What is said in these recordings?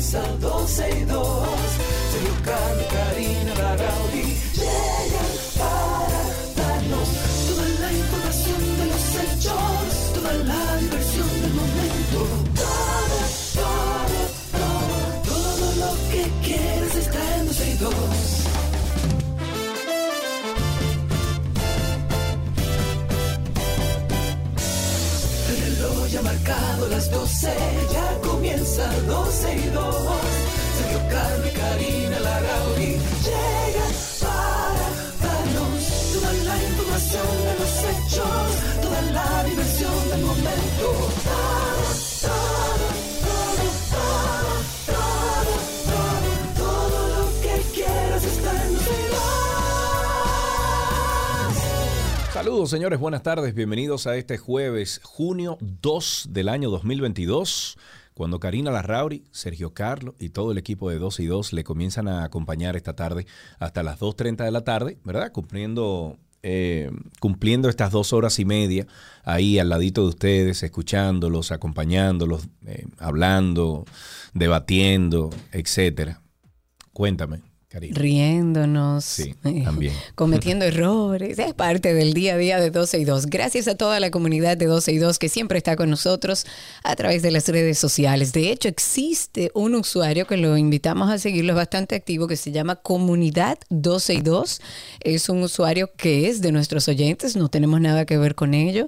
comienza 12 y 2. Sergio Carlos, Karina, Larrauri llegan para darnos toda la información de los hechos, toda la diversión del momento. Todo, todo, todo, todo lo que quieres está en 12 y 2. El reloj ya ha marcado las 12, ya comienza 12 y 2. Sergio y Karina Larrauri llegan para darnos toda la información de los hechos, toda la diversión del momento. Todo, todo, todo, todo, todo, todo, todo lo que quieras está en 12 y 2. Saludos señores, buenas tardes, bienvenidos a este jueves, junio 2 del año 2022, cuando Karina Larrauri, Sergio Carlos y todo el equipo de 2 y 2 le comienzan a acompañar esta tarde hasta las 2.30 de la tarde, ¿verdad? Cumpliendo, eh, cumpliendo estas dos horas y media ahí al ladito de ustedes, escuchándolos, acompañándolos, eh, hablando, debatiendo, etcétera. Cuéntame, Karina. riéndonos, Sí, también. cometiendo errores. Es parte del día a día de 12 y 2. Gracias a toda la comunidad de 12 y 2 que siempre está con nosotros a través de las redes sociales. De hecho, existe un usuario que lo invitamos a seguirlo, es bastante activo, que se llama Comunidad 12 y 2. Es un usuario que es de nuestros oyentes, no tenemos nada que ver con ello.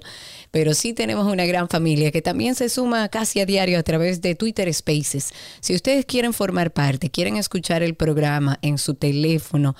Pero sí tenemos una gran familia que también se suma casi a diario a través de Twitter Spaces. Si ustedes quieren formar parte, quieren escuchar el programa en su teléfono,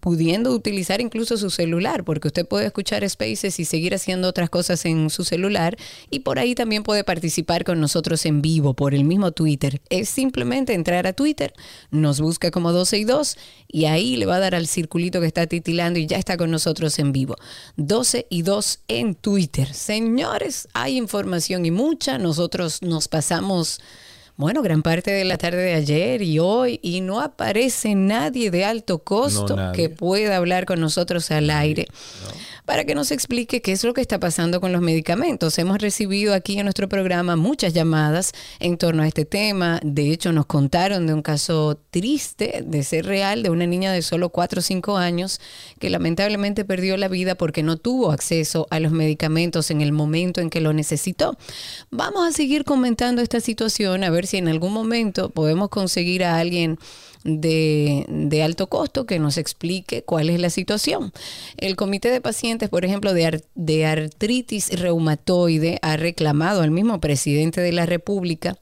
pudiendo utilizar incluso su celular, porque usted puede escuchar Spaces y seguir haciendo otras cosas en su celular, y por ahí también puede participar con nosotros en vivo por el mismo Twitter. Es simplemente entrar a Twitter, nos busca como 12 y 2, y ahí le va a dar al circulito que está titilando y ya está con nosotros en vivo. 12 y 2 en Twitter. Señores, hay información y mucha. Nosotros nos pasamos, bueno, gran parte de la tarde de ayer y hoy y no aparece nadie de alto costo que pueda hablar con nosotros al aire para que nos explique qué es lo que está pasando con los medicamentos. Hemos recibido aquí en nuestro programa muchas llamadas en torno a este tema. De hecho, nos contaron de un caso triste, de ser real, de una niña de solo 4 o 5 años que lamentablemente perdió la vida porque no tuvo acceso a los medicamentos en el momento en que lo necesitó. Vamos a seguir comentando esta situación, a ver si en algún momento podemos conseguir a alguien de, de alto costo que nos explique cuál es la situación. El comité de pacientes, por ejemplo, de, ar- de artritis reumatoide ha reclamado al mismo presidente de la República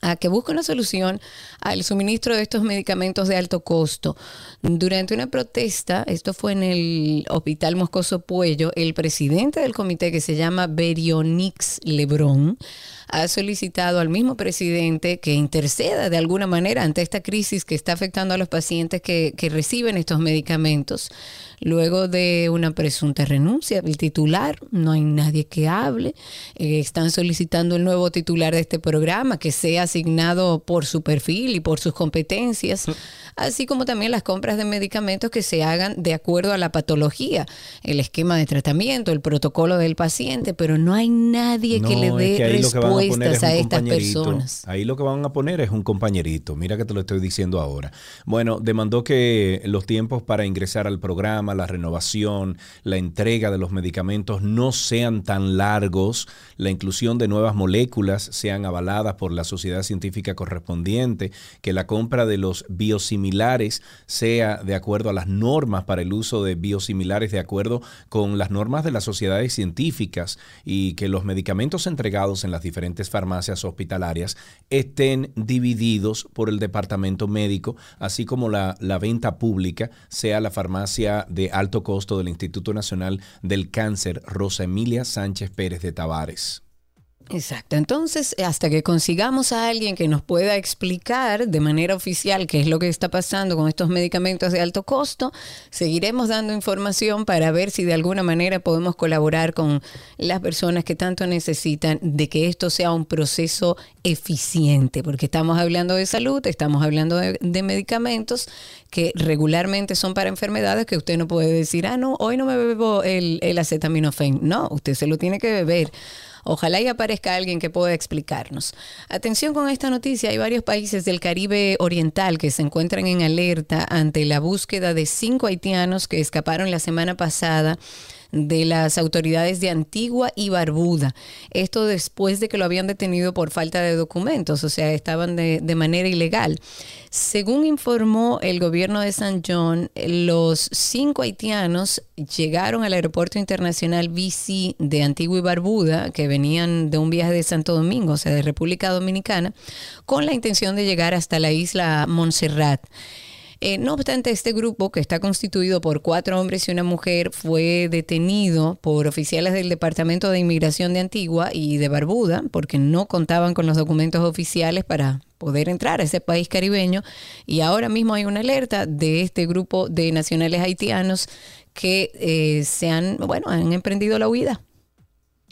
a que busque una solución al suministro de estos medicamentos de alto costo. Durante una protesta, esto fue en el Hospital Moscoso Puello, el presidente del comité que se llama Berionix Lebrón ha solicitado al mismo presidente que interceda de alguna manera ante esta crisis que está afectando a los pacientes que, que reciben estos medicamentos. Luego de una presunta renuncia del titular, no hay nadie que hable. Eh, están solicitando el nuevo titular de este programa que sea asignado por su perfil y por sus competencias, así como también las compras de medicamentos que se hagan de acuerdo a la patología, el esquema de tratamiento, el protocolo del paciente, pero no hay nadie que le dé es que a respuestas es a un estas personas. Ahí lo que van a poner es un compañerito. Mira que te lo estoy diciendo ahora. Bueno, demandó que los tiempos para ingresar al programa, la renovación, la entrega de los medicamentos no sean tan largos, la inclusión de nuevas moléculas sean avaladas por la sociedad científica correspondiente, que la compra de los biosimilares sea de acuerdo a las normas para el uso de biosimilares, de acuerdo con las normas de las sociedades científicas y que los medicamentos entregados en las diferentes farmacias hospitalarias estén divididos por el departamento médico, así como la, la venta pública sea la farmacia de alto costo del Instituto Nacional del Cáncer Rosa Emilia Sánchez Pérez de Tavares. Exacto. Entonces, hasta que consigamos a alguien que nos pueda explicar de manera oficial qué es lo que está pasando con estos medicamentos de alto costo, seguiremos dando información para ver si de alguna manera podemos colaborar con las personas que tanto necesitan de que esto sea un proceso eficiente, porque estamos hablando de salud, estamos hablando de, medicamentos que regularmente son para enfermedades que usted no puede decir, ah, no, hoy no me bebo el, el acetaminofén. No, usted se lo tiene que beber Ojalá y aparezca alguien que pueda explicarnos. Atención con esta noticia, hay varios países del Caribe Oriental que se encuentran en alerta ante la búsqueda de cinco haitianos que escaparon la semana pasada de las autoridades de Antigua y Barbuda. Esto después de que lo habían detenido por falta de documentos, o sea, estaban de, de manera ilegal. Según informó el gobierno de San John, los cinco haitianos llegaron al aeropuerto internacional BC de Antigua y Barbuda, que venían de un viaje de Santo Domingo, o sea, de República Dominicana, con la intención de llegar hasta la isla Montserrat. Eh, no obstante, este grupo, que está constituido por cuatro hombres y una mujer, fue detenido por oficiales del Departamento de Inmigración de Antigua y de Barbuda, porque no contaban con los documentos oficiales para poder entrar a ese país caribeño. Y ahora mismo hay una alerta de este grupo de nacionales haitianos que eh, se han, bueno, han emprendido la huida.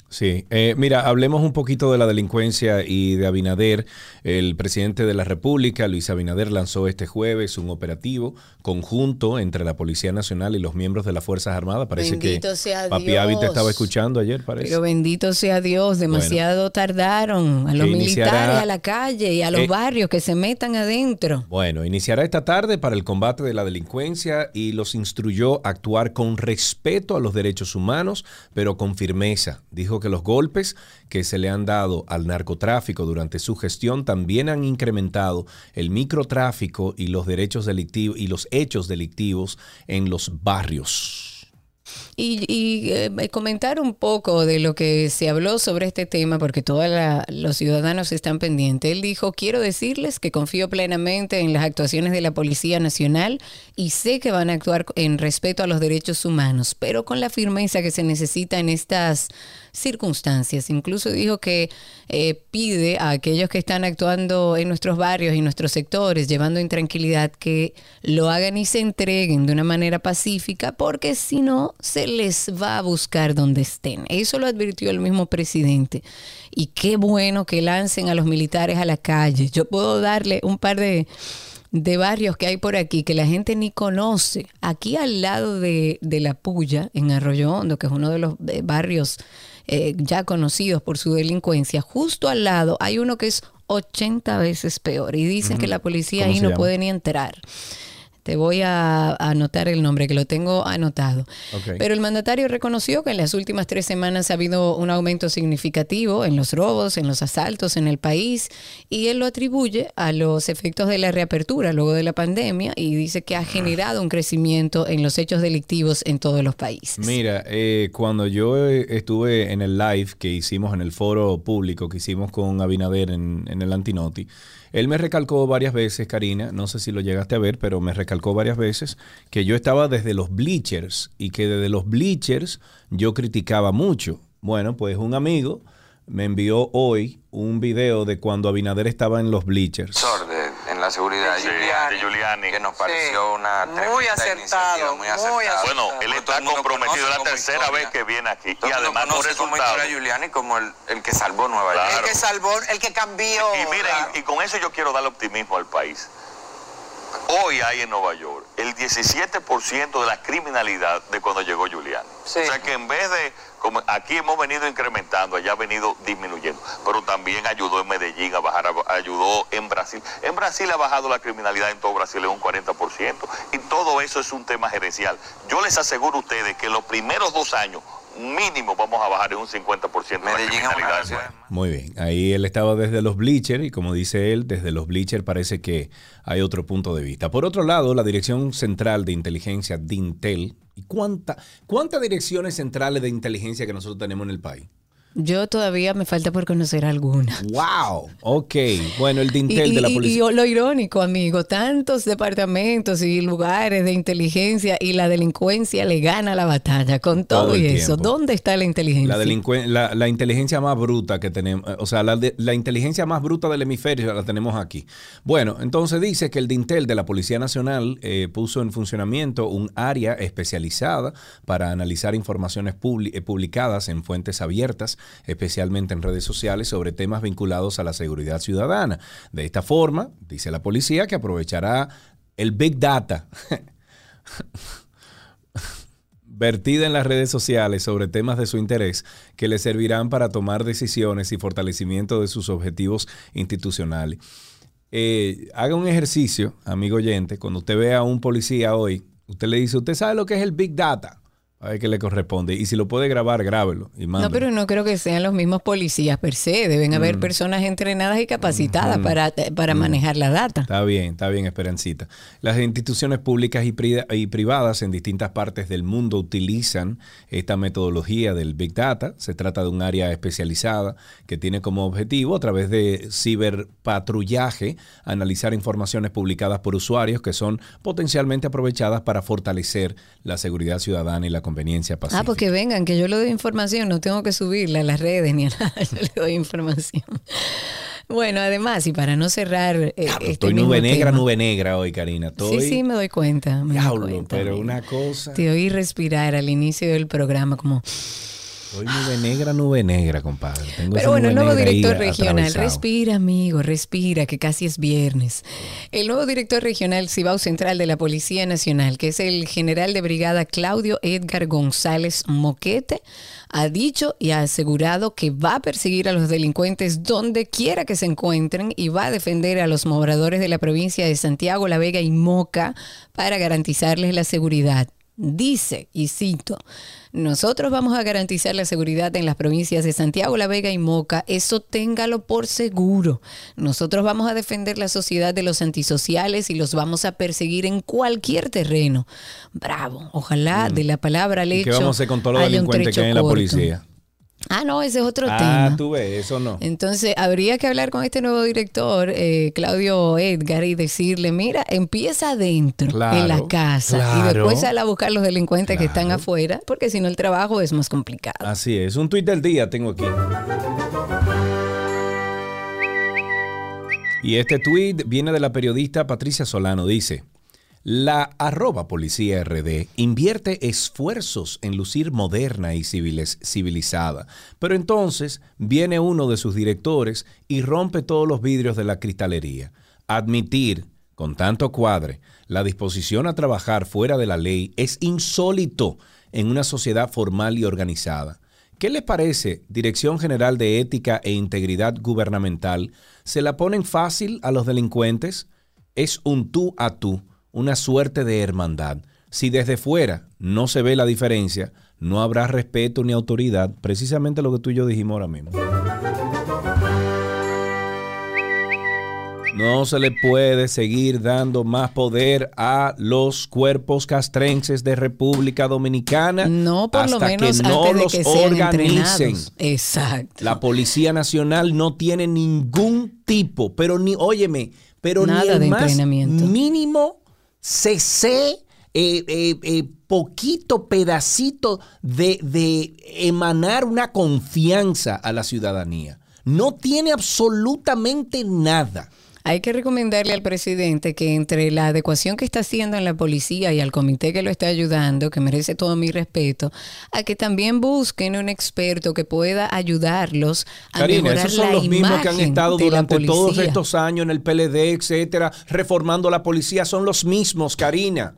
Sí, eh, mira, hablemos un poquito de la delincuencia y de Abinader. El presidente de la República, Luis Abinader, lanzó este jueves un operativo conjunto entre la Policía Nacional y los miembros de las Fuerzas Armadas. Parece Bendito que sea Papi Dios. Avi te estaba escuchando ayer, parece. Pero bendito sea Dios, demasiado tardaron a los iniciará- militares a la calle y a los Eh, barrios que se metan adentro. Bueno, iniciará esta tarde para el combate de la delincuencia y los instruyó a actuar con respeto a los derechos humanos, pero con firmeza. Dijo que los golpes que se le han dado al narcotráfico durante su gestión también han incrementado el microtráfico y los derechos delictivos y los hechos delictivos en los barrios. Y, eh, comentar un poco de lo que se habló sobre este tema, porque todos los ciudadanos están pendientes. Él dijo, quiero decirles que confío plenamente en las actuaciones de la Policía Nacional y sé que van a actuar en respeto a los derechos humanos, pero con la firmeza que se necesita en estas circunstancias. Incluso dijo que eh, pide a aquellos que están actuando en nuestros barrios y nuestros sectores, llevando intranquilidad, que lo hagan y se entreguen de una manera pacífica, porque si no, se les va a buscar donde estén. Eso lo advirtió el mismo presidente. Y qué bueno que lancen a los militares a la calle. Yo puedo darle un par de de barrios que hay por aquí que la gente ni conoce. Aquí al lado de, de La Puya, en Arroyo Hondo, que es uno de los eh, barrios eh, ya conocidos por su delincuencia, justo al lado hay uno que es 80 veces peor y dicen que la policía ¿Cómo ahí no llama? puede ni entrar. Te voy a a anotar el nombre, que lo tengo anotado. Pero el mandatario reconoció que en las últimas tres semanas ha habido un aumento significativo en los robos, en los asaltos en el país, y él lo atribuye a los efectos de la reapertura luego de la pandemia y dice que ha generado un crecimiento en los hechos delictivos en todos los países. Mira, eh, cuando yo eh, estuve en el live que hicimos en el foro público que hicimos con Abinader en, en el Antinoti, él me recalcó varias veces, Karina, no sé si lo llegaste a ver, pero me recalcó varias veces que yo estaba desde los bleachers y que desde los bleachers yo criticaba mucho. Bueno, pues un amigo me envió hoy un video de cuando Abinader estaba en los bleachers. de- en la seguridad Sí, Giuliani, de Giuliani. que nos Sí. pareció una Muy acertado, muy muy acertada. acertado. Bueno, él está comprometido, la tercera historia. vez que viene aquí. Todo Y además resultados. historia a Giuliani como el, el que salvó Nueva York. Claro. El que salvó, el que cambió. Y miren, la- y con eso yo quiero darle optimismo al país. Hoy hay en Nueva York el 17% de la criminalidad de cuando llegó Giuliani. Sí. O sea que en vez de, aquí hemos venido incrementando, allá ha venido disminuyendo. Pero también ayudó en Medellín a bajar, ayudó en Brasil. En Brasil ha bajado la criminalidad en todo Brasil en un 40%. Y todo eso es un tema gerencial. Yo les aseguro a ustedes que los primeros dos años mínimo vamos a bajar en un 50% la Medellín es una de criminalidad. Muy bien, ahí él estaba desde los bleachers y como dice él, desde los bleachers parece que hay otro punto de vista. Por otro lado, la Dirección Central de Inteligencia de Intel, ¿y cuánta, cuántas direcciones centrales de inteligencia que nosotros tenemos en el país? Yo todavía me falta por conocer alguna. ¡Wow! Ok, bueno, el de Y, de la y- policía. y lo irónico, amigo, tantos departamentos y lugares de inteligencia y la delincuencia le gana la batalla con todo, y eso. ¿Dónde está la inteligencia? La, delincuen- la, la inteligencia más bruta que tenemos, o sea, la, de- la inteligencia más bruta del hemisferio la tenemos aquí. Bueno, entonces dice que el Dintel de la Policía Nacional eh, puso en funcionamiento un área especializada para analizar informaciones eh, publicadas en fuentes abiertas, especialmente en redes sociales, sobre temas vinculados a la seguridad ciudadana. De esta forma, dice la policía, que aprovechará el Big Data. vertida en las redes sociales sobre temas de su interés que le servirán para tomar decisiones y fortalecimiento de sus objetivos institucionales. Eh, haga un ejercicio, amigo oyente, cuando usted vea a un policía hoy, usted le dice, ¿usted sabe lo que es el Big Data? A ver qué le corresponde. Y si lo puede grabar, grábelo. Y No, pero no creo que sean los mismos policías per se. Deben Mm. haber personas entrenadas y capacitadas para, para manejar la data. Está bien, está bien, Esperancita. Las instituciones públicas y, pri- y privadas en distintas partes del mundo utilizan esta metodología del Big Data. Se trata de un área especializada que tiene como objetivo, a través de ciberpatrullaje, analizar informaciones publicadas por usuarios que son potencialmente aprovechadas para fortalecer la seguridad ciudadana y la conveniencia pacífica. Ah, pues que vengan, que yo le doy información, no tengo que subirla a las redes ni a nada, yo le doy información. Bueno, además, y para no cerrar eh, este estoy nube negra, tema- nube negra hoy, Karina. Estoy, Sí, sí, me doy cuenta. me doy Diablo, cuenta, pero una cosa. Te oí respirar al inicio del programa como... Estoy nube negra, nube negra, compadre. Tengo Pero bueno, el nuevo director regional, atravesado. respira amigo, respira, que casi es viernes. El nuevo director regional Cibao Central de la Policía Nacional, que es el general de brigada Claudio Edgar González Moquete, ha dicho y ha asegurado que va a perseguir a los delincuentes donde quiera que se encuentren y va a defender a los moradores de la provincia de Santiago, La Vega y Moca para garantizarles la seguridad. Dice, y cito, nosotros vamos a garantizar la seguridad en las provincias de Santiago, La Vega y Moca. Eso téngalo por seguro. Nosotros vamos a defender la sociedad de los antisociales y los vamos a perseguir en cualquier terreno. Bravo. Ojalá de la palabra al Mm. ¿Y hecho. ¿Qué vamos a hacer con todos los delincuentes que hay en la policía? Ah, no, ese es otro Ah, tema. tú ves, eso no. Entonces, habría que hablar con este nuevo director, eh, Claudio Edgar, y decirle, mira, empieza adentro, Claro, en la casa, y después sal a buscar los delincuentes que están afuera, porque si no el trabajo es más complicado. Así es. Un tuit del día tengo aquí. Y este tuit viene de la periodista Patricia Solano. Dice, la arroba policía RD invierte esfuerzos en lucir moderna y civilizada. Pero entonces viene uno de sus directores y rompe todos los vidrios de la cristalería. Admitir, con tanto cuadre, la disposición a trabajar fuera de la ley es insólito en una sociedad formal y organizada. ¿Qué les parece, Dirección General de Ética e Integridad Gubernamental? ¿Se la ponen fácil a los delincuentes? Es un tú a tú, una suerte de hermandad. Si desde fuera no se ve la diferencia, no habrá respeto ni autoridad, precisamente lo que tú y yo dijimos ahora mismo. No se le puede seguir dando más poder a los cuerpos castrenses de República Dominicana No, por lo hasta menos que no antes de los que sean organicen. entrenados. Exacto. La Policía Nacional no tiene ningún tipo, pero ni, óyeme, pero ni Nada el de más entrenamiento. mínimo CC, eh, eh, eh, poquito pedacito de, de emanar una confianza a la ciudadanía. No tiene absolutamente nada. Hay que recomendarle al presidente que entre la adecuación que está haciendo en la policía y al comité que lo está ayudando, que merece todo mi respeto, a que también busquen un experto que pueda ayudarlos a Karina, mejorar esos son la los mismos que han estado durante todos estos años en el PLD, etcétera, reformando la policía. Son los mismos, Karina.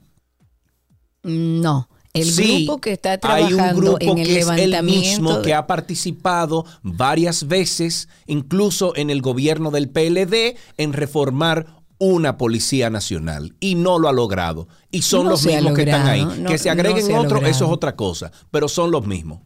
No. El Sí, grupo que está hay trabajando un grupo en el que es el levantamiento mismo de- que ha participado varias veces, incluso en el gobierno del PLD, en reformar una policía nacional y no lo ha logrado. Y son No los mismos que están ahí. no- que se no agreguen se ha otro, eso es otra cosa, pero son los mismos.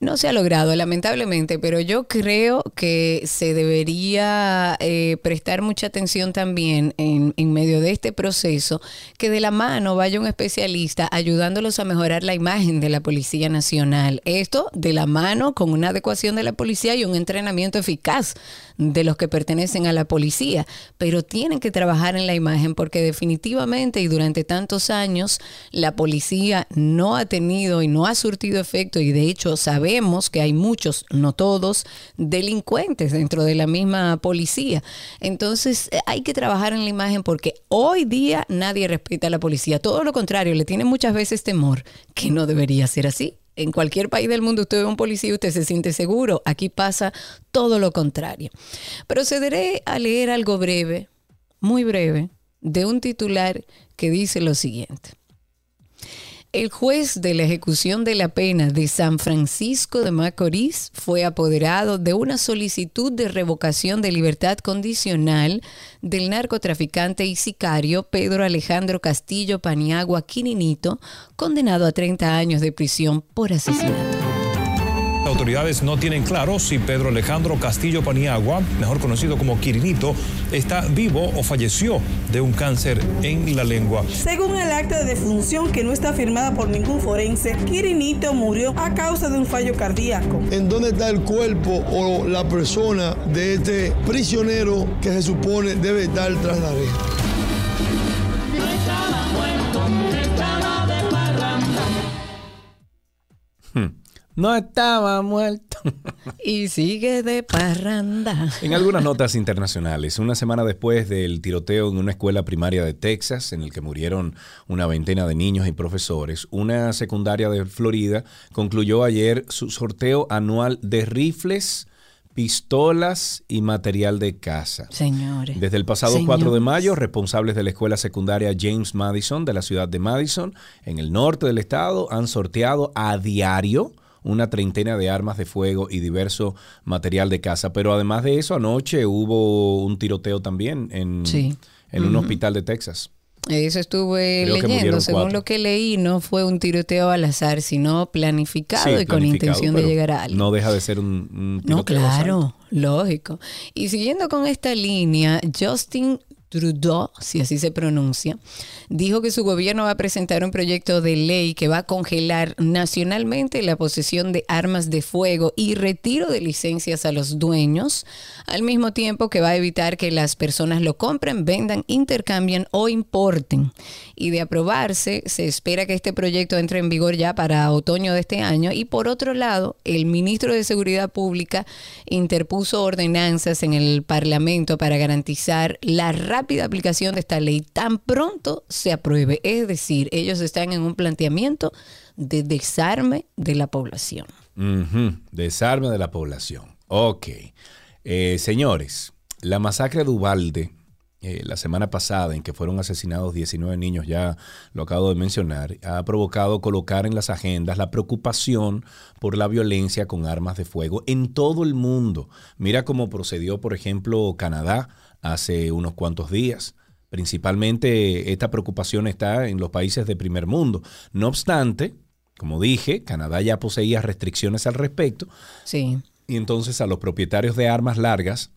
No se ha logrado, lamentablemente, pero yo creo que se debería eh, prestar mucha atención también en, en medio de este proceso, que de la mano vaya un especialista ayudándolos a mejorar la imagen de la Policía Nacional. Esto de la mano con una adecuación de la policía y un entrenamiento eficaz de los que pertenecen a la policía, pero tienen que trabajar en la imagen porque definitivamente y durante tantos años la policía no ha tenido y no ha surtido efecto y de hecho sabemos que hay muchos, no todos, delincuentes dentro de la misma policía. Entonces eh, hay que trabajar en la imagen porque hoy día nadie respeta a la policía, todo lo contrario, le tiene muchas veces temor, que no debería ser así. En cualquier país del mundo usted ve a un policía y usted se siente seguro. Aquí pasa todo lo contrario. Procederé a leer algo breve, muy breve, de un titular que dice lo siguiente. El juez de la ejecución de la pena de San Francisco de Macorís fue apoderado de una solicitud de revocación de libertad condicional del narcotraficante y sicario Pedro Alejandro Castillo Paniagua Quininito, condenado a 30 años de prisión por asesinato. Autoridades no tienen claro si Pedro Alejandro Castillo Paniagua, mejor conocido como Quirinito, está vivo o falleció de un cáncer en la lengua. Según el acta de defunción que no está firmada por ningún forense, Quirinito murió a causa de un fallo cardíaco. ¿En dónde está el cuerpo o la persona de este prisionero que se supone debe estar tras la reja? No estaba muerto. Y sigue de parranda. En algunas notas internacionales, una semana después del tiroteo en una escuela primaria de Texas, en el que murieron una veintena de niños y profesores, una secundaria de Florida concluyó ayer su sorteo anual de rifles, pistolas y material de caza. Señores. Desde el pasado Señores. 4 de mayo, responsables de la escuela secundaria James Madison de la ciudad de Madison, en el norte del estado, han sorteado a diario una treintena de armas de fuego y diverso material de caza. Pero además de eso, anoche hubo un tiroteo también en, Sí. en un hospital de Texas. Eso estuve Creo leyendo. Según cuatro. lo que leí, no fue un tiroteo al azar, sino planificado Sí, y con intención de llegar a alguien. No deja de ser un, un No, tiroteo asalto. claro, lógico. Y siguiendo con esta línea, Justin Trudeau, si así se pronuncia, dijo que su gobierno va a presentar un proyecto de ley que va a congelar nacionalmente la posesión de armas de fuego y retiro de licencias a los dueños, al mismo tiempo que va a evitar que las personas lo compren, vendan, intercambien o importen. Y de aprobarse, se espera que este proyecto entre en vigor ya para otoño de este año. Y por otro lado, el ministro de Seguridad Pública interpuso ordenanzas en el Parlamento para garantizar la rápida aplicación de esta ley tan pronto se apruebe. Es decir, ellos están en un planteamiento de desarme de la población. Desarme de la población. Ok. Eh, señores, la masacre de Ubalde, eh, la semana pasada, en que fueron asesinados 19 niños, ya lo acabo de mencionar, ha provocado colocar en las agendas la preocupación por la violencia con armas de fuego en todo el mundo. Mira cómo procedió, por ejemplo, Canadá hace unos cuantos días. Principalmente esta preocupación está en los países de primer mundo. No obstante, como dije, Canadá ya poseía restricciones al respecto Sí. y entonces a los propietarios de armas largas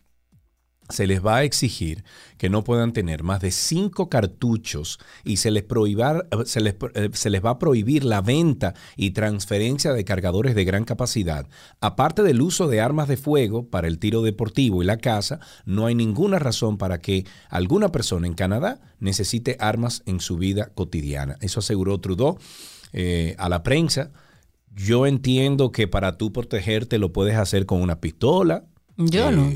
se les va a exigir que no puedan tener más de cinco cartuchos y se les, prohibar- se, les, eh, se les va a prohibir la venta y transferencia de cargadores de gran capacidad. Aparte del uso de armas de fuego para el tiro deportivo y la caza, no hay ninguna razón para que alguna persona en Canadá necesite armas en su vida cotidiana. Eso aseguró Trudeau eh, a la prensa. Yo entiendo que para tú protegerte lo puedes hacer con una pistola. Yo no.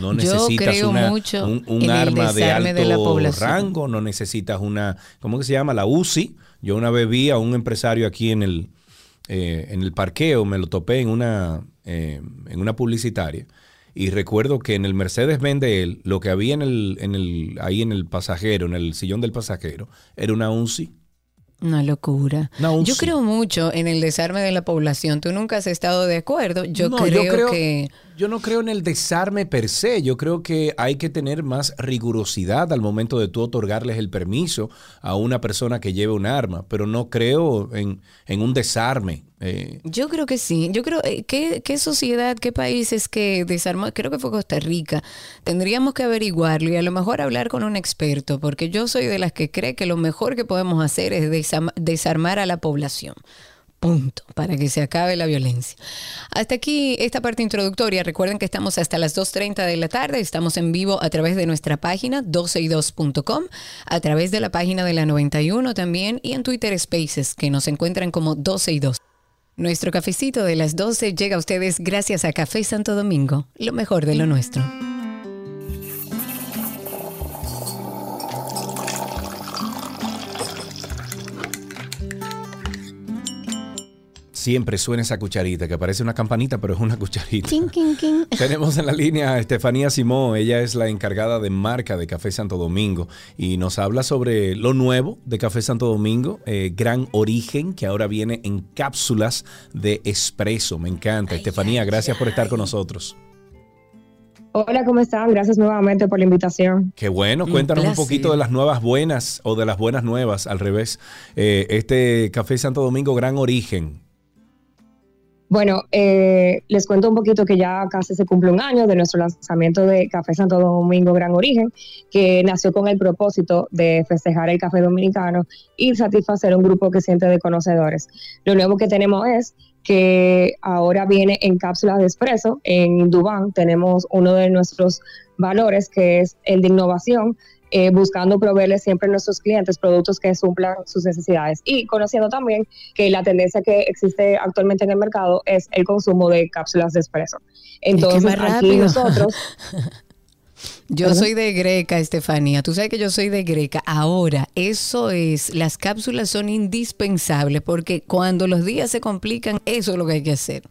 No Yo necesitas creo una- mucho un, arma de alto de la rango, no necesitas una, ¿cómo que se llama? La UCI. Yo una vez vi a un empresario aquí en el, eh, en el parqueo, me lo topé en una, eh, en una publicitaria. Y recuerdo que en el Mercedes-Benz de él, lo que había en el, en el, ahí en el pasajero, en el sillón del pasajero, era una UCI. Una locura. Una UCI. Yo creo mucho en el desarme de la población. Tú nunca has estado de acuerdo. Yo, No, creo, que... Yo no creo en el desarme per se. Yo creo que hay que tener más rigurosidad al momento de tú otorgarles el permiso a una persona que lleve un arma, pero no creo en, en un desarme. Eh, Yo creo que sí. Yo creo eh, ¿qué, qué sociedad, qué países que desarmó, creo que fue Costa Rica. Tendríamos que averiguarlo y a lo mejor hablar con un experto, porque yo soy de las que cree que lo mejor que podemos hacer es desarmar a la población. Punto, para que se acabe la violencia. Hasta aquí esta parte introductoria. Recuerden que estamos hasta las 2.30 de la tarde. Estamos en vivo a través de nuestra página 12y2.com, a través de la página de la 91 también y en Twitter Spaces, que nos encuentran como 12 y 2. Nuestro cafecito de las 12 llega a ustedes gracias a Café Santo Domingo, lo mejor de lo nuestro. Siempre suena esa cucharita, que parece una campanita, pero es una cucharita. Tenemos en la línea a Estefanía Simón, ella es la encargada de marca de Café Santo Domingo y nos habla sobre lo nuevo de Café Santo Domingo, eh, Gran Origen, que ahora viene en cápsulas de espresso. Me encanta. Estefanía, gracias por estar con nosotros. Hola, ¿cómo están? Gracias nuevamente por la invitación. Qué bueno, cuéntanos un poquito de las nuevas buenas o de las buenas nuevas, al revés. Eh, este Café Santo Domingo Gran Origen. Bueno, eh, les cuento un poquito que ya casi se cumple un año de nuestro lanzamiento de Café Santo Domingo Gran Origen, que nació con el propósito de festejar el café dominicano y satisfacer un grupo que siente de conocedores. Lo nuevo que tenemos es que ahora viene en cápsulas de espresso. En Dubán tenemos uno de nuestros valores que es el de innovación, eh, buscando proveerles siempre a nuestros clientes productos que suplan sus necesidades y conociendo también que la tendencia que existe actualmente en el mercado es el consumo de cápsulas de espresso. Entonces, más aquí nosotros, Yo ¿Perdón? soy de Greca, Estefanía. Tú sabes que yo soy de Greca. Ahora, eso es, las cápsulas son indispensables porque cuando los días se complican, eso es lo que hay que hacer.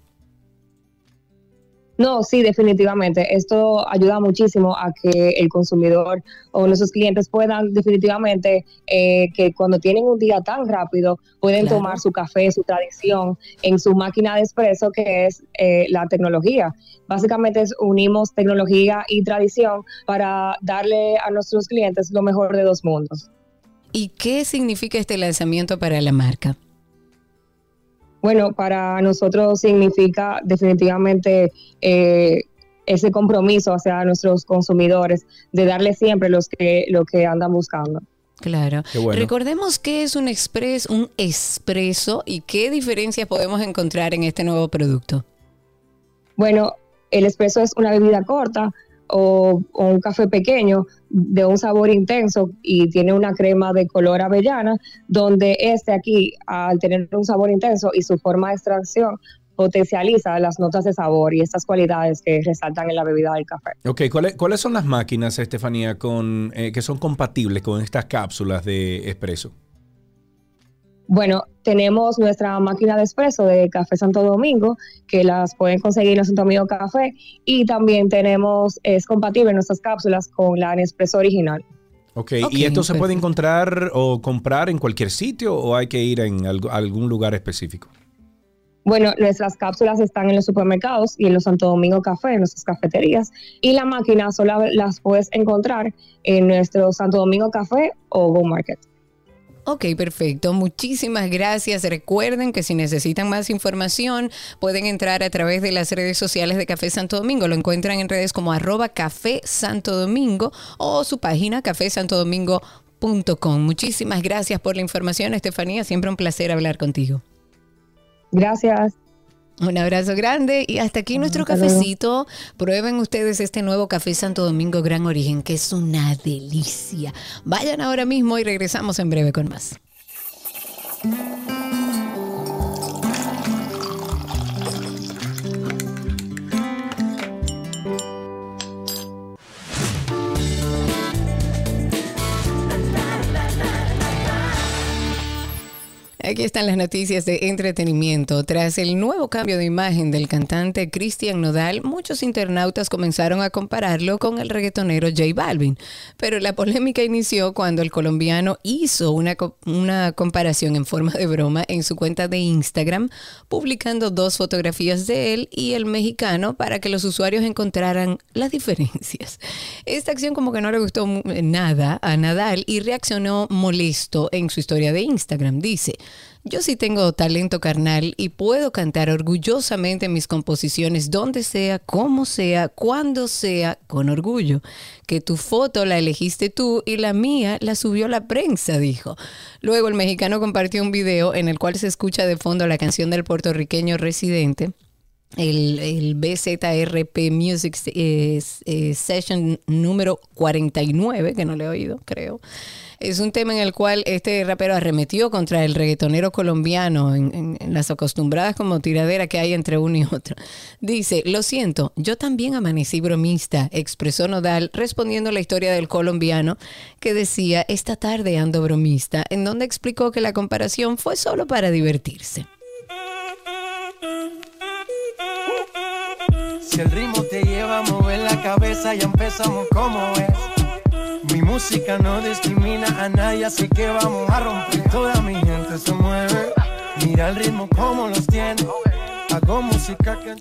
No, sí, definitivamente. Esto ayuda muchísimo a que el consumidor o nuestros clientes puedan definitivamente eh, que cuando tienen un día tan rápido pueden Claro. tomar su café, su tradición en su máquina de espresso que es eh, la tecnología. Básicamente es, unimos tecnología y tradición para darle a nuestros clientes lo mejor de dos mundos. ¿Y qué significa este lanzamiento para la marca? Bueno, para nosotros significa definitivamente eh, ese compromiso hacia nuestros consumidores de darle siempre los que, lo que andan buscando. Claro. Qué bueno. Recordemos qué es un express, un expreso y qué diferencias podemos encontrar en este nuevo producto. Bueno, el espresso es una bebida corta o, un café pequeño de un sabor intenso y tiene una crema de color avellana, donde este aquí, al tener un sabor intenso y su forma de extracción, potencializa las notas de sabor y estas cualidades que resaltan en la bebida del café. Ok, ¿cuáles, cuáles son las máquinas, Estefanía, con, eh, que son compatibles con estas cápsulas de espresso? Bueno, tenemos nuestra máquina de espresso de Café Santo Domingo, que las pueden conseguir en Santo Domingo Café, y también tenemos, es compatible nuestras cápsulas con la Nespresso original. Ok, Ok, ¿y esto se puede encontrar o comprar en cualquier sitio o hay que ir en algún lugar específico? Bueno, nuestras cápsulas están en los supermercados y en los Santo Domingo Café, en nuestras cafeterías, y la máquina solo las puedes encontrar en nuestro Santo Domingo Café o Go Market. Ok, perfecto. Muchísimas gracias. Recuerden que si necesitan más información, pueden entrar a través de las redes sociales de Café Santo Domingo. Lo encuentran en redes como arroba Café Santo Domingo o su página cafesantodomingo.com. Muchísimas gracias por la información, Estefanía. Siempre un placer hablar contigo. Gracias. Un abrazo grande y hasta aquí nuestro cafecito. Prueben ustedes este nuevo café Santo Domingo Gran Origen, que es una delicia. Vayan ahora mismo y regresamos en breve con más. Aquí están las noticias de entretenimiento. Tras el nuevo cambio de imagen del cantante Cristian Nodal, muchos internautas comenzaron a compararlo con el reggaetonero J Balvin. Pero la polémica inició cuando el colombiano hizo una, una comparación en forma de broma en su cuenta de Instagram, publicando dos fotografías de él y el mexicano para que los usuarios encontraran las diferencias. Esta acción como que no le gustó nada a Nadal y reaccionó molesto en su historia de Instagram. Dice, yo sí tengo talento carnal y puedo cantar orgullosamente mis composiciones donde sea, como sea, cuando sea, con orgullo. Que tu foto la elegiste tú y la mía la subió la prensa, dijo. Luego el mexicano compartió un video en el cual se escucha de fondo la canción del puertorriqueño residente el, BZRP Music eh, eh, Session número 49, que no le he oído, creo. Es un tema en el cual este rapero arremetió contra el reggaetonero colombiano en, las acostumbradas como tiradera que hay entre uno y otro. Dice, lo siento, yo también amanecí bromista, expresó Nodal respondiendo la historia del colombiano que decía, esta tarde ando bromista, en donde explicó que la comparación fue solo para divertirse. Si el ritmo te lleva a mover la cabeza, ya empezamos como es. Música no discrimina a nadie, así que vamos a romper. Toda mi gente se mueve. Mira el ritmo como los tiene.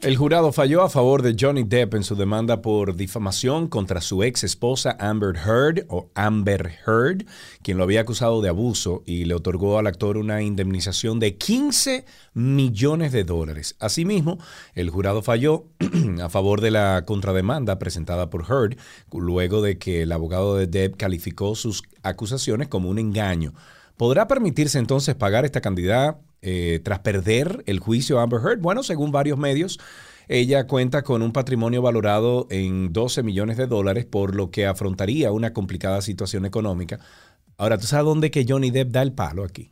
El jurado falló a favor de Johnny Depp en su demanda por difamación contra su ex esposa Amber Heard o Amber Heard, quien lo había acusado de abuso y le otorgó al actor una indemnización de 15 millones de dólares. Asimismo, el jurado falló a favor de la contrademanda presentada por Heard luego de que el abogado de Depp calificó sus acusaciones como un engaño. ¿Podrá permitirse entonces pagar esta cantidad eh, tras perder el juicio a Amber Heard? Bueno, según varios medios, ella cuenta con un patrimonio valorado en 12 millones de dólares, por lo que afrontaría una complicada situación económica. Ahora, ¿tú sabes dónde que Johnny Depp da el palo aquí?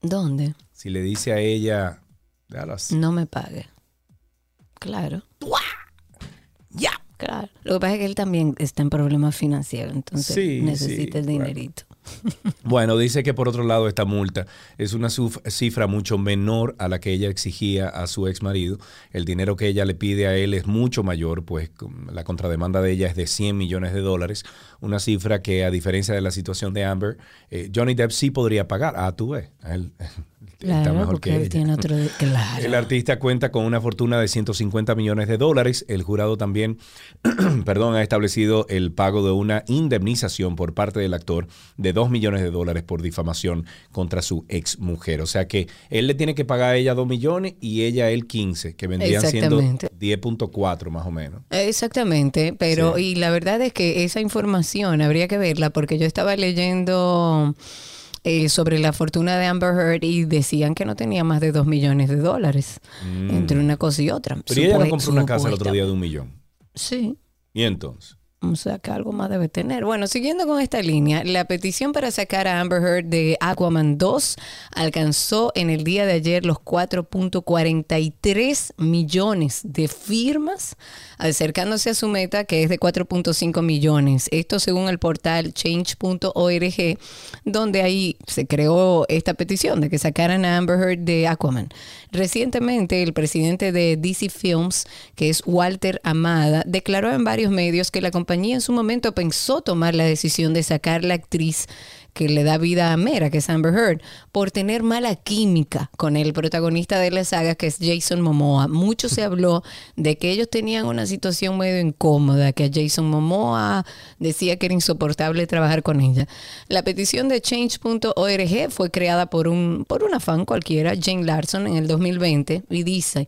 ¿Dónde? Si le dice a ella, déjalo así. No me pague. Claro. Ya. Claro. Lo que pasa es que él también está en problemas financieros, entonces Sí, necesita sí, el dinerito. Bueno, dice que por otro lado esta multa es una cifra mucho menor a la que ella exigía a su ex marido. El dinero que ella le pide a él es mucho mayor, pues la contrademanda de ella es de 100 millones de dólares, una cifra que a diferencia de la situación de Amber, eh, Johnny Depp sí podría pagar. Ah, tú ves, él, él está Claro, mejor que ella. tiene otro... Claro. El artista cuenta con una fortuna de 150 millones de dólares. El jurado también, perdón, ha establecido el pago de una indemnización por parte del actor de 2 millones de dólares por difamación contra su ex mujer. O sea que él le tiene que pagar a ella 2 millones y ella a él 15, que vendrían siendo Exactamente. 10.4 más o menos. Exactamente, pero y la verdad es que esa información habría que verla porque yo estaba leyendo eh, sobre la fortuna de Amber Heard y decían que no tenía más de 2 millones de dólares entre una cosa y otra. Mm. Pero ella no compró una casa el otro día de un millón. Sí. ¿Y entonces? O sea, que algo más debe tener. Bueno, siguiendo con esta línea, la petición para sacar a Amber Heard de Aquaman 2 alcanzó en el día de ayer los 4.43 millones de firmas, acercándose a su meta que es de 4.5 millones. Esto según el portal change.org, donde ahí se creó esta petición de que sacaran a Amber Heard de Aquaman. Recientemente, el presidente de DC Films, que es Walter Amada, declaró en varios medios que la compañía en su momento pensó tomar la decisión de sacar la actriz que le da vida a Mera, que es Amber Heard, por tener mala química con el protagonista de la saga, que es Jason Momoa. Mucho se habló de que ellos tenían una situación medio incómoda, que a Jason Momoa decía que era insoportable trabajar con ella. La petición de change.org fue creada por un, por una fan cualquiera, Jane Larson, en el 2020, y dice,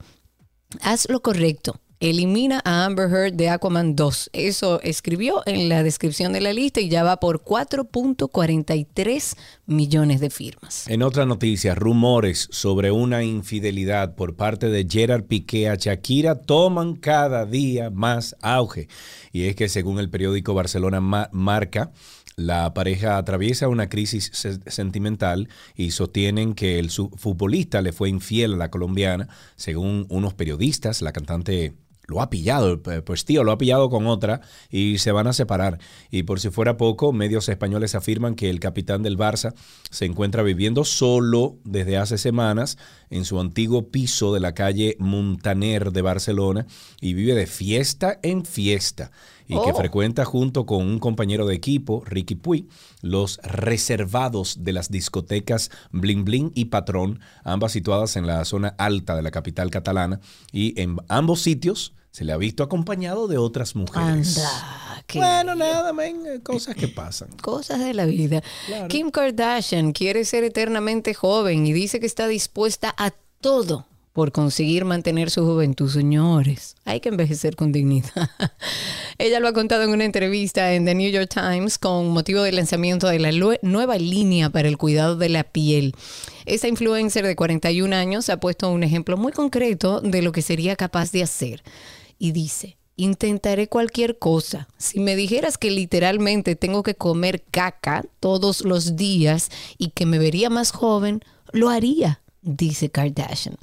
haz lo correcto. Elimina a Amber Heard de Aquaman 2. Eso escribió en la descripción de la lista y ya va por 4.43 millones de firmas. En otra noticia, rumores sobre una infidelidad por parte de Gerard Piqué a Shakira toman cada día más auge. Y es que según el periódico Barcelona Ma- Marca, la pareja atraviesa una crisis se- sentimental y sostienen que el futbolista le fue infiel a la colombiana. Según unos periodistas, la cantante lo ha pillado, eh, pues tío, lo ha pillado con otra y se van a separar. Y por si fuera poco, medios españoles afirman que el capitán del Barça se encuentra viviendo solo desde hace semanas en su antiguo piso de la calle Montaner de Barcelona y vive de fiesta en fiesta y que Oh. frecuenta junto con un compañero de equipo, Ricky Puy, los reservados de las discotecas Bling Bling y Patrón, ambas situadas en la zona alta de la capital catalana y en ambos sitios se le ha visto acompañado de otras mujeres. Anda, qué Bueno, nada, men, eh, cosas que pasan. Cosas de la vida. Kim Kardashian quiere ser eternamente joven y dice que está dispuesta a todo por conseguir mantener su juventud. Señores, hay que envejecer con dignidad. Ella lo ha contado en una entrevista en The New York Times con motivo del lanzamiento de la nueva línea para el cuidado de la piel. Esta influencer de 41 años ha puesto un ejemplo muy concreto de lo que sería capaz de hacer. Y dice, intentaré cualquier cosa. Si me dijeras que literalmente tengo que comer caca todos los días y que me vería más joven, lo haría. Dice Kardashian,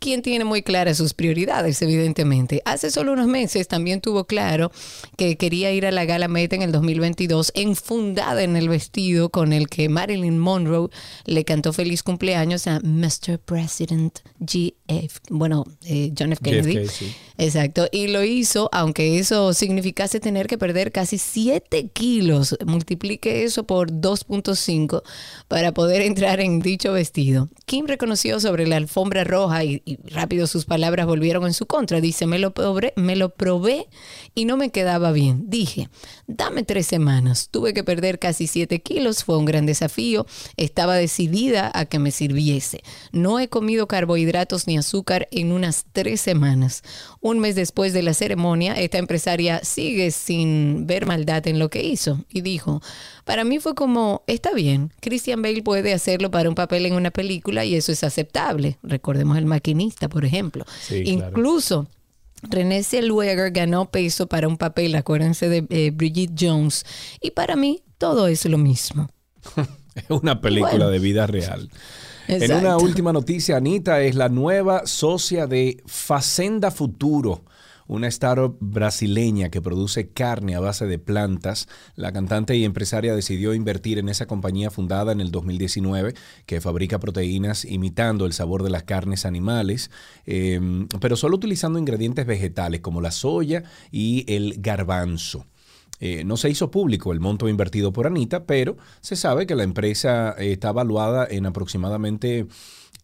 quien tiene muy claras sus prioridades, evidentemente. Hace solo unos meses también tuvo claro que quería ir a la gala Met en el 2022 enfundada en el vestido con el que Marilyn Monroe le cantó feliz cumpleaños a Mr. President GF, bueno, eh, John F. Kennedy. JFK, sí. Exacto, y lo hizo, aunque eso significase tener que perder casi 7 kilos, multiplique eso por 2.5 para poder entrar en dicho vestido. Kim reconoció sobre la alfombra roja y, rápido sus palabras volvieron en su contra. Dice, me lo, probé, me lo probé y no me quedaba bien. Dije, dame tres semanas. Tuve que perder casi 7 kilos, fue un gran desafío. Estaba decidida a que me sirviese. No he comido carbohidratos ni azúcar en unas tres semanas. Un mes después de la ceremonia, esta empresaria sigue sin ver maldad en lo que hizo y dijo, para mí fue como, está bien, Christian Bale puede hacerlo para un papel en una película y eso es aceptable. Recordemos el maquinista, por ejemplo. Sí, claro. Incluso René Zellweger ganó peso para un papel, acuérdense de eh, Bridget Jones. Y para mí todo es lo mismo. Es una película Bueno. de vida real. En una última noticia, Anita es la nueva socia de Facenda Futuro, una startup brasileña que produce carne a base de plantas. La cantante y empresaria decidió invertir en esa compañía fundada en el 2019 que fabrica proteínas imitando el sabor de las carnes animales, eh, pero solo utilizando ingredientes vegetales como la soya y el garbanzo. Eh, no se hizo público el monto invertido por Anita, pero se sabe que la empresa eh, está valuada en aproximadamente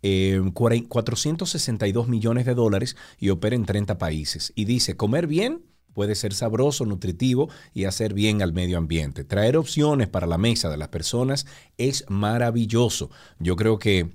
eh, cuare- 462 millones de dólares y opera en 30 países. Y dice, comer bien puede ser sabroso, nutritivo y hacer bien al medio ambiente. Traer opciones para la mesa de las personas es maravilloso. Yo creo que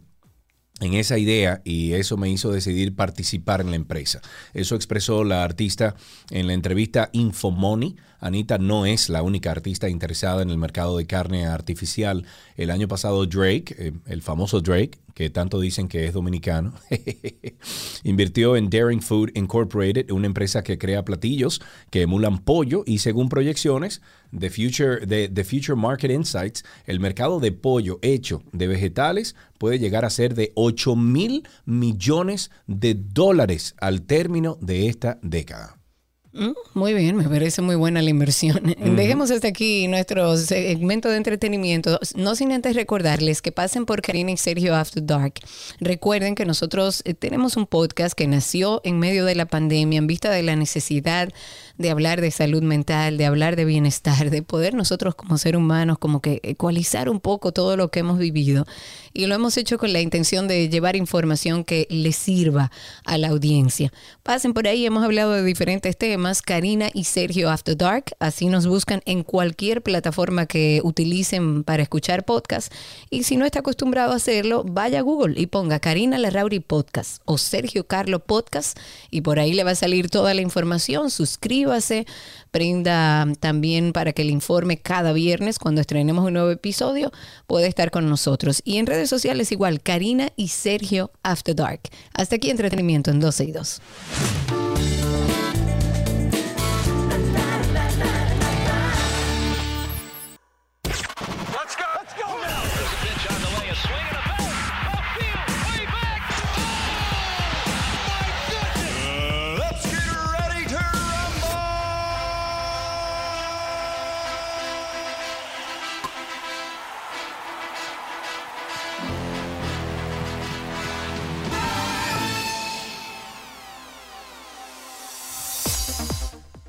en esa idea y eso me hizo decidir participar en la empresa. Eso expresó la artista en la entrevista Infomoney. Anita no es la única artista interesada en el mercado de carne artificial. El año pasado Drake, eh, el famoso Drake, que tanto dicen que es dominicano, invirtió en Daring Food Incorporated, una empresa que crea platillos que emulan pollo y según proyecciones de Future, de, de Future Market Insights, el mercado de pollo hecho de vegetales puede llegar a ser de 8 mil millones de dólares al término de esta década. Mm, Muy bien, me parece muy buena la inversión. Dejemos hasta aquí nuestro segmento de entretenimiento, no sin antes recordarles que pasen por Karina y Sergio After Dark. Recuerden que nosotros eh, tenemos un podcast que nació en medio de la pandemia en vista de la necesidad de hablar de salud mental, de hablar de bienestar, de poder nosotros como seres humanos como que ecualizar un poco todo lo que hemos vivido. Y lo hemos hecho con la intención de llevar información que le sirva a la audiencia. Pasen por ahí, hemos hablado de diferentes temas. Karina y Sergio After Dark, así nos buscan en cualquier plataforma que utilicen para escuchar podcast. Y si no está acostumbrado a hacerlo, vaya a Google y ponga Karina Larrauri Podcast o Sergio Carlo Podcast y por ahí le va a salir toda la información. Suscríbase, prenda también para que le informe cada viernes cuando estrenemos un nuevo episodio, puede estar con nosotros. Y en redes sociales igual, Karina y Sergio After Dark. Hasta aquí entretenimiento en 12 y 2.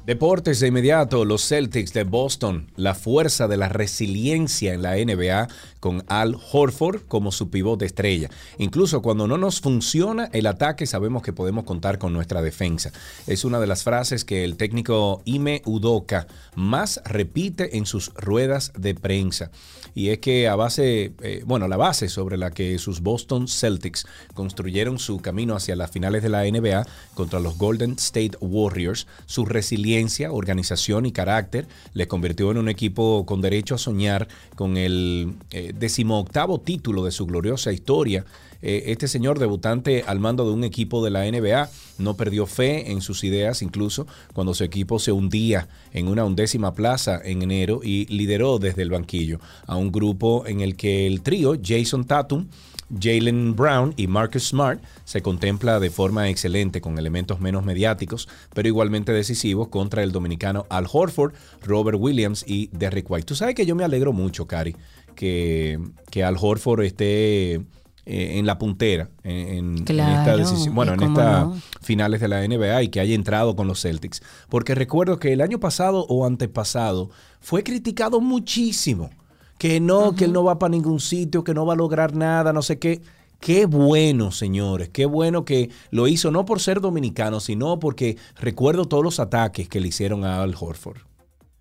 Deportes de inmediato, los Celtics de Boston, la fuerza de la resiliencia en la NBA con Al Horford como su pivote estrella. Incluso cuando no nos funciona el ataque, sabemos que podemos contar con nuestra defensa. Es una de las frases que el técnico Ime Udoka más repite en sus ruedas de prensa. Y es que a base, eh, bueno, la base sobre la que sus Boston Celtics construyeron su camino hacia las finales de la NBA contra los Golden State Warriors, su resiliencia, organización y carácter les convirtió en un equipo con derecho a soñar con el eh, decimoctavo título de su gloriosa historia. Eh, este señor debutante al mando de un equipo de la NBA no perdió fe en sus ideas incluso cuando su equipo se hundía en una undécima plaza en enero y lideró desde el banquillo a un grupo en el que el trío Jason Tatum, Jalen Brown y Marcus Smart se contempla de forma excelente con elementos menos mediáticos, pero igualmente decisivos contra el dominicano Al Horford, Robert Williams y Derrick White. Tú sabes que yo me alegro mucho, Cari, que, que Al Horford esté eh, en la puntera en, esta decisión, bueno, en estas no. finales de la NBA y que haya entrado con los Celtics. Porque recuerdo que el año pasado o antepasado fue criticado muchísimo. Que no, que él no va para ningún sitio, que no va a lograr nada, no sé qué. Qué bueno, señores, qué bueno que lo hizo, no por ser dominicano, sino porque recuerdo todos los ataques que le hicieron a Al Horford.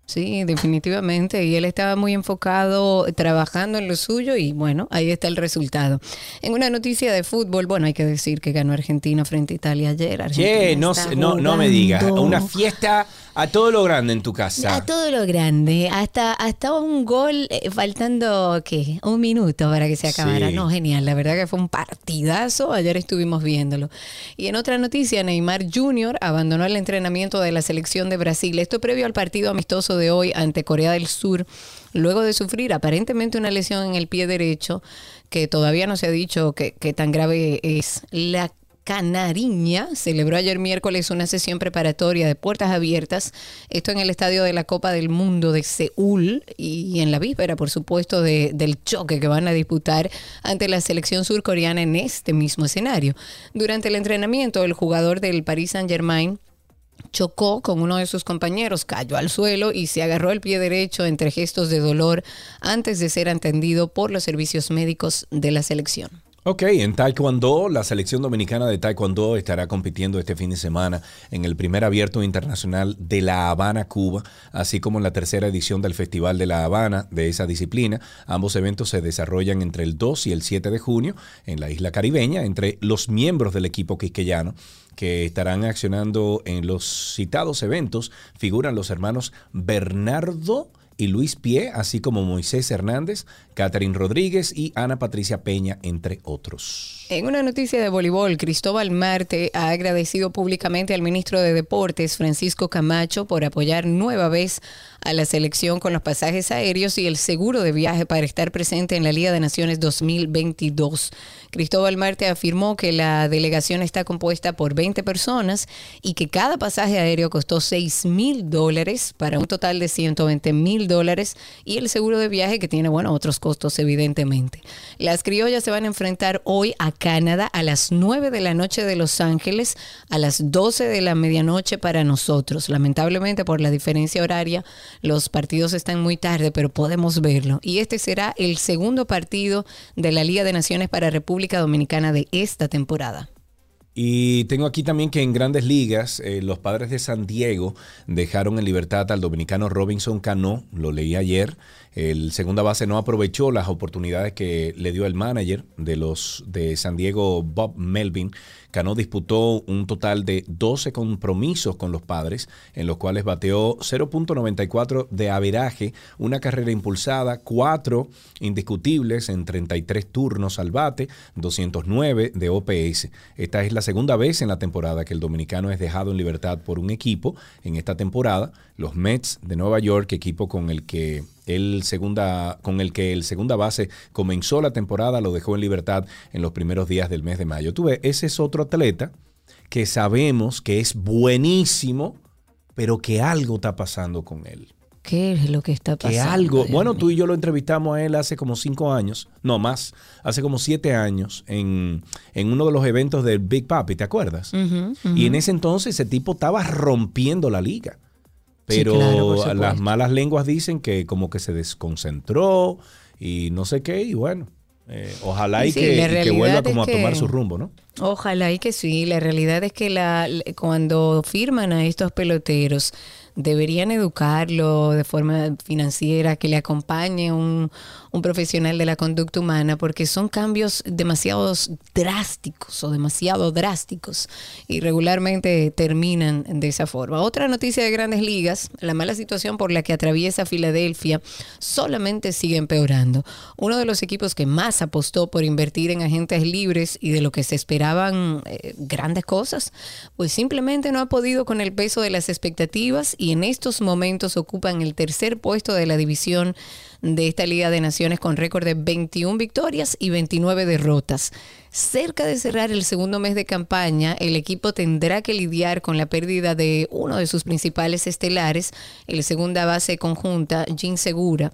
Sí, definitivamente. Y él estaba muy enfocado trabajando en lo suyo y bueno, ahí está el resultado. En una noticia de fútbol, bueno, hay que decir que ganó Argentina frente a Italia ayer. Argentina no, no, no me digas, una fiesta a todo lo grande en tu casa. A todo lo grande, hasta, hasta un gol eh, faltando, ¿qué? Un minuto para que se acabara. Sí. No, genial, la verdad que fue un partidazo, ayer estuvimos viéndolo. Y en otra noticia, Neymar Jr. abandonó el entrenamiento de la selección de Brasil, esto previo al partido amistoso de hoy ante Corea del Sur, luego de sufrir aparentemente una lesión en el pie derecho, que todavía no se ha dicho qué qué tan grave es. La Canariña celebró ayer miércoles una sesión preparatoria de puertas abiertas, esto en el estadio de la Copa del Mundo de Seúl y en la víspera, por supuesto, de- del choque que van a disputar ante la selección surcoreana en este mismo escenario. Durante el entrenamiento, el jugador del Paris Saint-Germain chocó con uno de sus compañeros, cayó al suelo y se agarró el pie derecho entre gestos de dolor antes de ser atendido por los servicios médicos de la selección. Ok, en Taekwondo, la selección dominicana de Taekwondo estará compitiendo este fin de semana en el primer abierto internacional de La Habana, Cuba, así como en la tercera edición del Festival de La Habana de esa disciplina. Ambos eventos se desarrollan entre el 2 y el 7 de junio en la isla caribeña, entre los miembros del equipo quisqueyano que estarán accionando en los citados eventos figuran los hermanos Bernardo y Luis Pie, así como Moisés Hernández, Catherine Rodríguez y Ana Patricia Peña, entre otros. En una noticia de voleibol, Cristóbal Marte ha agradecido públicamente al ministro de Deportes, Francisco Camacho, por apoyar nueva vez a la selección con los pasajes aéreos y el seguro de viaje para estar presente en la Liga de Naciones 2022. Cristóbal Marte afirmó que la delegación está compuesta por 20 personas y que cada pasaje aéreo costó 6 mil dólares para un total de 120 mil dólares y el seguro de viaje que tiene, bueno, otros costos evidentemente. Las criollas se van a enfrentar hoy a Canadá a las 9 de la noche de Los Ángeles, a las 12 de la medianoche para nosotros. Lamentablemente por la diferencia horaria, los partidos están muy tarde, pero podemos verlo. Y este será el segundo partido de la Liga de Naciones para República Dominicana de esta temporada. Y tengo aquí también que en grandes ligas, eh, los padres de San Diego dejaron en libertad al dominicano Robinson Cano, lo leí ayer. El segunda base no aprovechó las oportunidades que le dio el manager de los de San Diego, Bob Melvin. Cano disputó un total de 12 compromisos con los padres, en los cuales bateó 0.94 de averaje, una carrera impulsada, 4 indiscutibles en 33 turnos al bate, 209 de OPS. Esta es la segunda vez en la temporada que el dominicano es dejado en libertad por un equipo. En esta temporada, los Mets de Nueva York, equipo con el que el segunda, con el que el segunda base comenzó la temporada, lo dejó en libertad en los primeros días del mes de mayo. Tú ves, ese es otro atleta que sabemos que es buenísimo, pero que algo está pasando con él. ¿Qué es lo que está pasando? Que algo, bueno, tú y yo lo entrevistamos a él hace como cinco años, no más, hace como siete años, en, en uno de los eventos del Big Papi, ¿te acuerdas? Y en ese entonces ese tipo estaba rompiendo la liga. Sí, Pero claro, las malas lenguas dicen que como que se desconcentró y no sé qué, y bueno, eh, ojalá y, Sí, que, y vuelva como a tomar su rumbo, ¿no? Ojalá y que sí. La realidad es que la, cuando firman a estos peloteros deberían educarlo de forma financiera, que le acompañe un, un profesional de la conducta humana, porque son cambios demasiado drásticos o demasiado drásticos y regularmente terminan de esa forma. Otra noticia de grandes ligas, la mala situación por la que atraviesa Filadelfia solamente sigue empeorando. Uno de los equipos que más apostó por invertir en agentes libres y de lo que se esperaban eh, grandes cosas, pues simplemente no ha podido con el peso de las expectativas y en estos momentos ocupan el tercer puesto de la división de esta Liga de Naciones con récord de 21 victorias y 29 derrotas. Cerca de cerrar el segundo mes de campaña, el equipo tendrá que lidiar con la pérdida de uno de sus principales estelares, el segunda base conjunta, Jim Segura.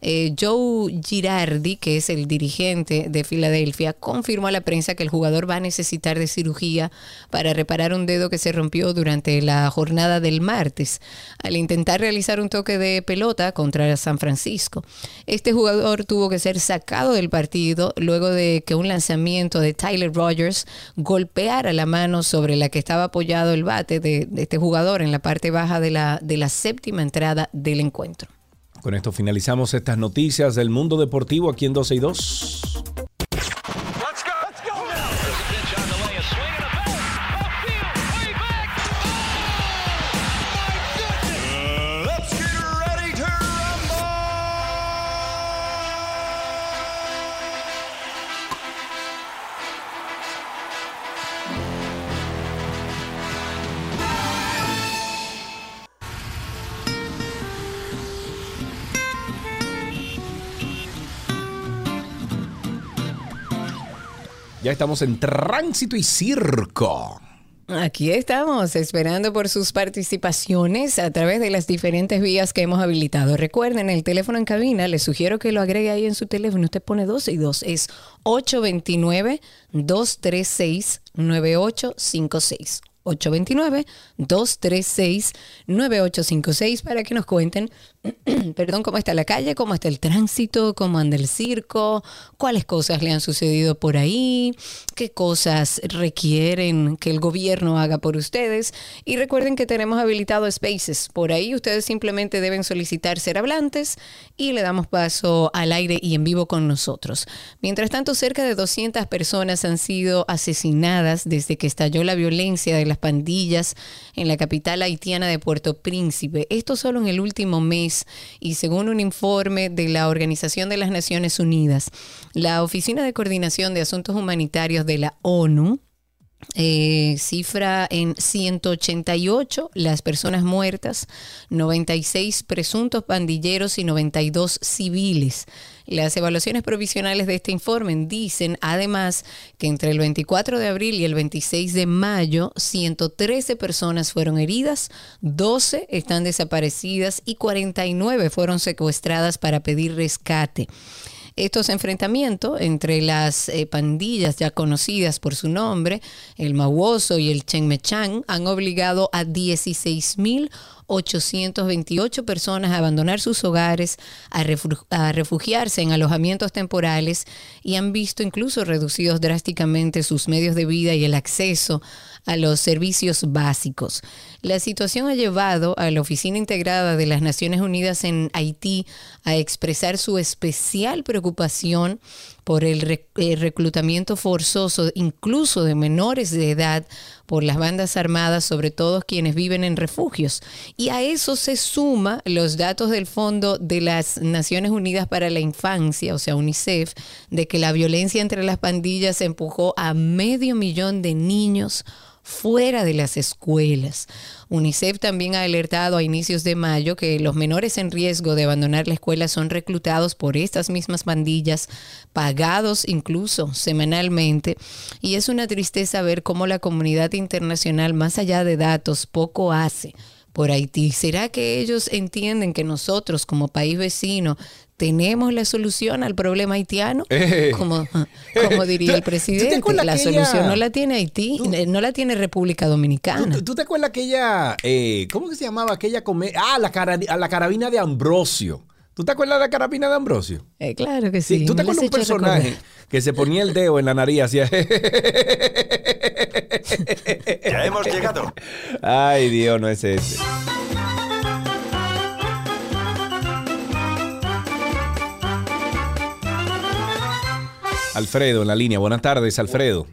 Eh, Joe Girardi, que es el dirigente de Filadelfia, confirmó a la prensa que el jugador va a necesitar de cirugía para reparar un dedo que se rompió durante la jornada del martes al intentar realizar un toque de pelota contra San Francisco. Este jugador tuvo que ser sacado del partido luego de que un lanzamiento de Tyler Rogers golpeara la mano sobre la que estaba apoyado el bate de, de este jugador en la parte baja de la, de la séptima entrada del encuentro. Con esto finalizamos estas noticias del mundo deportivo aquí en 12 y 2. Ya estamos en tránsito y circo. Aquí estamos, esperando por sus participaciones a través de las diferentes vías que hemos habilitado. Recuerden, el teléfono en cabina, les sugiero que lo agregue ahí en su teléfono. Usted pone 12 y 2, es 829-236-9856. 829-236-9856 para que nos cuenten, perdón, cómo está la calle, cómo está el tránsito, cómo anda el circo, cuáles cosas le han sucedido por ahí, qué cosas requieren que el gobierno haga por ustedes. Y recuerden que tenemos habilitado Spaces. Por ahí ustedes simplemente deben solicitar ser hablantes y le damos paso al aire y en vivo con nosotros. Mientras tanto, cerca de 200 personas han sido asesinadas desde que estalló la violencia de las pandillas en la capital haitiana de Puerto Príncipe. Esto solo en el último mes y según un informe de la Organización de las Naciones Unidas, la Oficina de Coordinación de Asuntos Humanitarios de la ONU eh, cifra en 188 las personas muertas, 96 presuntos pandilleros y 92 civiles. Las evaluaciones provisionales de este informe dicen además que entre el 24 de abril y el 26 de mayo 113 personas fueron heridas, 12 están desaparecidas y 49 fueron secuestradas para pedir rescate. Estos enfrentamientos entre las eh, pandillas ya conocidas por su nombre, el Mauoso y el Chenmechang, han obligado a 16.828 personas a abandonar sus hogares, a refugiarse en alojamientos temporales y han visto incluso reducidos drásticamente sus medios de vida y el acceso a los servicios básicos. La situación ha llevado a la Oficina Integrada de las Naciones Unidas en Haití a expresar su especial preocupación por el eh, reclutamiento forzoso, incluso de menores de edad, por las bandas armadas, sobre todo quienes viven en refugios. Y a eso se suma los datos del Fondo de las Naciones Unidas para la Infancia, o sea, UNICEF, de que la violencia entre las pandillas empujó a medio millón de niños fuera de las escuelas. UNICEF también ha alertado a inicios de mayo que los menores en riesgo de abandonar la escuela son reclutados por estas mismas pandillas, pagados incluso semanalmente. Y es una tristeza ver cómo la comunidad internacional, más allá de datos, poco hace por Haití. ¿Será que ellos entienden que nosotros como país vecino tenemos la solución al problema haitiano? Eh. Como, como diría el ¿Tú te presidente, la aquella- solución no la tiene Haití, eh, no la tiene República Dominicana. ¿Tú, tú te acuerdas aquella, eh, ¿cómo que se llamaba aquella comedia? Ah, la, cara- a la carabina de Ambrosio. ¿Tú te acuerdas de la carabina de Ambrosio? Eh, claro que sí. ¿Tú te acuerdas las un personaje recordar. que se ponía el dedo en la nariz y hacía... Ya hemos llegado. Ay, Dios, no es ese. Alfredo en la línea. Buenas tardes, Alfredo.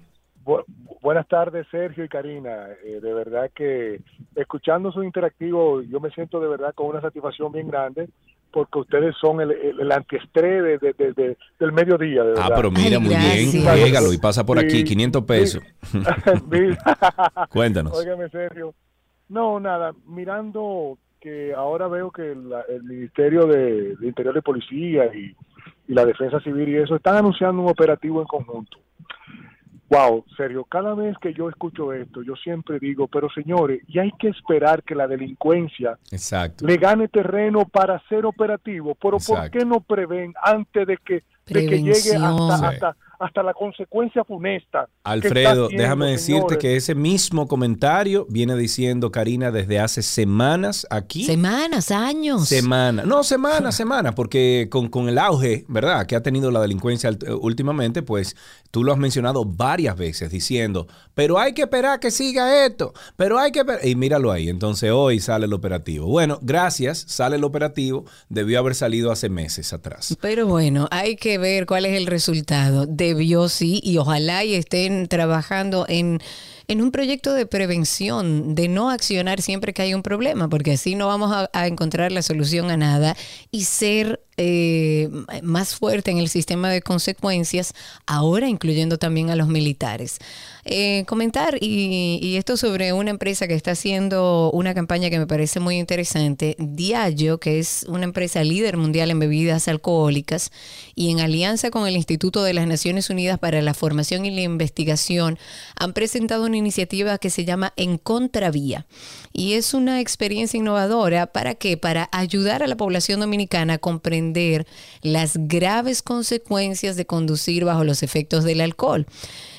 Bu- buenas tardes, Sergio y Karina. Eh, de verdad que escuchando su interactivo, yo me siento de verdad con una satisfacción bien grande porque ustedes son el, el, el antiestrés de- de- de- de- del mediodía, de Ah, pero mira, muy bien. Llégalo y pasa por aquí. 500 pesos. Cuéntanos. Óigame, Sergio. No, nada, mirando que ahora veo que la- el Ministerio de, de Interior y Policía y, y la Defensa Civil y eso están anunciando un operativo en conjunto. Wow, serio, cada vez que yo escucho esto, yo siempre digo, pero señores, y hay que esperar que la delincuencia Exacto. le gane terreno para ser operativo, pero ¿por qué no prevén antes de que, de que llegue Prevención. hasta, Sí. hasta, hasta la consecuencia funesta? Alfredo, haciendo, déjame decirte señores? que ese mismo comentario viene diciendo Karina desde hace semanas aquí. Semanas, años. Semana. No, semana, semana, porque con, con el auge, ¿verdad?, que ha tenido la delincuencia últimamente, pues tú lo has mencionado varias veces diciendo, pero hay que esperar que siga esto, pero hay que esperar. Y míralo ahí, entonces hoy sale el operativo. Bueno, gracias, sale el operativo, debió haber salido hace meses atrás. Pero bueno, hay que ver cuál es el resultado. Debió sí, y ojalá y estén trabajando en, en un proyecto de prevención, de no accionar siempre que hay un problema, porque así no vamos a, encontrar la solución a nada y ser eh, más fuerte en el sistema de consecuencias, ahora incluyendo también a los militares. Eh, comentar y, y esto sobre una empresa que está haciendo una campaña que me parece muy interesante, Diageo, que es una empresa líder mundial en bebidas alcohólicas y en alianza con el Instituto de las Naciones Unidas para la Formación y la Investigación, han presentado una iniciativa que se llama En Contravía. Y es una experiencia innovadora para qué? Para ayudar a la población dominicana a comprender las graves consecuencias de conducir bajo los efectos del alcohol.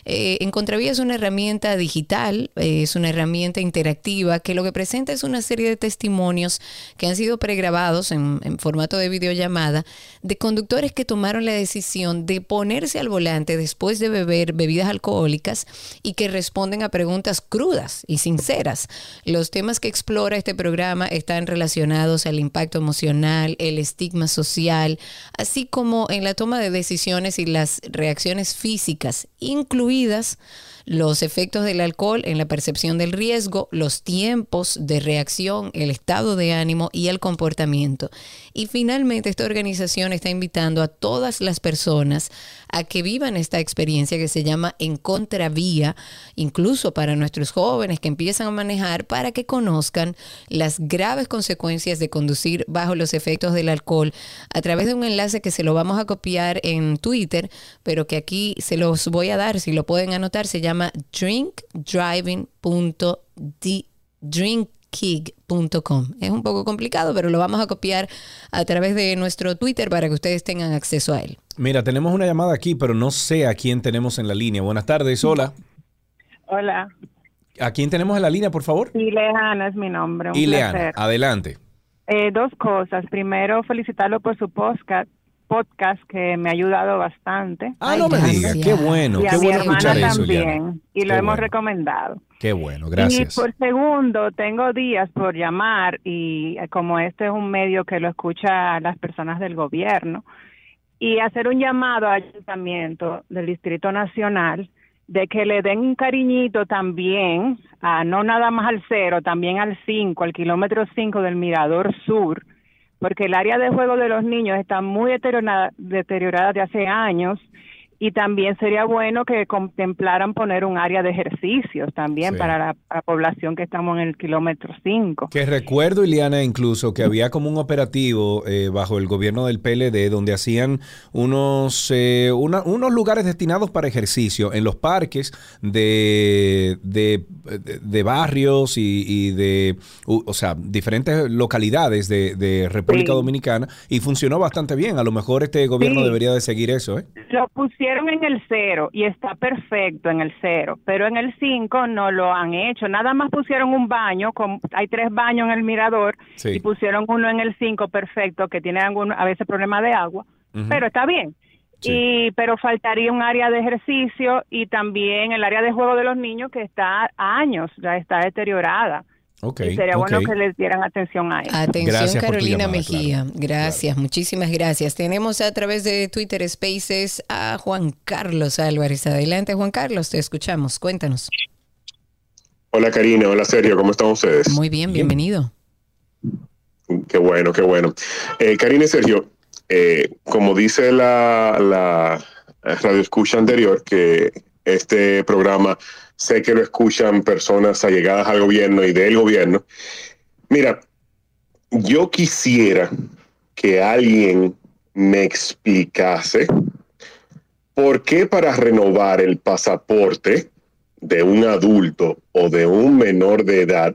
Eh, en Contravía es una herramienta digital, eh, es una herramienta interactiva que lo que presenta es una serie de testimonios que han sido pregrabados en, en formato de videollamada de conductores que tomaron la decisión de ponerse al volante después de beber bebidas alcohólicas y que responden a preguntas crudas y sinceras. Los temas que explora este programa están relacionados al impacto emocional, el estigma social, así como en la toma de decisiones y las reacciones físicas, incluidas vidas los efectos del alcohol en la percepción del riesgo, los tiempos de reacción, el estado de ánimo y el comportamiento. Y finalmente esta organización está invitando a todas las personas a que vivan esta experiencia que se llama en contravía, incluso para nuestros jóvenes que empiezan a manejar, para que conozcan las graves consecuencias de conducir bajo los efectos del alcohol a través de un enlace que se lo vamos a copiar en Twitter, pero que aquí se los voy a dar, si lo pueden anotar, se llama drinkdriving.drinkig.com. Es un poco complicado, pero lo vamos a copiar a través de nuestro Twitter para que ustedes tengan acceso a él. Mira, tenemos una llamada aquí, pero no sé a quién tenemos en la línea. Buenas tardes, hola. Hola, ¿A quién tenemos en la línea, por favor? Ileana es mi nombre. Un Ileana, placer. adelante. Eh, dos cosas. Primero, felicitarlo por su podcast, podcast que me ha ayudado bastante. Ah, no me digas, qué bueno, y qué a mi bueno hermana escuchar eso, también. Y lo Qué hemos bueno. recomendado. Qué bueno, gracias. Y por segundo, tengo días por llamar y eh, como este es un medio que lo escucha las personas del gobierno y hacer un llamado al ayuntamiento del Distrito Nacional de que le den un cariñito también, a, no nada más al cero, también al 5, al kilómetro 5 del Mirador Sur, porque el área de juego de los niños está muy deteriorada, deteriorada de hace años y también sería bueno que contemplaran poner un área de ejercicios también Sí. para la, la población que estamos en el kilómetro 5. Que recuerdo, Ileana, incluso que había como un operativo eh, bajo el gobierno del PLD donde hacían unos, eh, una- unos lugares destinados para ejercicio en los parques de, de, de- barrios y, y de, u- o sea, diferentes localidades de, de República Sí. Dominicana y funcionó bastante bien. A lo mejor este gobierno Sí. debería de seguir eso, ¿eh? Lo pusieron en el cero y está perfecto en el cero, pero en el 5 no lo han hecho. Nada más pusieron un baño, con, hay tres baños en el mirador Sí. y pusieron uno en el 5 perfecto que tiene algún, a veces problema de agua, pero está bien. Y, pero faltaría un área de ejercicio y también el área de juego de los niños que está a años, ya está deteriorada. Ok, y sería bueno que les dieran atención a eso. Atención Gracias Carolina llamada, Mejía. Gracias, muchísimas gracias. Tenemos a través de Twitter Spaces a Juan Carlos Álvarez. Adelante Juan Carlos, te escuchamos. Cuéntanos. Hola Karina, hola Sergio, ¿cómo están ustedes? Muy bien, bienvenido. Qué bueno, qué bueno. Eh, Karina y Sergio, eh, como dice la, la radio escucha anterior, que este programa sé que lo escuchan personas allegadas al gobierno y del gobierno. Mira, yo quisiera que alguien me explicase por qué para renovar el pasaporte de un adulto o de un menor de edad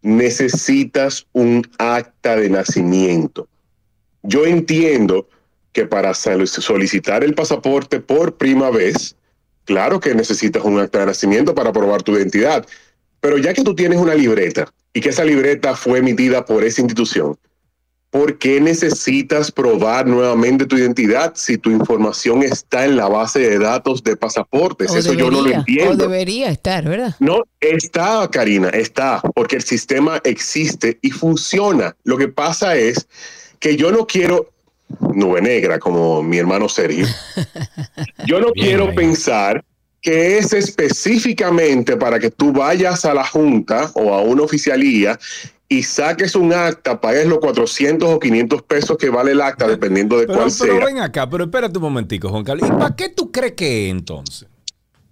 necesitas un acta de nacimiento. Yo entiendo que para sol- solicitar el pasaporte por primera vez, claro que necesitas un acta de nacimiento para probar tu identidad, pero ya que tú tienes una libreta y que esa libreta fue emitida por esa institución, ¿por qué necesitas probar nuevamente tu identidad si tu información está en la base de datos de pasaportes? O Eso yo no lo entiendo. O debería estar, ¿verdad? No, está, Karina, está, porque el sistema existe y funciona. Lo que pasa es que yo no quiero nube negra como mi hermano Sergio. Yo no quiero pensar que es específicamente para que tú vayas a la junta o a una oficialía y saques un acta, pagues los 400 o 500 pesos que vale el acta, dependiendo de Pero, cuál pero sea. ven acá, pero espérate un momentico, Juan Carlos. ¿Y para qué tú crees que es entonces?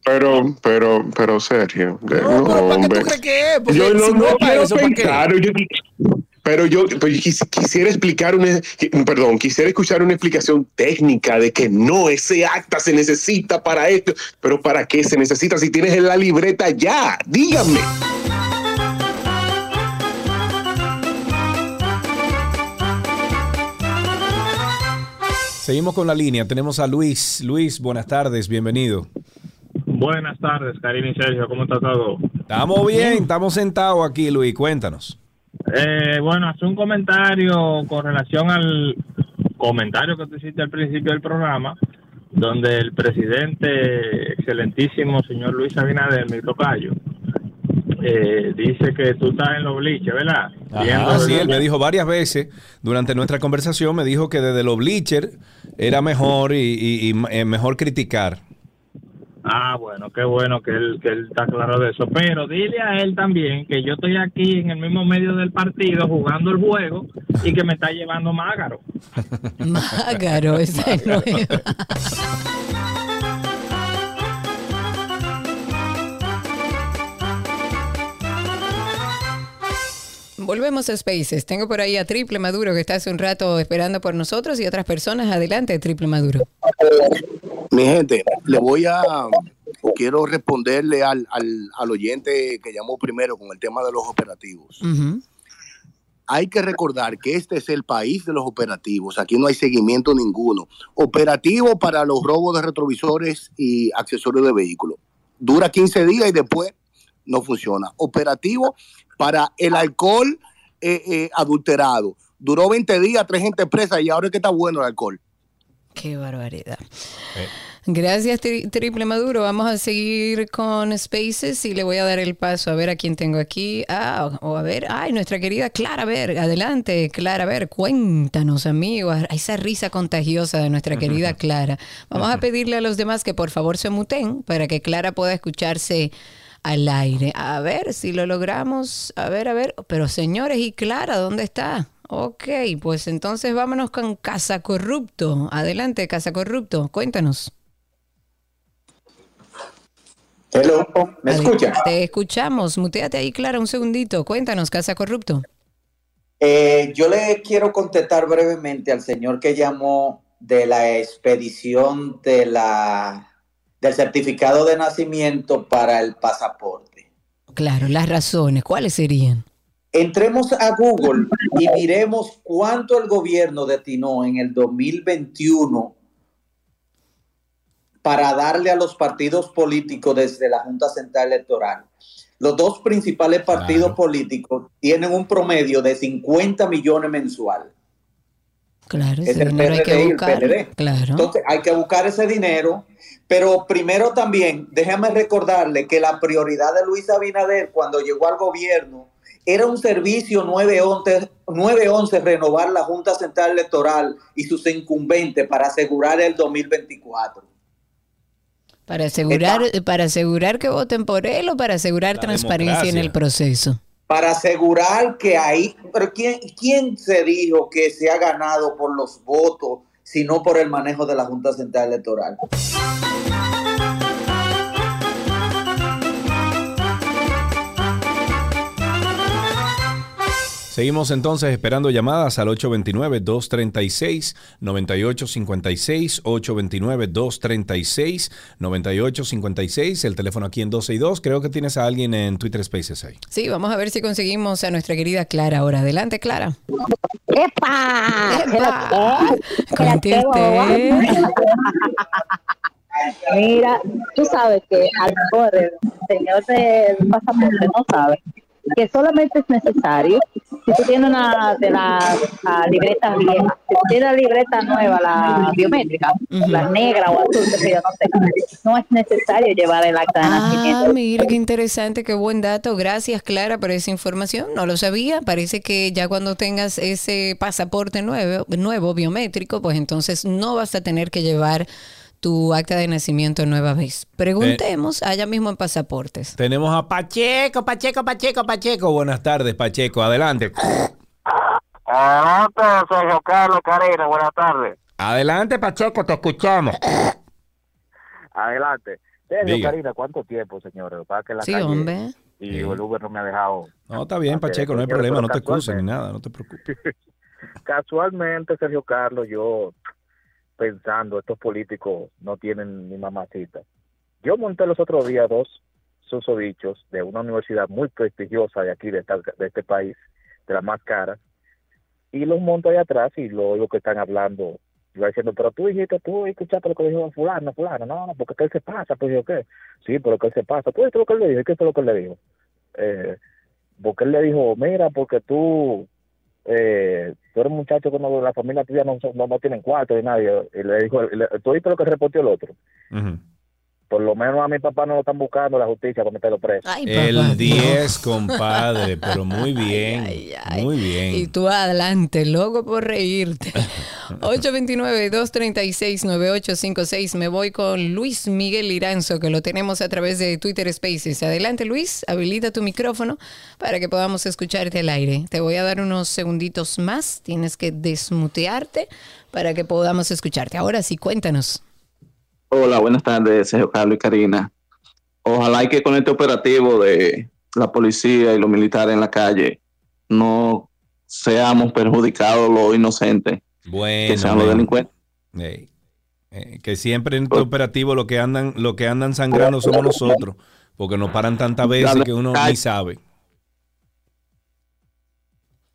Pero, pero, pero, Sergio. No, pero ¿para qué tú crees que es? Porque Yo no, si no no es para quiero pensar. yo- pero yo, quis- quisiera explicar una, perdón, quisiera escuchar una explicación técnica de que no, ese acta se necesita para esto. Pero ¿para qué se necesita si tienes la libreta ya? Dígame. Seguimos con la línea. Tenemos a Luis. Luis, buenas tardes, bienvenido. Buenas tardes, Karina y Sergio, ¿cómo está todo? Estamos bien, estamos sentados aquí, Luis. Cuéntanos. Eh, bueno, hace un comentario con relación al comentario que tú hiciste al principio del programa, donde el presidente, excelentísimo señor Luis Abinader, mi tocayo, eh, dice que tú estás en los bliches, ¿verdad? Ajá, sí, él me dijo varias veces durante nuestra conversación, me dijo que desde los bleachers era mejor y, y- y, eh, mejor criticar. Ah, bueno, qué bueno que él, que él está claro de eso. Pero dile a él también que yo estoy aquí en el mismo medio del partido jugando el juego y que me está llevando Mágaro. Mágaro, esa es Volvemos a Spaces. Tengo por ahí a Triple Maduro que está hace un rato esperando por nosotros y otras personas. Adelante, Triple Maduro. Mi gente, le voy a, quiero responderle al, al, al oyente que llamó primero con el tema de los operativos. Hay que recordar que este es el país de los operativos. Aquí no hay seguimiento ninguno. Operativo para los robos de retrovisores y accesorios de vehículos. Dura 15 días y después no funciona. Operativo para el alcohol eh, eh, adulterado. Duró 20 días, tres gente presa y ahora es que está bueno el alcohol. Qué barbaridad. Gracias, Tri- Triple Maduro. Vamos a seguir con Spaces y le voy a dar el paso a ver a quién tengo aquí. Ah, o a ver, ay, nuestra querida Clara Ver. Adelante, Clara Ver, cuéntanos, amigos, esa risa contagiosa de nuestra querida Clara. Vamos a pedirle a los demás que por favor se muten para que Clara pueda escucharse al aire. A ver si lo logramos. A ver, a ver. Pero señores, ¿y Clara dónde está? Ok, pues entonces vámonos con Casa Corrupto. Adelante, Casa Corrupto, cuéntanos. Hello, ¿me escucha? Te escuchamos. Muteate ahí, Clara, un segundito. Cuéntanos, Casa Corrupto. Eh, yo le quiero contestar brevemente al señor que llamó de la expedición de la, del certificado de nacimiento para el pasaporte. Claro, las razones, ¿cuáles serían? Entremos a Google y miremos cuánto el gobierno destinó en el 2021 para darle a los partidos políticos desde la Junta Central Electoral. Los dos principales partidos políticos tienen un promedio de 50 millones mensual. Claro, Es el dinero hay PRD y que el buscar. PLD. Claro. Entonces hay que buscar ese dinero, pero primero también déjame recordarle que la prioridad de Luis Abinader cuando llegó al gobierno era un servicio 911, 911 renovar la Junta Central Electoral y sus incumbentes para asegurar el 2024. Para asegurar, para asegurar que voten por él o para asegurar transparencia en el proceso. Para asegurar que ahí, pero ¿quién, ¿quién se dijo que se ha ganado por los votos, sino por el manejo de la Junta Central Electoral? Seguimos entonces esperando llamadas al 829-236-9856, 829-236-9856, el teléfono aquí en 12 y 2. Creo que tienes a alguien en Twitter Spaces ahí. Sí, vamos a ver si conseguimos a nuestra querida Clara ahora. Adelante, Clara. ¡Epa! ¡Epa! Espérate, Cuente usted. Mira, tú sabes que al mejor el señor del pasaporte no sabe que solamente es necesario si tú tienes una de las ah, libretas viejas, si tú tienes la libreta nueva, la biométrica, la negra o azul, que yo, no sé, no es necesario llevar el acta de Ah, nacimiento. mira qué interesante, qué buen dato. Gracias, Clara, por esa información. No lo sabía. Parece que ya cuando tengas ese pasaporte nuevo, nuevo biométrico, pues entonces no vas a tener que llevar tu acta de nacimiento nueva vez. Preguntemos allá mismo en pasaportes. Tenemos a Pacheco, Pacheco, Pacheco, Pacheco. Buenas tardes, Pacheco. Adelante. Adelante, Sergio Carlos Karina, buenas tardes. Adelante, Pacheco, te escuchamos. Adelante. Sergio Diga. Karina, ¿cuánto tiempo, señores? Para que la Sí, calle hombre. Y el Uber no me ha dejado. No, está bien, Pacheco, no hay problema, no te excuses ni casualmente- nada, no te preocupes. Casualmente, Sergio Carlos, yo pensando, estos políticos no tienen ni mamacita. Yo monté los otros días dos susodichos de una universidad muy prestigiosa de aquí, de, este país, de las más caras, y los monto ahí atrás y lo oigo que están hablando. Yo diciendo, pero tú dijiste, tú escuchaste lo que dijo fulano, fulano, no, no, porque que él se pasa, pues yo qué, sí, pero que él se pasa, tú viste lo que él le dijo, ¿y qué fue lo que él le dijo? Eh, porque él le dijo, mira, porque tú, eh, tú eres un muchacho que no, la familia tuya no, no, no tienen cuarto ni nadie, y le dijo, tú viste lo que reportó el otro, por lo menos a mi papá no lo están buscando la justicia para meterlo preso. El 10, compadre, pero muy bien, muy bien. Y tú adelante, loco por reírte. 829-236-9856. Me voy con Luis Miguel Iranzo, que lo tenemos a través de Twitter Spaces. Adelante, Luis, habilita tu micrófono para que podamos escucharte al aire. Te voy a dar unos segunditos más. Tienes que desmutearte para que podamos escucharte. Ahora sí, cuéntanos. Hola, buenas tardes, Sergio Carlos y Karina. Ojalá y que con este operativo de la policía y los militares en la calle no seamos perjudicados los inocentes, Bueno, que sean los delincuentes. Eh, que siempre en este operativo lo que andan, lo que andan sangrando somos nosotros, porque nos paran tantas veces que uno ni sabe.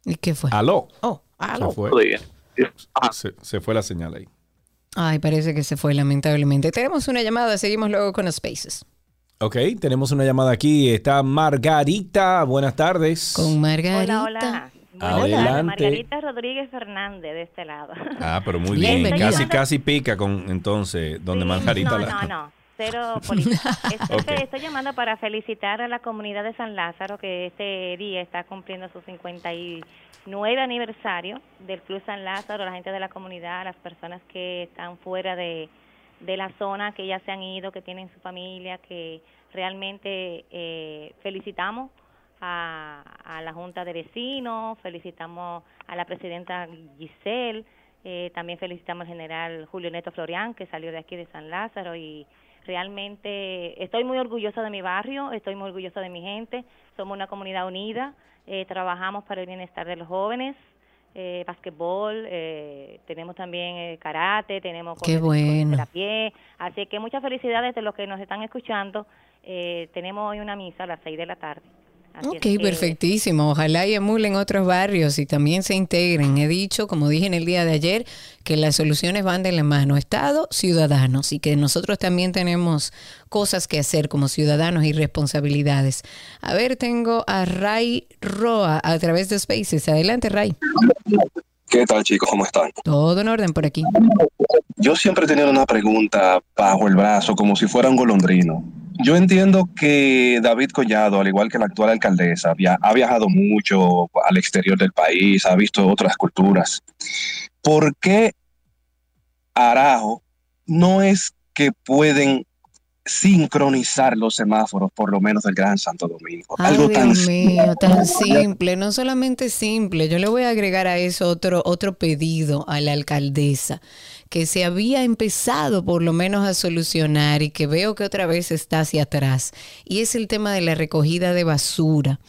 ¿Y qué fue? Aló. Oh, aló. Se fue. Se, se fue la señal ahí. Ay, parece que se fue lamentablemente. Tenemos una llamada, seguimos luego con los Spaces. Ok, tenemos una llamada aquí. Está Margarita. Buenas tardes. Con Margarita. Hola, hola. Buenas Adelante. tardes, Margarita Rodríguez Fernández de este lado. Ah, pero muy bien. Estoy Casi, casi pica con entonces donde Margarita No, la. no, no. Cero política. Estoy, Ok. estoy llamando para felicitar a la comunidad de San Lázaro que este día está cumpliendo su 59 aniversario del Club San Lázaro, la gente de la comunidad, las personas que están fuera de, de la zona, que ya se han ido, que tienen su familia, que realmente eh, felicitamos a, a la Junta de Vecinos, felicitamos a la presidenta Giselle, eh, también felicitamos al general Julio Neto Florián, que salió de aquí de San Lázaro y realmente estoy muy orgullosa de mi barrio, estoy muy orgullosa de mi gente, somos una comunidad unida, eh, trabajamos para el bienestar de los jóvenes, eh, basquetbol, eh, tenemos también eh, karate, tenemos Qué bueno. pie, así que muchas felicidades de los que nos están escuchando, eh, tenemos hoy una misa a las seis de la tarde. Así es Ok, que- perfectísimo. Ojalá y emulen otros barrios y también se integren. He dicho, como dije en el día de ayer, que las soluciones van de la mano Estado, ciudadanos y que nosotros también tenemos cosas que hacer como ciudadanos y responsabilidades. A ver, tengo a Ray Roa a través de Spaces. Adelante, Ray. ¿Qué tal chicos? ¿Cómo están? Todo en orden por aquí. Yo siempre he tenido una pregunta bajo el brazo, como si fuera un golondrino. Yo entiendo que David Collado, al igual que la actual alcaldesa, ha viajado mucho al exterior del país, ha visto otras culturas. ¿Por qué Arajo no es que pueden sincronizar los semáforos, por lo menos del Gran Santo Domingo. Ay, Algo tan Dios mío, tan simple, no solamente simple, yo le voy a agregar a eso otro, otro pedido a la alcaldesa que se había empezado por lo menos a solucionar y que veo que otra vez está hacia atrás, y es el tema de la recogida de basura.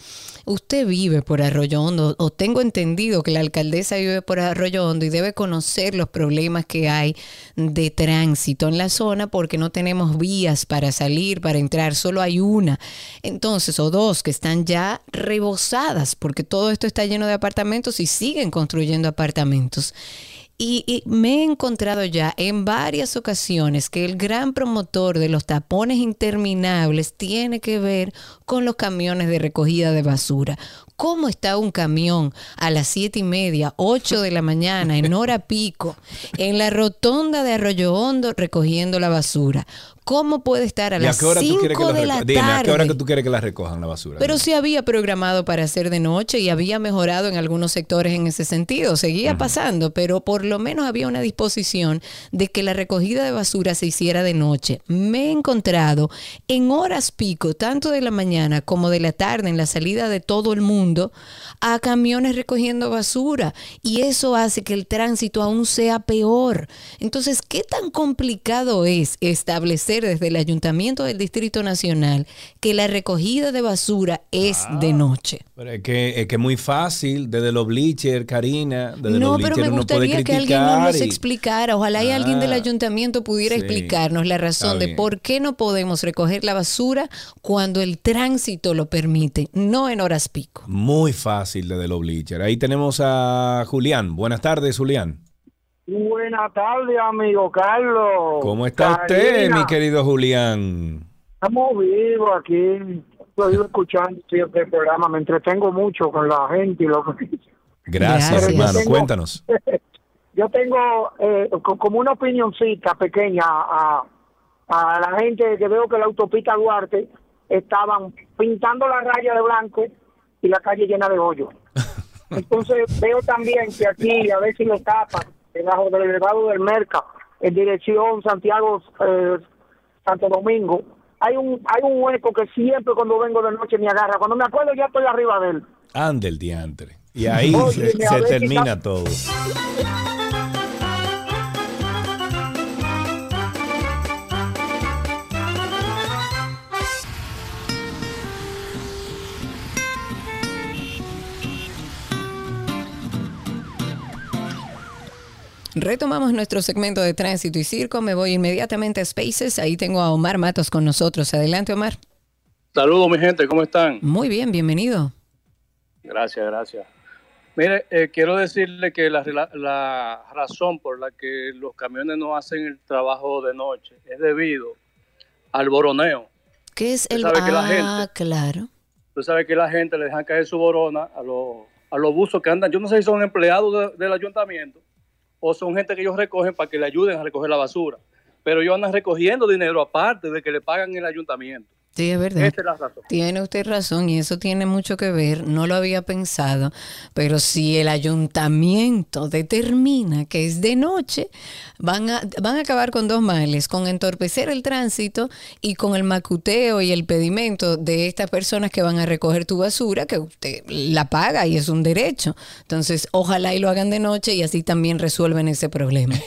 Usted vive por Arroyo Hondo, o tengo entendido que la alcaldesa vive por Arroyo Hondo y debe conocer los problemas que hay de tránsito en la zona porque no tenemos vías para salir, para entrar, solo hay una. Entonces, o dos que están ya rebosadas porque todo esto está lleno de apartamentos y siguen construyendo apartamentos. Y, me he encontrado ya en varias ocasiones que el gran promotor de los tapones interminables tiene que ver con los camiones de recogida de basura. ¿Cómo está un camión a las siete y media, ocho de la mañana, en hora pico, en la rotonda de Arroyo Hondo recogiendo la basura? ¿Cómo puede estar a ¿Y a las qué hora tú quieres que cinco la de la Dime, ¿a qué hora que tú quieres que la recojan la basura? Pero se había programado para hacer de noche y había mejorado en algunos sectores en ese sentido. Seguía pasando, pero por lo menos había una disposición de que la recogida de basura se hiciera de noche. Me he encontrado en horas pico, tanto de la mañana como de la tarde, en la salida de todo el mundo, a camiones recogiendo basura. Y eso hace que el tránsito aún sea peor. Entonces, ¿qué tan complicado es establecer desde el Ayuntamiento del Distrito Nacional que la recogida de basura es Ah. de noche? Pero es que es que es muy fácil, desde los bleachers, Karina, desde No, los pero me gustaría que alguien nos y- explicara. Ojalá y alguien del Ah, ayuntamiento pudiera sí. explicarnos la razón de por qué no podemos recoger la basura cuando el tránsito lo permite, no en horas pico. Muy fácil desde los bleachers. Ahí tenemos a Julián. Buenas tardes, Julián. Buenas tardes, amigo Carlos. ¿Cómo está usted, mi querido Julián? Estamos vivos aquí. Estoy escuchando siempre el programa. Me entretengo mucho con la gente y lo que Gracias, Gracias. hermano. Tengo- Cuéntanos. Yo tengo eh, co- como una opinioncita pequeña a, a la gente que veo que la autopista Duarte estaban pintando la raya de blanco y la calle llena de hoyos. Entonces veo también que aquí a ver si lo tapan debajo del elevado del Merca en dirección Santiago eh, Santo Domingo. Hay un hay un hueco que siempre cuando vengo de noche me agarra. Cuando me acuerdo ya estoy arriba de él. Ande el diantre. Y ahí Oye, se, termina todo. Retomamos nuestro segmento de tránsito y circo. Me voy inmediatamente a Spaces. Ahí tengo a Omar Matos con nosotros. Adelante, Omar. Saludos, mi gente, ¿cómo están? Muy bien, bienvenido. Gracias, gracias. Mire, eh, quiero decirle que la, la- la razón por la que los camiones no hacen el trabajo de noche es debido al boroneo. ¿Qué es el la Ah, gente- claro. Tú sabes que la gente le dejan caer su borona a los, a los buzos que andan. Yo no sé si son empleados de- del ayuntamiento o son gente que ellos recogen para que le ayuden a recoger la basura. Pero ellos andan recogiendo dinero aparte de que le pagan el ayuntamiento. Sí, es verdad. Esa es la razón. Tiene usted razón y eso tiene mucho que ver, no lo había pensado, pero si el ayuntamiento determina que es de noche, van a, van a acabar con dos males, con entorpecer el tránsito y con el macuteo y el pedimento de estas personas que van a recoger tu basura, que usted la paga y es un derecho. Entonces, ojalá y lo hagan de noche y así también resuelven ese problema.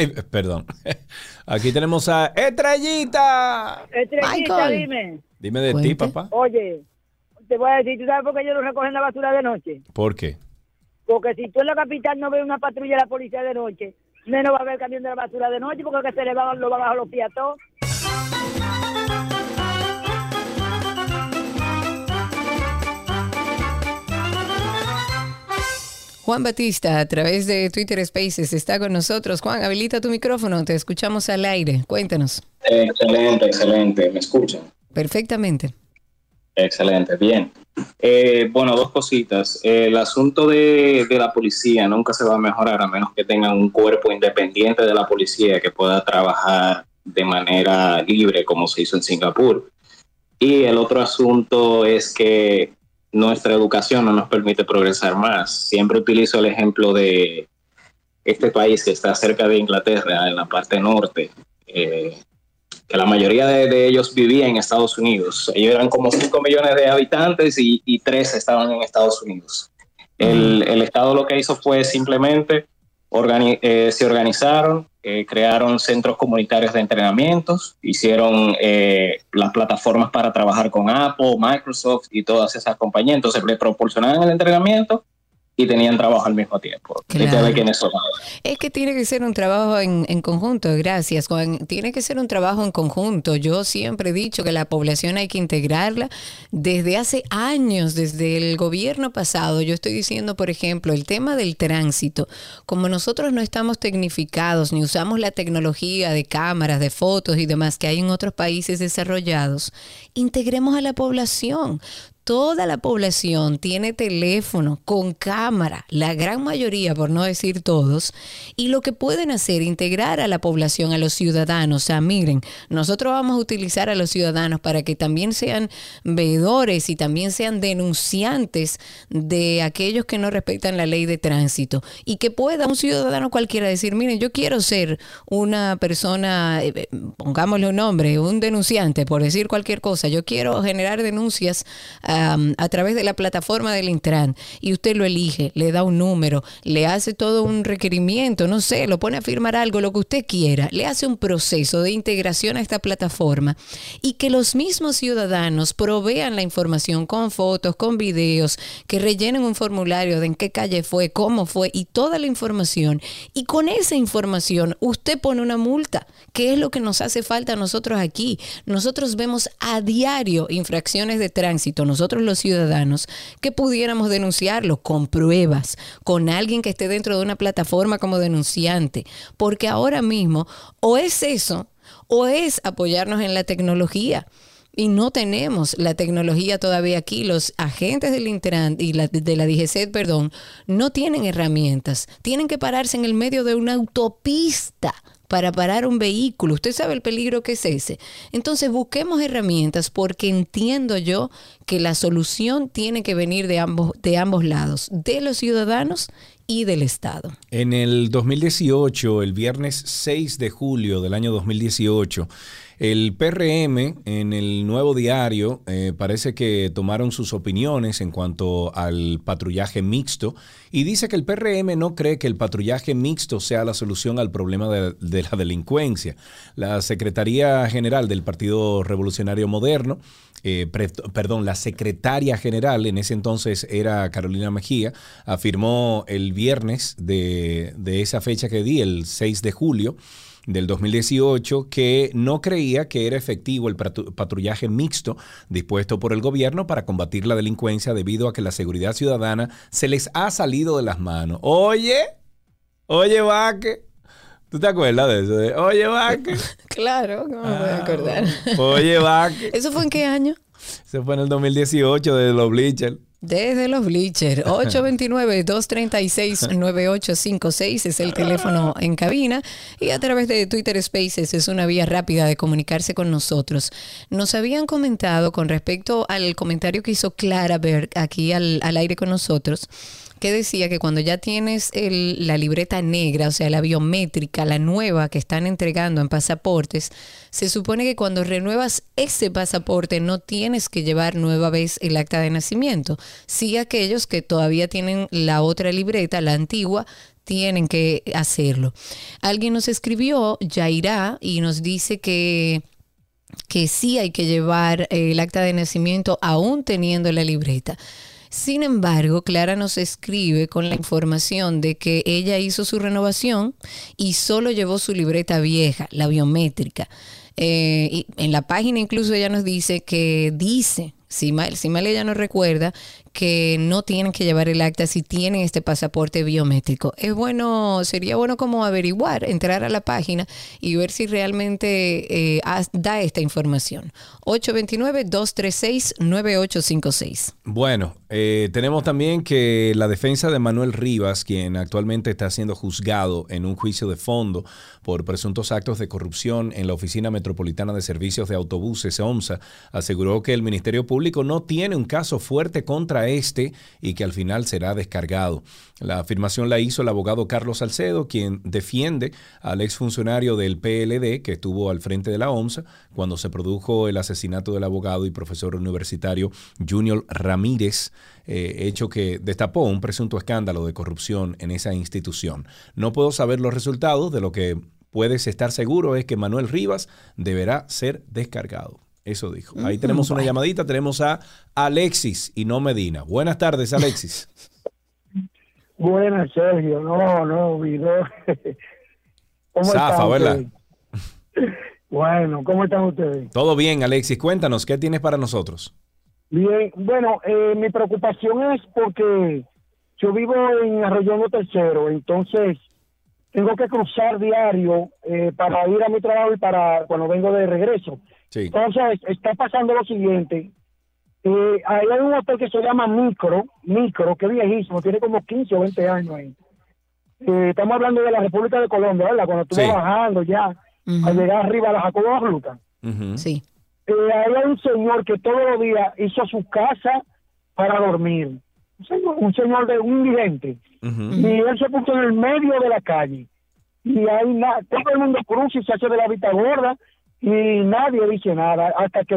Eh, Perdón. Aquí tenemos a Estrellita. Estrellita, Michael. dime. Dime de ti, papá. Oye, te voy a decir, ¿tú sabes por qué ellos no recogen la basura de noche? ¿Por qué? Porque si tú en la capital no ves una patrulla de la policía de noche, menos va a haber camión de la basura de noche porque que se le van lo van a los pies a todos. Juan Batista, a través de Twitter Spaces, está con nosotros. Juan, habilita tu micrófono, te escuchamos al aire. Cuéntanos. Excelente, excelente. ¿Me escuchan? Perfectamente. Excelente, bien. Eh, bueno, dos cositas. El asunto de, de la policía nunca se va a mejorar a menos que tengan un cuerpo independiente de la policía que pueda trabajar de manera libre como se hizo en Singapur. Y el otro asunto es que nuestra educación no nos permite progresar más. Siempre utilizo el ejemplo de este país que está cerca de Inglaterra, en la parte norte. Eh, que la mayoría de, de ellos vivía en Estados Unidos. Ellos eran como 5 millones de habitantes y, y 3 estaban en Estados Unidos. El, el Estado lo que hizo fue simplemente organi- eh, se organizaron, eh, crearon centros comunitarios de entrenamientos, hicieron eh, las plataformas para trabajar con Apple, Microsoft y todas esas compañías. Entonces le proporcionaban el entrenamiento y tenían trabajo al mismo tiempo. Claro. quiénes son. Es que tiene que ser un trabajo en, en conjunto, gracias Juan. Tiene que ser un trabajo en conjunto. Yo siempre he dicho que la población hay que integrarla desde hace años, desde el gobierno pasado. Yo estoy diciendo, por ejemplo, el tema del tránsito. Como nosotros no estamos tecnificados ni usamos la tecnología de cámaras, de fotos y demás que hay en otros países desarrollados, integremos a la población. Toda la población tiene teléfono con cámara, la gran mayoría, por no decir todos, y lo que pueden hacer, integrar a la población, a los ciudadanos. O sea, miren, nosotros vamos a utilizar a los ciudadanos para que también sean veedores y también sean denunciantes de aquellos que no respetan la ley de tránsito y que pueda un ciudadano cualquiera decir, miren, yo quiero ser una persona, eh, eh, pongámosle un nombre, un denunciante, por decir cualquier cosa, yo quiero generar denuncias a través de la plataforma del Intran y usted lo elige, le da un número, le hace todo un requerimiento, no sé, lo pone a firmar algo, lo que usted quiera, le hace un proceso de integración a esta plataforma y que los mismos ciudadanos provean la información con fotos, con videos, que rellenen un formulario de en qué calle fue, cómo fue y toda la información. Y con esa información usted pone una multa, que es lo que nos hace falta a nosotros aquí. Nosotros vemos a diario infracciones de tránsito, nosotros los ciudadanos, que pudiéramos denunciarlo con pruebas, con alguien que esté dentro de una plataforma como denunciante, porque ahora mismo o es eso o es apoyarnos en la tecnología. Y no tenemos la tecnología todavía aquí. Los agentes del Intran y la, de la DGCET, perdón, no tienen herramientas. Tienen que pararse en el medio de una autopista para parar un vehículo. Usted sabe el peligro que es ese. Entonces busquemos herramientas porque entiendo yo que la solución tiene que venir de ambos, de ambos lados, de los ciudadanos y del Estado. En el 2018, el viernes 6 de julio del año 2018, el PRM en el nuevo diario eh, parece que tomaron sus opiniones en cuanto al patrullaje mixto y dice que el PRM no cree que el patrullaje mixto sea la solución al problema de, la delincuencia. La Secretaría General del Partido Revolucionario Moderno eh, pre- perdón, la secretaria general, en ese entonces era Carolina Mejía, afirmó el viernes de, de esa fecha que di, el 6 de julio del 2018, que no creía que era efectivo el patrullaje mixto dispuesto por el gobierno para combatir la delincuencia debido a que la seguridad ciudadana se les ha salido de las manos. Oye, oye, Vaque. ¿Tú te acuerdas de eso? De, Oye, Vaque. Claro, ¿cómo me voy a acordar? Oye, Vaque. ¿Eso fue en qué año? Se fue en el 2018 de los Bleachers. Desde los bleachers, 829-236-9856 es el teléfono en cabina y a través de Twitter Spaces es una vía rápida de comunicarse con nosotros. Nos habían comentado con respecto al comentario que hizo Clara Berg aquí al, al aire con nosotros, que decía que cuando ya tienes el- la libreta negra, o sea, la biométrica, la nueva que están entregando en pasaportes, se supone que cuando renuevas ese pasaporte no tienes que llevar nueva vez el acta de nacimiento. Sí aquellos que todavía tienen la otra libreta, la antigua, tienen que hacerlo. Alguien nos escribió, Yairá, y nos dice que que sí hay que llevar el acta de nacimiento aún teniendo la libreta. Sin embargo, Clara nos escribe con la información de que ella hizo su renovación y solo llevó su libreta vieja, la biométrica. Eh, y en la página incluso ella nos dice que dice, si mal, si mal ella no recuerda, que no tienen que llevar el acta si tienen este pasaporte biométrico. Es bueno, sería bueno como averiguar, entrar a la página y ver si realmente eh, da esta información. 829-236-9856. Bueno, eh, tenemos también que la defensa de Manuel Rivas, quien actualmente está siendo juzgado en un juicio de fondo por presuntos actos de corrupción en la Oficina Metropolitana de Servicios de Autobuses, OMSA, aseguró que el Ministerio Público público no tiene un caso fuerte contra este y que al final será descargado. La afirmación la hizo el abogado Carlos Salcedo, quien defiende al exfuncionario del PLD que estuvo al frente de la OMSA cuando se produjo el asesinato del abogado y profesor universitario Junior Ramírez, eh, hecho que destapó un presunto escándalo de corrupción en esa institución. No puedo saber los resultados de lo que puedes estar seguro es que Manuel Rivas deberá ser descargado. Eso dijo. Ahí Mm, tenemos una llamadita. Tenemos a Alexis y no Medina. Buenas tardes, Alexis. Buenas, Sergio. No, no, video. ¿Cómo Zafa, están ¿verdad? ustedes? Bueno, ¿cómo están ustedes? Todo bien, Alexis. Cuéntanos, ¿qué tienes para nosotros? Bien, bueno, eh, mi preocupación es porque yo vivo en Arroyo Tercero, entonces tengo que cruzar diario eh, para ir a mi trabajo y para cuando vengo de regreso. Sí. Entonces, está pasando lo siguiente. Eh, ahí hay un hotel que se llama Micro, Micro, que es viejísimo, tiene como 15 o 20 años ahí. Eh, estamos hablando de la República de Colombia, ¿verdad? Cuando estuve Sí. bajando ya, al llegar arriba a la Jacobo Ruta. Sí. Eh, ahí hay un señor que todos los días hizo su casa para dormir. Un señor, un señor de un indigente. Y él se puso en el medio de la calle. Y ahí na- todo el mundo cruza y se hace de la vista gorda y nadie dice nada hasta que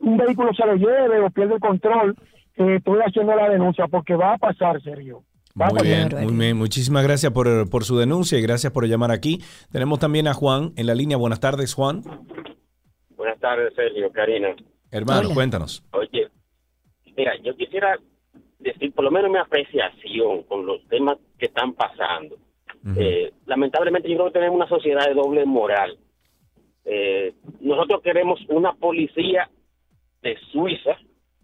un vehículo se lo lleve o pierde el control. eh, estoy haciendo la denuncia porque va a pasar, Sergio. Va a Muy pasar. bien, muy bien. Muchísimas gracias por, por su denuncia y gracias por llamar aquí. Tenemos también a Juan en la línea. Buenas tardes, Juan. Buenas tardes, Sergio, Karina. Hermano, cuéntanos. Oye, mira, yo quisiera decir por lo menos mi apreciación con los temas que están pasando. Eh, lamentablemente yo creo que tenemos una sociedad de doble moral. Eh, nosotros queremos una policía de Suiza,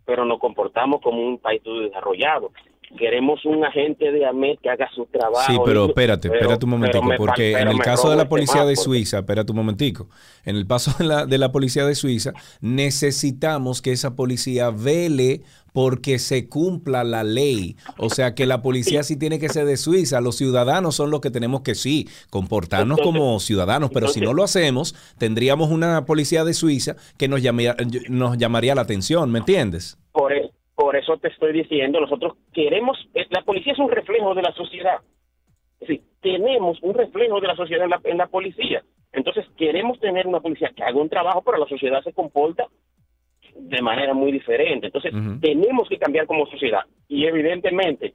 pero nos comportamos como un país desarrollado. Queremos un agente de AMET que haga su trabajo. Sí, pero espérate, pero- espérate un momentico, me porque en el caso de la el policía de. Suiza, espérate un momentico, en el caso de la, de la policía de Suiza, necesitamos que esa policía vele porque se cumpla la ley. O sea, que la policía sí tiene que ser de Suiza, los ciudadanos son los que tenemos que sí, comportarnos como ciudadanos, pero si no lo hacemos, tendríamos una policía de Suiza que nos llamaría, nos llamaría la atención, ¿me entiendes? Por, e- por eso te estoy diciendo, nosotros queremos, eh, la policía es un reflejo de la sociedad. Es decir, tenemos un reflejo de la sociedad en la, en la policía. Entonces queremos tener una policía que haga un trabajo, pero la sociedad se comporta de manera muy diferente. Entonces tenemos que cambiar como sociedad. Y evidentemente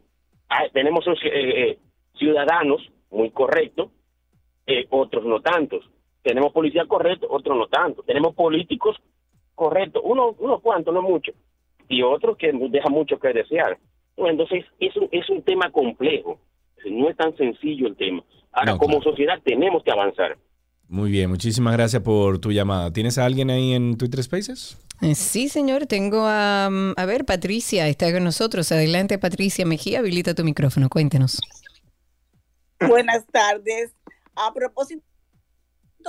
hay- tenemos eh, eh, ciudadanos muy correctos, eh, otros no tantos. Tenemos policía correcto, otros no tanto. Tenemos políticos correctos, unos unos cuantos, no muchos, y otros que dejan mucho que desear. Bueno, Entonces, es un, es un tema complejo, no es tan sencillo el tema. Ahora, No, como sociedad tenemos que avanzar. Muy bien, muchísimas gracias por tu llamada. ¿Tienes a alguien ahí en Twitter Spaces? Eh, Sí, señor, tengo a, a ver, Patricia está con nosotros. Adelante, Patricia Mejía, habilita tu micrófono, cuéntenos. Buenas tardes. A propósito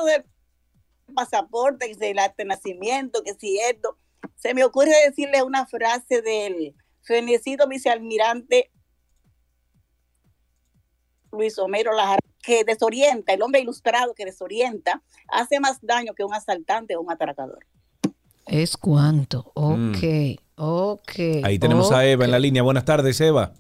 del pasaporte, que si el acta de nacimiento, que si esto, se me ocurre decirle una frase del fenecido vicealmirante Luis Homero Lajar, que desorienta, el hombre ilustrado que desorienta, hace más daño que un asaltante o un atracador. Es cuánto. Ok, Mm. ok. Ahí tenemos a Eva en la línea. Buenas tardes, Eva.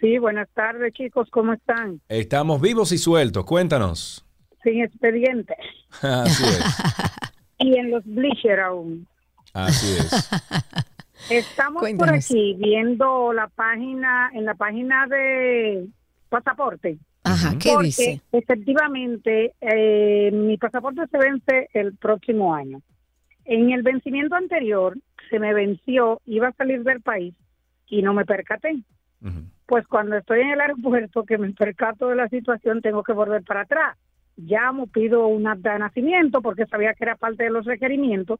Sí, buenas tardes, chicos, ¿cómo están? Estamos vivos y sueltos. Cuéntanos. Sin expediente. Así es. Y en los bleacher aún. Así es. Estamos por aquí viendo la página, en la página de pasaporte. Ajá, ¿qué Porque dice? efectivamente eh, mi pasaporte se vence el próximo año. En el vencimiento anterior se me venció, iba a salir del país y no me percaté. Pues cuando estoy en el aeropuerto que me percato de la situación tengo que volver para atrás. Llamo, pido un acta de nacimiento porque sabía que era parte de los requerimientos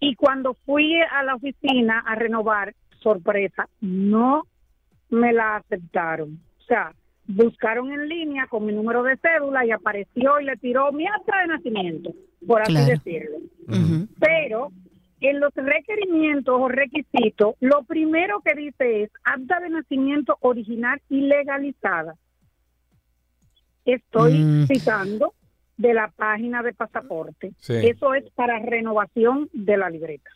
y cuando fui a la oficina a renovar, sorpresa, no me la aceptaron. O sea, buscaron en línea con mi número de cédula y apareció y le tiró mi acta de nacimiento, por así Claro. decirlo. Pero en los requerimientos o requisitos, lo primero que dice es acta de nacimiento original y legalizada. Estoy Mm. citando de la página de pasaporte. Sí. Eso es para renovación de la libreta.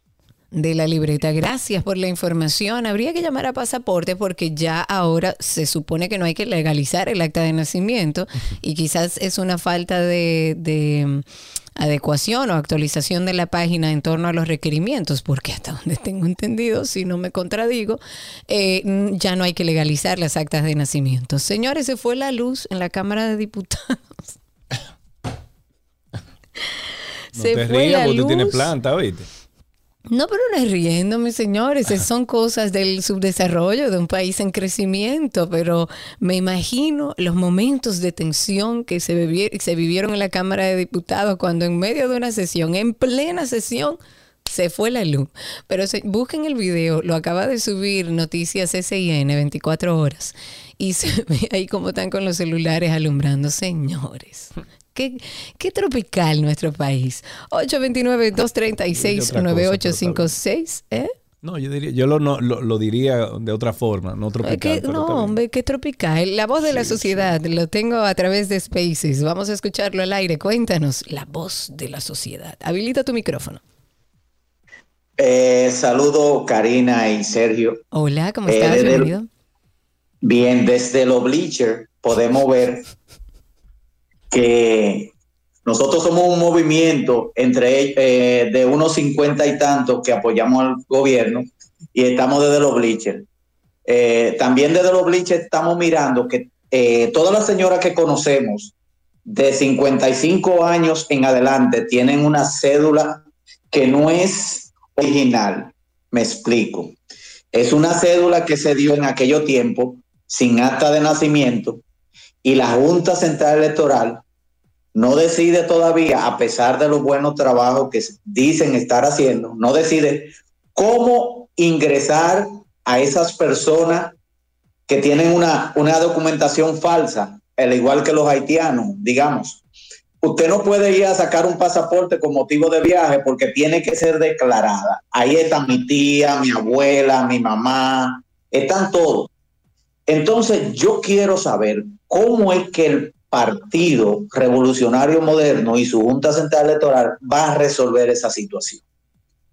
de la libreta. Gracias por la información. Habría que llamar a pasaporte porque ya ahora se supone que no hay que legalizar el acta de nacimiento y quizás es una falta de, de mm, adecuación o actualización de la página en torno a los requerimientos, porque hasta donde tengo entendido, si no me contradigo, eh, mm, ya no hay que legalizar las actas de nacimiento. Señores, se fue la luz en la Cámara de Diputados. No te rías porque tú tienes planta, oíste. No, pero no es riendo, mis señores. Esas son cosas del subdesarrollo de un país en crecimiento, pero me imagino los momentos de tensión que se, vivi- se vivieron en la Cámara de Diputados cuando en medio de una sesión, en plena sesión, se fue la luz. Pero se- busquen el video, lo acaba de subir Noticias SIN 24 horas y se ve ahí como están con los celulares alumbrando. Señores, Qué, qué tropical nuestro país. 829-236-9856. ¿Eh? No, yo diría, yo lo, no- lo, lo diría de otra forma, no Es tropical. pero no, hombre, qué tropical. La voz de la sociedad lo tengo a través de Spaces. Vamos a escucharlo al aire. Cuéntanos, la voz de la sociedad. Habilita tu micrófono. Eh, saludo Karina y Sergio. Hola, ¿cómo Eh, estás? desde Bienvenido. Bien, desde los bleachers podemos ver que nosotros somos un movimiento entre eh, de unos cincuenta y tantos que apoyamos al gobierno y estamos desde los bleachers. Eh, también desde los bleachers estamos mirando que eh, todas las señoras que conocemos de 55 años en adelante tienen una cédula que no es original. Me explico. Es una cédula que se dio en aquello tiempo sin acta de nacimiento y la Junta Central Electoral no decide todavía, a pesar de los buenos trabajos que dicen estar haciendo, no decide cómo ingresar a esas personas que tienen una, una documentación falsa, al igual que los haitianos, digamos. Usted no puede ir a sacar un pasaporte con motivo de viaje porque tiene que ser declarada. Ahí están mi tía, mi abuela, mi mamá, están todos. Entonces, yo quiero saber cómo es que el Partido Revolucionario Moderno y su Junta Central Electoral va a resolver esa situación.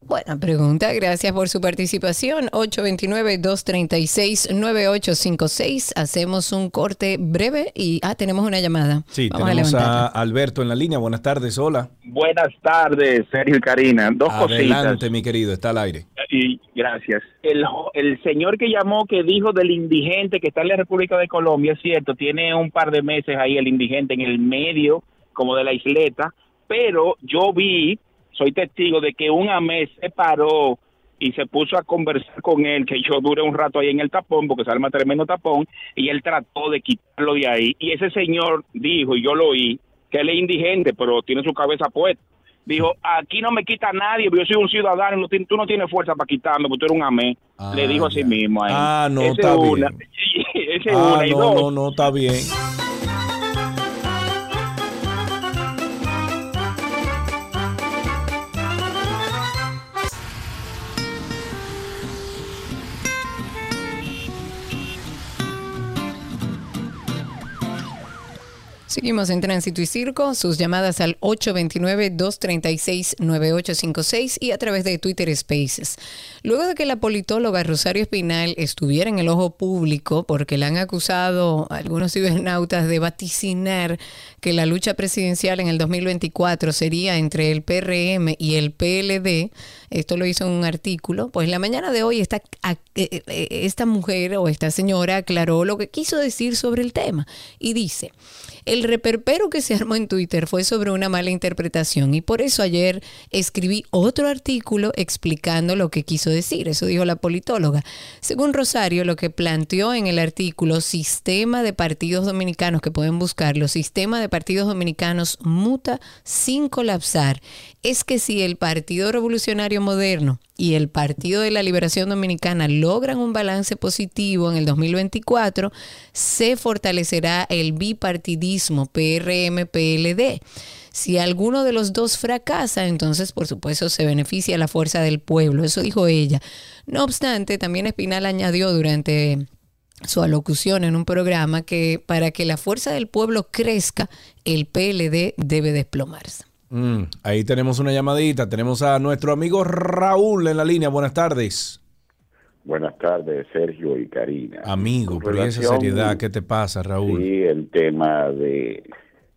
Buena pregunta, gracias por su participación. 829-236-9856. Hacemos un corte breve y ah, tenemos una llamada. Sí, Vamos a tenemos a, levantarla. Alberto en la línea. Buenas tardes, hola. Buenas tardes, Sergio y Karina. Dos Adelante, cositas. mi querido, está al aire. Y gracias. El, jo- el señor que llamó, que dijo del indigente que está en la República de Colombia, es cierto, tiene un par de meses ahí el indigente en el medio, como de la isleta, pero yo vi, soy testigo de que un mes se paró y se puso a conversar con él, que yo duré un rato ahí en el tapón, porque se arma tremendo tapón, y él trató de quitarlo de ahí. Y ese señor dijo, y yo lo oí, que él es indigente, pero tiene su cabeza puesta. Dijo, aquí no me quita nadie, yo soy un ciudadano, no tú no tienes fuerza para quitarme, porque tú eres un amé. Le dijo así mismo a él. Ah, no, Esa está es bien. una. Esa es Ah, una. Y no, dos, no, no, está bien. Seguimos en Tránsito y Circo, sus llamadas al 829-236-9856 y a través de Twitter Spaces. Luego de que la politóloga Rosario Espinal estuviera en el ojo público porque la han acusado a algunos cibernautas de vaticinar que la lucha presidencial en el 2024 sería entre el PRM y el PLD, esto lo hizo en un artículo, pues la mañana de hoy esta, a- eh, eh, esta mujer o esta señora aclaró lo que quiso decir sobre el tema y dice... El reperpero que se armó en Twitter fue sobre una mala interpretación y por eso ayer escribí otro artículo explicando lo que quiso decir. Eso dijo la politóloga. Según Rosario, lo que planteó en el artículo Sistema de Partidos Dominicanos, que pueden buscarlo, Sistema de Partidos Dominicanos muta sin colapsar, es que si el Partido Revolucionario Moderno y el Partido de la Liberación Dominicana logran un balance positivo en el 2024, se fortalecerá el bipartidismo PRM-PLD. Si alguno de los dos fracasa, entonces por supuesto se beneficia la fuerza del pueblo. Eso dijo ella. No obstante, también Espinal añadió durante su alocución en un programa que para que la fuerza del pueblo crezca, el PLD debe desplomarse. Mm, ahí tenemos una llamadita. Tenemos a nuestro amigo Raúl en la línea. Buenas tardes. Buenas tardes, Sergio y Karina. Amigo, ¿y esa seriedad? ¿Qué te pasa, Raúl? Sí, el tema de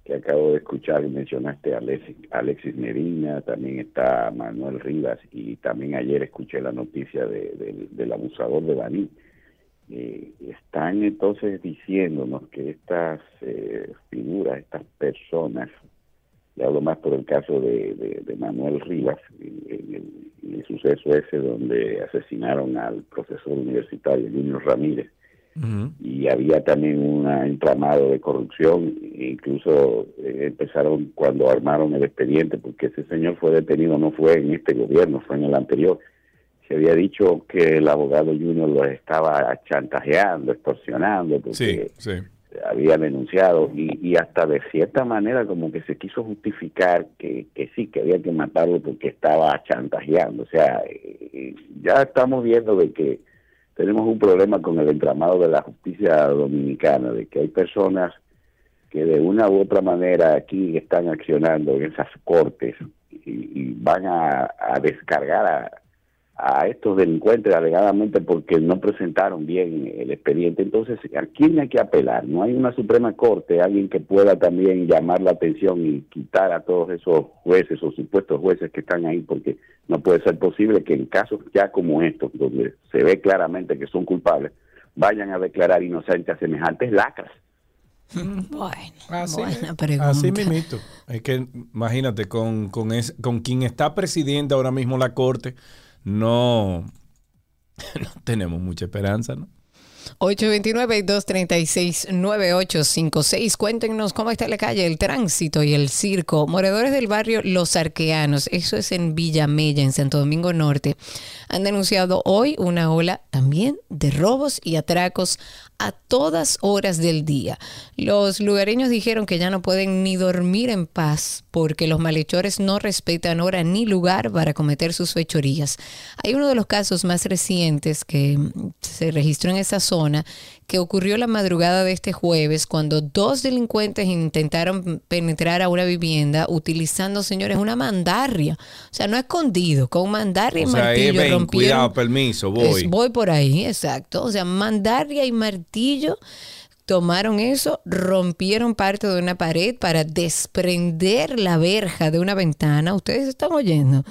que acabo de escuchar y mencionaste a Alexis, Alexis Medina, también está Manuel Rivas y también ayer escuché la noticia de- del- del abusador de Baní. Eh, están entonces diciéndonos que estas eh, figuras, estas personas, y hablo más por el caso de, de- de Manuel Rivas, en, el, en el suceso ese donde asesinaron al profesor universitario Junior Ramírez, y había también un entramado de corrupción, e incluso eh, empezaron cuando armaron el expediente, porque ese señor fue detenido, no fue en este gobierno, fue en el anterior. Se había dicho que el abogado Junior los estaba chantajeando, extorsionando, porque Sí, sí. Había denunciado y, y hasta de cierta manera como que se quiso justificar que, que sí, que había que matarlo porque estaba chantajeando. O sea, eh, ya estamos viendo de que tenemos un problema con el entramado de la justicia dominicana, de que hay personas que de una u otra manera aquí están accionando en esas cortes y, y van a, a descargar a, a estos delincuentes alegadamente porque no presentaron bien el expediente. Entonces, ¿a quién hay que apelar? No hay una Suprema Corte, alguien que pueda también llamar la atención y quitar a todos esos jueces o supuestos jueces que están ahí, porque no puede ser posible que en casos ya como estos, donde se ve claramente que son culpables, vayan a declarar inocentes a semejantes lacras. Bueno, Así, buena pregunta. así mismito. Es que imagínate, con, con, es- con quien está presidente ahora mismo la corte, no, no tenemos mucha esperanza, ¿no? 829-236-9856. Cuéntenos cómo está la calle, el tránsito y el circo. Moradores del barrio Los Arqueanos, eso es en Villamella, en Santo Domingo Norte, han denunciado hoy una ola también de robos y atracos a todas horas del día. Los lugareños dijeron que ya no pueden ni dormir en paz porque los malhechores no respetan hora ni lugar para cometer sus fechorías. Hay uno de los casos más recientes que se registró en esa zona que ocurrió la madrugada de este jueves cuando dos delincuentes intentaron penetrar a una vivienda utilizando, señores, una mandarria. O sea, no escondido, con mandarria y O sea, eh, martillo ven, rompieron cuidado, permiso, voy. es- voy por ahí, exacto. O sea, mandarria y martillo tomaron eso, rompieron parte de una pared para desprender la verja de una ventana. Ustedes están oyendo.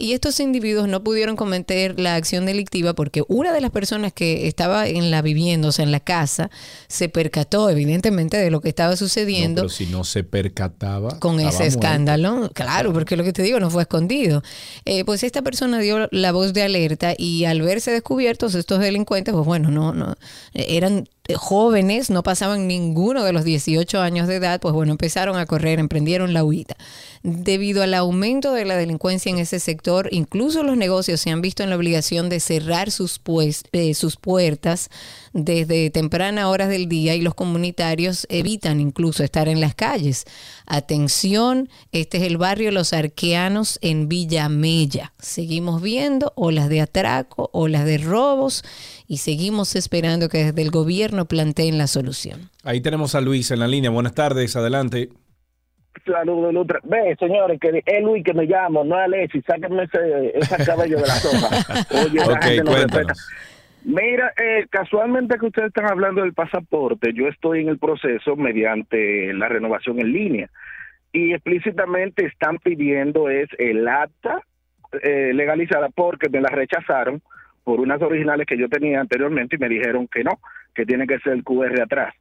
Y estos individuos no pudieron cometer la acción delictiva porque una de las personas que estaba en la vivienda, o sea, en la casa, se percató evidentemente de lo que estaba No, sucediendo pero si no se percataba. con ese muerto. escándalo. Claro, porque lo que te digo no fue escondido. Eh, pues esta persona dio la voz de alerta y al verse descubiertos estos delincuentes, pues bueno, no, no, eran jóvenes, no pasaban ninguno de los 18 años de edad, pues bueno, empezaron a correr, emprendieron la huida. Debido al aumento de la delincuencia en ese sector, incluso los negocios se han visto en la obligación de cerrar sus, pues, eh, puertas desde tempranas horas del día y los comunitarios evitan incluso estar en las calles. Atención, este es el barrio Los Arqueanos en Villa Mella. Seguimos viendo olas de atraco, olas de robos y seguimos esperando que desde el gobierno planteen la solución. Ahí tenemos a Luis en la línea. Buenas tardes, adelante. Saludos, Lutra. Ve, señores, que es Luis que me llamo, no es Alexis. Sáquenme ese, ese cabello de la sopa. Oye, la Ok, gente no respeta. Mira, eh, casualmente que ustedes están hablando del pasaporte, yo estoy en el proceso mediante la renovación en línea y explícitamente están pidiendo es el acta eh, legalizada porque me la rechazaron por unas originales que yo tenía anteriormente y me dijeron que no, que tiene que ser el QR atrás.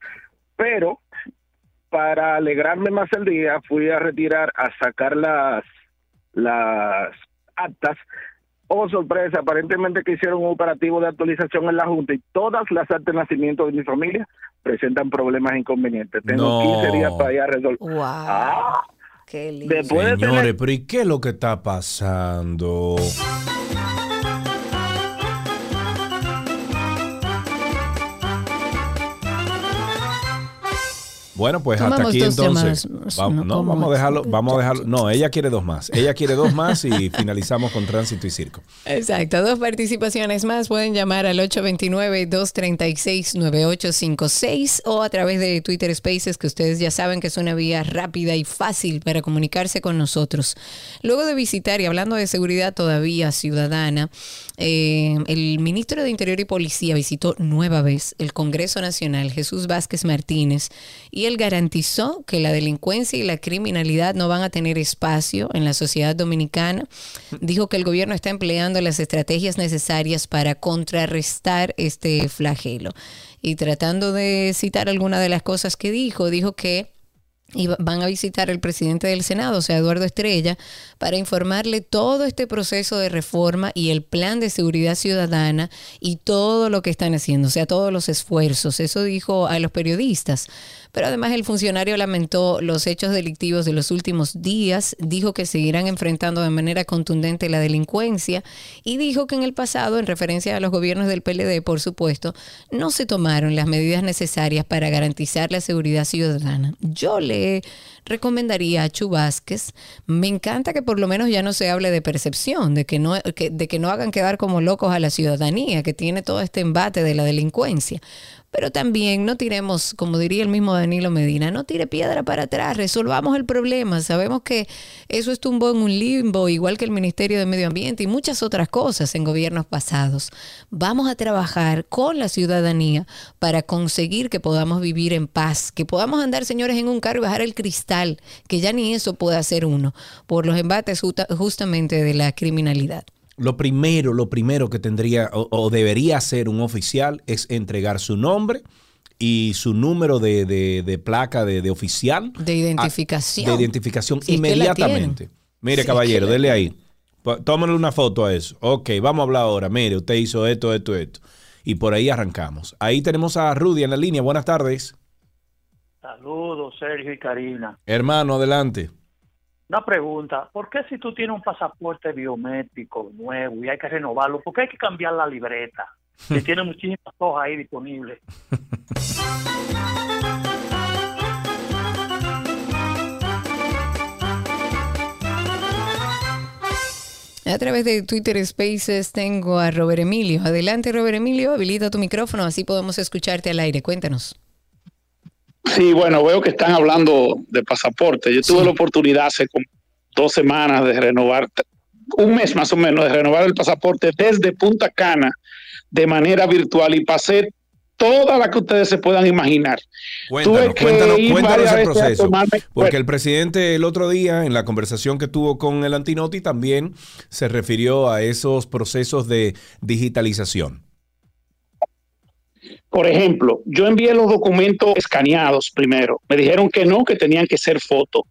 Pero para alegrarme más el día fui a retirar, a sacar las, las actas Oh, sorpresa, aparentemente que hicieron un operativo de actualización en la Junta y todas las actas de nacimiento de mi familia presentan problemas e inconvenientes. Tengo No. 15 días para ir a resolver. ¡Wow! Ah, ¡Qué lindo! de Señores, tener- pero ¿y qué es lo que está pasando? Bueno, pues hasta aquí entonces. Va- No, no, ¿cómo vamos a dejarlo, vamos a dejarlo. No, ella quiere dos más. Ella quiere dos más y finalizamos con tránsito y circo. Exacto, dos participaciones más pueden llamar al 829-236-9856 o a través de Twitter Spaces, que ustedes ya saben que es una vía rápida y fácil para comunicarse con nosotros. Luego de visitar, y hablando de seguridad todavía ciudadana, eh, el ministro de Interior y Policía visitó nueva vez el Congreso Nacional, Jesús Vázquez Martínez, y él garantizó que la delincuencia y la criminalidad no van a tener espacio en la sociedad dominicana. Dijo que el gobierno está empleando las estrategias necesarias para contrarrestar este flagelo. Y tratando de citar alguna de las cosas que dijo, dijo que van a visitar al presidente del Senado, o sea, Eduardo Estrella, para informarle todo este proceso de reforma y el plan de seguridad ciudadana y todo lo que están haciendo, o sea, todos los esfuerzos. Eso dijo a los periodistas. Pero además el funcionario lamentó los hechos delictivos de los últimos días, dijo que seguirán enfrentando de manera contundente la delincuencia y dijo que en el pasado, en referencia a los gobiernos del PLD, por supuesto, no se tomaron las medidas necesarias para garantizar la seguridad ciudadana. Yo le recomendaría a Chu Vázquez, me encanta que por lo menos ya no se hable de percepción, de que no, que- de que no hagan quedar como locos a la ciudadanía, que tiene todo este embate de la delincuencia. Pero también no tiremos, como diría el mismo Danilo Medina, no tire piedra para atrás, resolvamos el problema. Sabemos que eso estuvo en un limbo, igual que el Ministerio de Medio Ambiente y muchas otras cosas en gobiernos pasados. Vamos a trabajar con la ciudadanía para conseguir que podamos vivir en paz, que podamos andar, señores, en un carro y bajar el cristal, que ya ni eso puede hacer uno, por los embates justa- justamente de la criminalidad. Lo primero, lo primero que tendría o, o debería hacer un oficial es entregar su nombre y su número de, de- de placa de, de oficial. De identificación. De identificación Si es que la inmediatamente. Mire, Si es caballero, que la dele ahí. Po- Tómale una foto a eso. Ok, vamos a hablar ahora. Mire, usted hizo esto, esto, esto. Y por ahí arrancamos. Ahí tenemos a Rudy en la línea. Buenas tardes. Saludos, Sergio y Karina. Hermano, adelante. Una pregunta, ¿por qué si tú tienes un pasaporte biométrico nuevo y hay que renovarlo, por qué hay que cambiar la libreta? Que tiene muchísimas hojas ahí disponibles. A través de Twitter Spaces tengo a Robert Emilio. Adelante, Robert Emilio, habilita tu micrófono, así podemos escucharte al aire. Cuéntanos. Sí, bueno, veo que están hablando de pasaporte. Yo tuve la oportunidad hace como dos semanas de renovar, un mes más o menos, de renovar el pasaporte desde Punta Cana de manera virtual y pasé toda la que ustedes se puedan imaginar. Cuéntanos, Tuve que cuéntanos, ir cuéntanos a proceso. tomarme- Porque el presidente el otro día, en la conversación que tuvo con el Antinoti, también se refirió a esos procesos de digitalización. Por ejemplo, yo envié los documentos escaneados primero. Me dijeron que no, que tenían que ser fotos.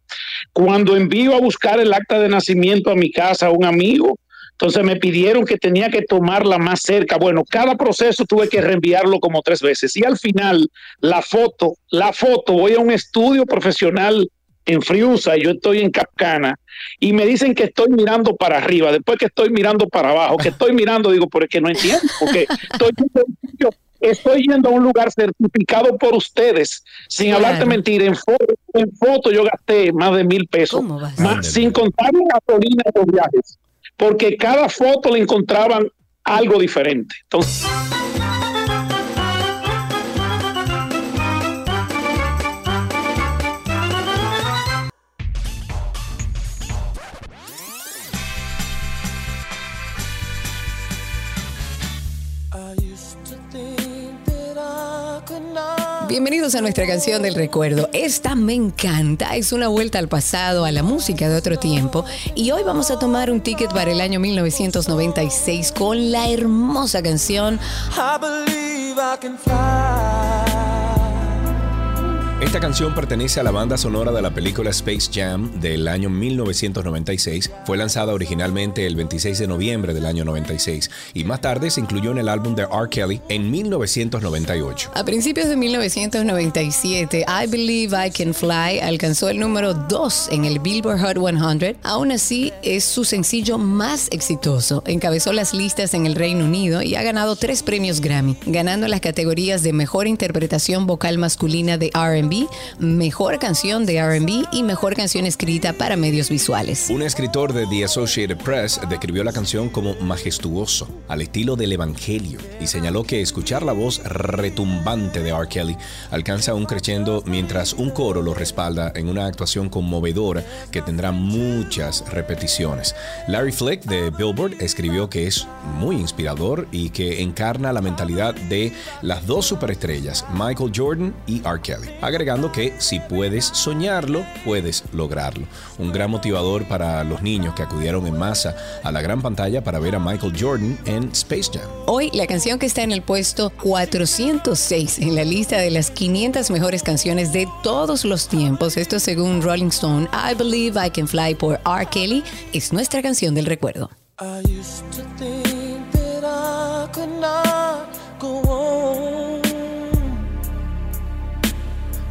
Cuando envío a buscar el acta de nacimiento a mi casa a un amigo, entonces me pidieron que tenía que tomarla más cerca. Bueno, cada proceso tuve que reenviarlo como tres veces. Y al final, la foto, la foto, voy a un estudio profesional en Friusa, yo estoy en Capcana, y me dicen que estoy mirando para arriba, después que estoy mirando para abajo, que estoy mirando, digo, pero es que no entiendo, porque estoy estoy yendo a un lugar certificado por ustedes, sin Claro. hablarte mentir, en foto, en foto yo gasté más de mil pesos, más, sin contar la gasolina de los viajes, porque cada foto le encontraban algo diferente. Entonces, Bienvenidos a nuestra canción del recuerdo. Esta me encanta, es una vuelta al pasado, a la música de otro tiempo. Y hoy vamos a tomar un ticket para el año 1996 con la hermosa canción I believe I can fly. Esta canción pertenece a la banda sonora de la película Space Jam del año 1996. Fue lanzada originalmente el 26 de noviembre del año 96 y más tarde se incluyó en el álbum de R. Kelly en 1998. A principios de 1997, I Believe I Can Fly alcanzó el número 2 en el Billboard Hot 100. Aún así, es su sencillo más exitoso. Encabezó las listas en el Reino Unido y ha ganado tres premios Grammy, ganando las categorías de Mejor Interpretación Vocal Masculina de R&B Mejor canción de RB y mejor canción escrita para medios visuales. Un escritor de The Associated Press describió la canción como majestuoso, al estilo del Evangelio, y señaló que escuchar la voz retumbante de R. Kelly alcanza un crescendo mientras un coro lo respalda en una actuación conmovedora que tendrá muchas repeticiones. Larry Fleck de Billboard escribió que es muy inspirador y que encarna la mentalidad de las dos superestrellas, Michael Jordan y R. Kelly, agregando que si puedes soñarlo, puedes lograrlo. Un gran motivador para los niños que acudieron en masa a la gran pantalla para ver a Michael Jordan en Space Jam. Hoy la canción que está en el puesto 406 en la lista de las 500 mejores canciones de todos los tiempos, esto según Rolling Stone, I Believe I Can Fly por R. Kelly, es nuestra canción del recuerdo. I used to think that I could not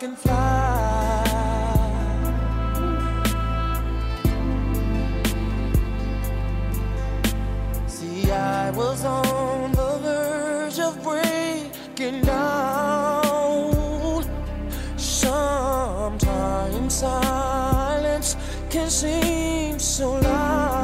Can fly. See, I was on the verge of breaking down. Sometimes silence can seem so loud.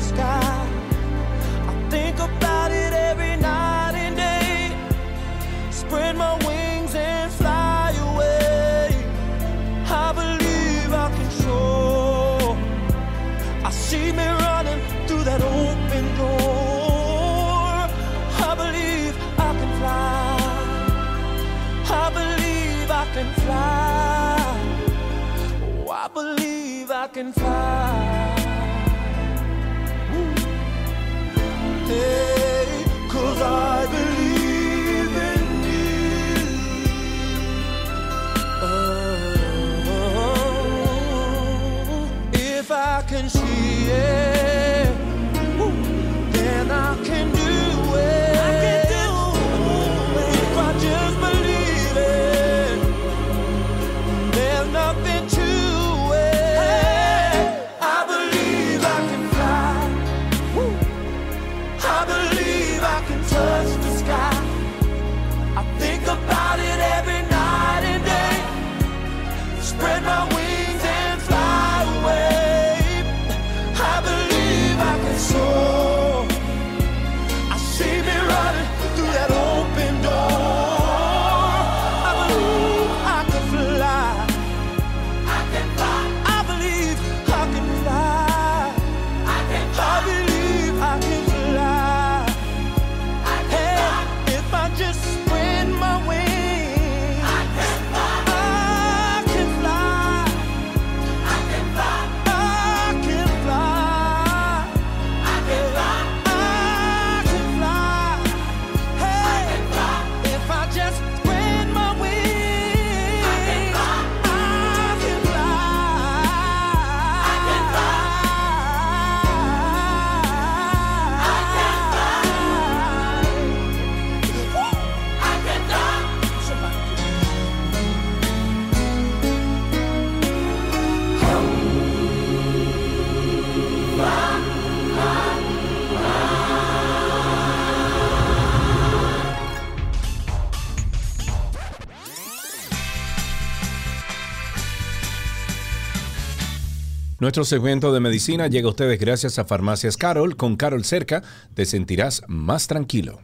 Spread my wings and fly away. I believe I can soar. I see me running through that open door. I believe I can fly. I believe I can fly. Oh, I believe I can fly. Nuestro segmento de medicina llega a ustedes gracias a Farmacias Carol. Con Carol cerca, te sentirás más tranquilo.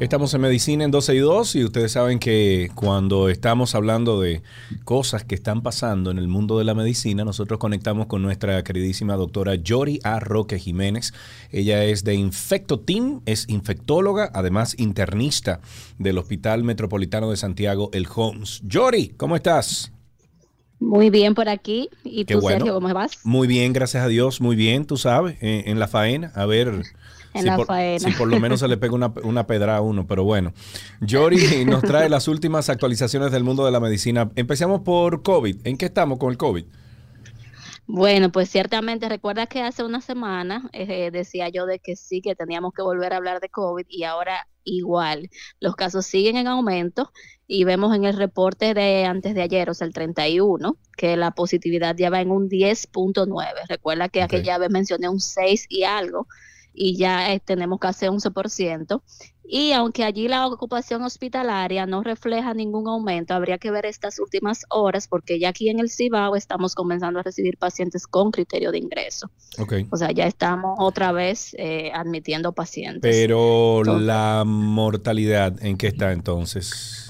Estamos en Medicina en 12 y 2 y ustedes saben que cuando estamos hablando de cosas que están pasando en el mundo de la medicina, nosotros conectamos con nuestra queridísima doctora Yori A. Roque Jiménez. Ella es de Infecto Team, es infectóloga, además internista del Hospital Metropolitano de Santiago, el Homs. Yori, ¿cómo estás? Muy bien por aquí. ¿Y Qué tú, bueno. Sergio, cómo vas? Muy bien, gracias a Dios, muy bien, tú sabes, en, en la faena. A ver. En si la por, faena. si por lo menos se le pega una, una pedra a uno, pero bueno. Yori nos trae las últimas actualizaciones del mundo de la medicina. Empecemos por COVID. ¿En qué estamos con el COVID? Bueno, pues ciertamente recuerda que hace una semana eh, decía yo de que sí, que teníamos que volver a hablar de COVID y ahora igual. Los casos siguen en aumento y vemos en el reporte de antes de ayer, o sea, el 31, que la positividad ya va en un 10.9. Recuerda que aquella vez mencioné un 6 y algo y ya eh, tenemos casi 11%. Y aunque allí la ocupación hospitalaria no refleja ningún aumento, habría que ver estas últimas horas porque ya aquí en el Cibao estamos comenzando a recibir pacientes con criterio de ingreso. Ok. O sea, ya estamos otra vez eh, admitiendo pacientes. Pero Entonces- la mortalidad, ¿en qué está entonces?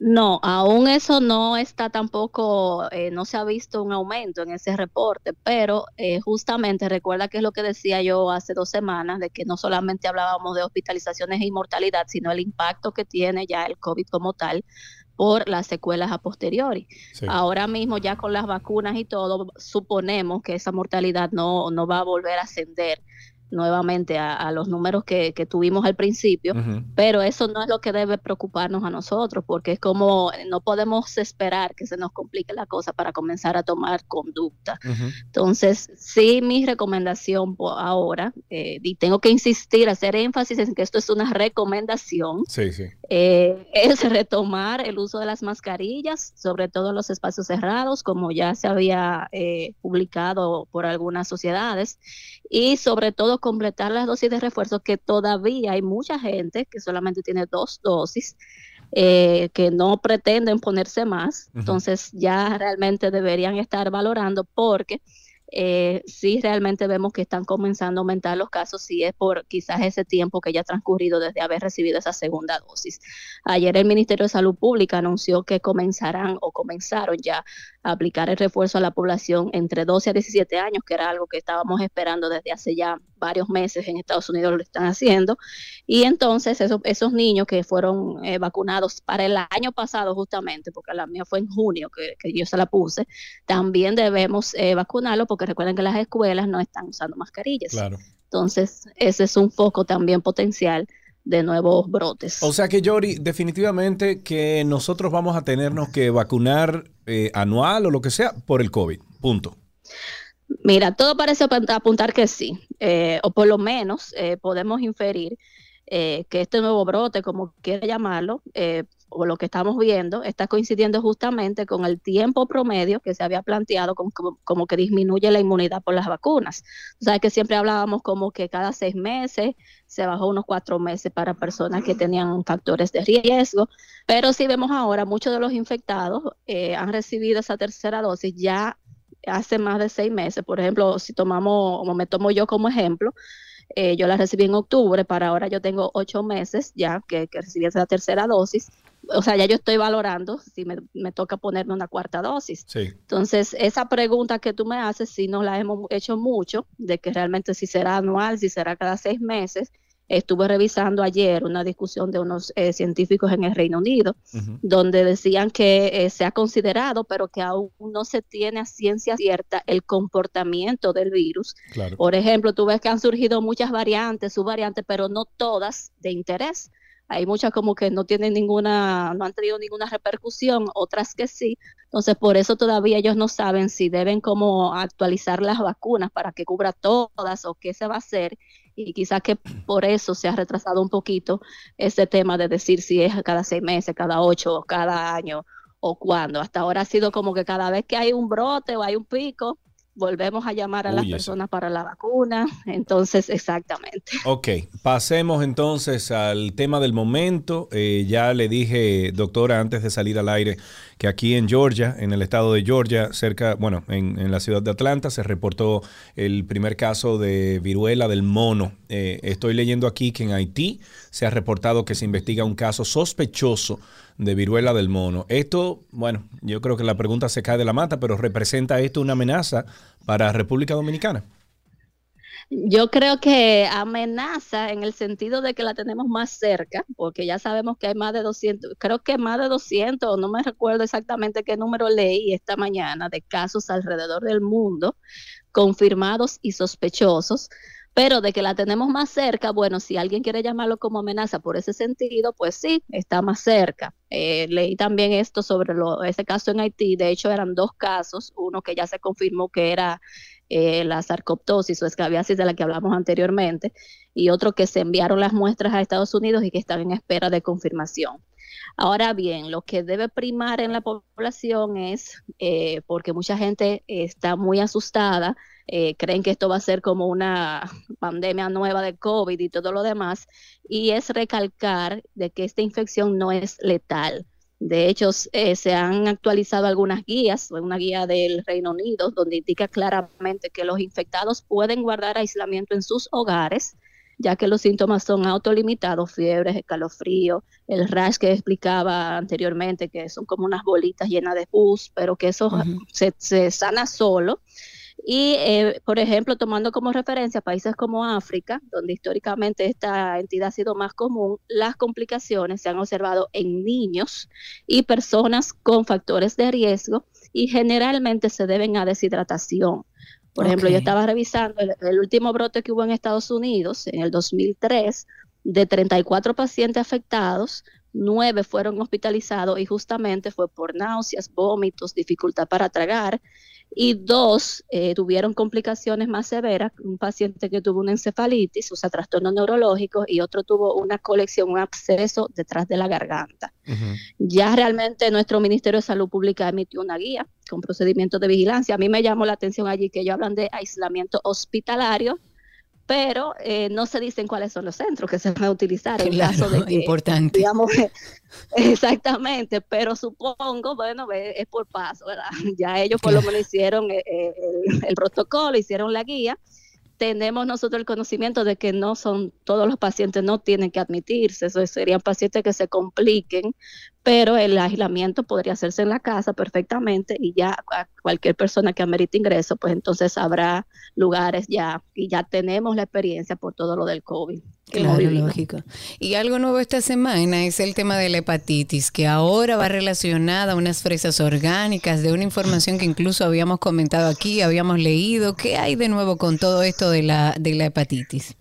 No, aún eso no está tampoco, eh, no se ha visto un aumento en ese reporte, pero eh, justamente recuerda que es lo que decía yo hace dos semanas, de que no solamente hablábamos de hospitalizaciones e inmortalidad, sino el impacto que tiene ya el COVID como tal por las secuelas a posteriori. Sí. Ahora mismo ya con las vacunas y todo, suponemos que esa mortalidad no, no va a volver a ascender nuevamente a, a los números que, que tuvimos al principio, pero eso no es lo que debe preocuparnos a nosotros, porque es como no podemos esperar que se nos complique la cosa para comenzar a tomar conducta. Entonces, sí, mi recomendación ahora, eh, y tengo que insistir, hacer énfasis en que esto es una recomendación, Sí, sí. eh, es retomar el uso de las mascarillas, sobre todo en los espacios cerrados, como ya se había eh, publicado por algunas sociedades, y sobre todo completar las dosis de refuerzo, que todavía hay mucha gente que solamente tiene dos dosis. eh, que no pretenden ponerse más, entonces ya realmente deberían estar valorando porque eh, sí realmente vemos que están comenzando a aumentar los casos, si es por quizás ese tiempo que ya ha transcurrido desde haber recibido esa segunda dosis. Ayer el Ministerio de Salud Pública anunció que comenzarán o comenzaron ya aplicar el refuerzo a la población entre 12 a 17 años, que era algo que estábamos esperando desde hace ya varios meses en Estados Unidos lo están haciendo. Y entonces esos, esos niños que fueron eh, vacunados para el año pasado justamente, porque la mía fue en junio que, que yo se la puse, también debemos eh, vacunarlo porque recuerden que las escuelas no están usando mascarillas. Claro. Entonces ese es un foco también potencial de nuevos brotes. O sea que, Yori, definitivamente que nosotros vamos a tenernos que vacunar eh, anual o lo que sea por el COVID. Punto. Mira, todo parece apun- apuntar que sí, eh, o por lo menos eh, podemos inferir que este nuevo brote, como quiera llamarlo, eh, o lo que estamos viendo, está coincidiendo justamente con el tiempo promedio que se había planteado como, que disminuye la inmunidad por las vacunas. O sea, que siempre hablábamos como que cada seis meses se bajó unos cuatro meses para personas que tenían factores de riesgo, pero si vemos ahora, muchos de los infectados eh, han recibido esa tercera dosis ya hace más de seis meses. Por ejemplo, si tomamos, como me tomo yo como ejemplo, eh, yo la recibí en octubre, para ahora yo tengo ocho meses ya que, que recibí esa tercera dosis. O sea, ya yo estoy valorando si me, me toca ponerme una cuarta dosis. Sí. Entonces, esa pregunta que tú me haces, sí nos la hemos hecho mucho, de que realmente si será anual, si será cada seis meses. Estuve revisando ayer una discusión de unos eh, científicos en el Reino Unido, donde decían que eh, se ha considerado, pero que aún no se tiene a ciencia cierta el comportamiento del virus. Claro. Por ejemplo, tú ves que han surgido muchas variantes, subvariantes, pero no todas de interés. Hay muchas como que no tienen ninguna, no han tenido ninguna repercusión, otras que sí. Entonces, por eso todavía ellos no saben si deben como actualizar las vacunas para que cubra todas o qué se va a hacer. Y quizás que por eso se ha retrasado un poquito ese tema de decir si es cada seis meses, cada ocho, cada año o cuándo. Hasta ahora ha sido como que cada vez que hay un brote o hay un pico, volvemos a llamar a las eso. personas para la vacuna. Entonces, exactamente. Ok, pasemos entonces al tema del momento. Eh, ya le dije, doctora, antes de salir al aire, que aquí en Georgia, en el estado de Georgia, cerca, bueno, en, la ciudad de Atlanta, se reportó el primer caso de viruela del mono. Eh, estoy leyendo aquí que en Haití se ha reportado que se investiga un caso sospechoso de viruela del mono. Esto, bueno, yo creo que la pregunta se cae de la mata, pero ¿representa esto una amenaza para República Dominicana? Yo creo que amenaza en el sentido de que la tenemos más cerca, porque ya sabemos que hay más de 200, creo que más de 200, no me recuerdo exactamente qué número leí esta mañana, de casos alrededor del mundo confirmados y sospechosos, pero de que la tenemos más cerca, bueno, si alguien quiere llamarlo como amenaza por ese sentido, pues sí, está más cerca. Eh, leí también esto sobre lo, ese caso en Haití, de hecho eran dos casos, uno que ya se confirmó que era eh, la sarcoptosis o escabiasis de la que hablamos anteriormente, y otro que se enviaron las muestras a Estados Unidos y que están en espera de confirmación. Ahora bien, lo que debe primar en la población es, eh, porque mucha gente está muy asustada, eh, creen que esto va a ser como una pandemia nueva de COVID y todo lo demás, y es recalcar de que esta infección no es letal. De hecho, eh, se han actualizado algunas guías, una guía del Reino Unido, donde indica claramente que los infectados pueden guardar aislamiento en sus hogares, ya que los síntomas son autolimitados, fiebres, escalofrío, el rash que explicaba anteriormente, que son como unas bolitas llenas de pus, pero que eso se, se sana solo. Y, eh, por ejemplo, tomando como referencia países como África, donde históricamente esta entidad ha sido más común, las complicaciones se han observado en niños y personas con factores de riesgo y generalmente se deben a deshidratación. Por ejemplo, yo estaba revisando el, el último brote que hubo en Estados Unidos en el 2003, de 34 pacientes afectados, nueve fueron hospitalizados y justamente fue por náuseas, vómitos, dificultad para tragar y dos eh, tuvieron complicaciones más severas, un paciente que tuvo una encefalitis, o sea, trastorno neurológico, y otro tuvo una colección, un absceso detrás de la garganta. Ya realmente nuestro Ministerio de Salud Pública emitió una guía con procedimientos de vigilancia. A mí me llamó la atención allí que ellos hablan de aislamiento hospitalario, pero eh, no se dicen cuáles son los centros que se van a utilizar en Claro, caso de que, importante. digamos, exactamente, pero supongo, bueno, es por paso, ¿verdad? Ya ellos por lo menos hicieron eh, eh, el, el protocolo, hicieron la guía. Tenemos nosotros el conocimiento de que no son todos los pacientes no tienen que admitirse, eso serían pacientes que se compliquen, pero el aislamiento podría hacerse en la casa perfectamente y ya a cualquier persona que amerite ingreso, pues entonces habrá lugares ya y ya tenemos la experiencia por todo lo del COVID. Claro, lógico. Y algo nuevo esta semana es el tema de la hepatitis, que ahora va relacionada a unas fresas orgánicas, de una información que incluso habíamos comentado aquí, habíamos leído. ¿Qué hay de nuevo con todo esto de la, de la hepatitis?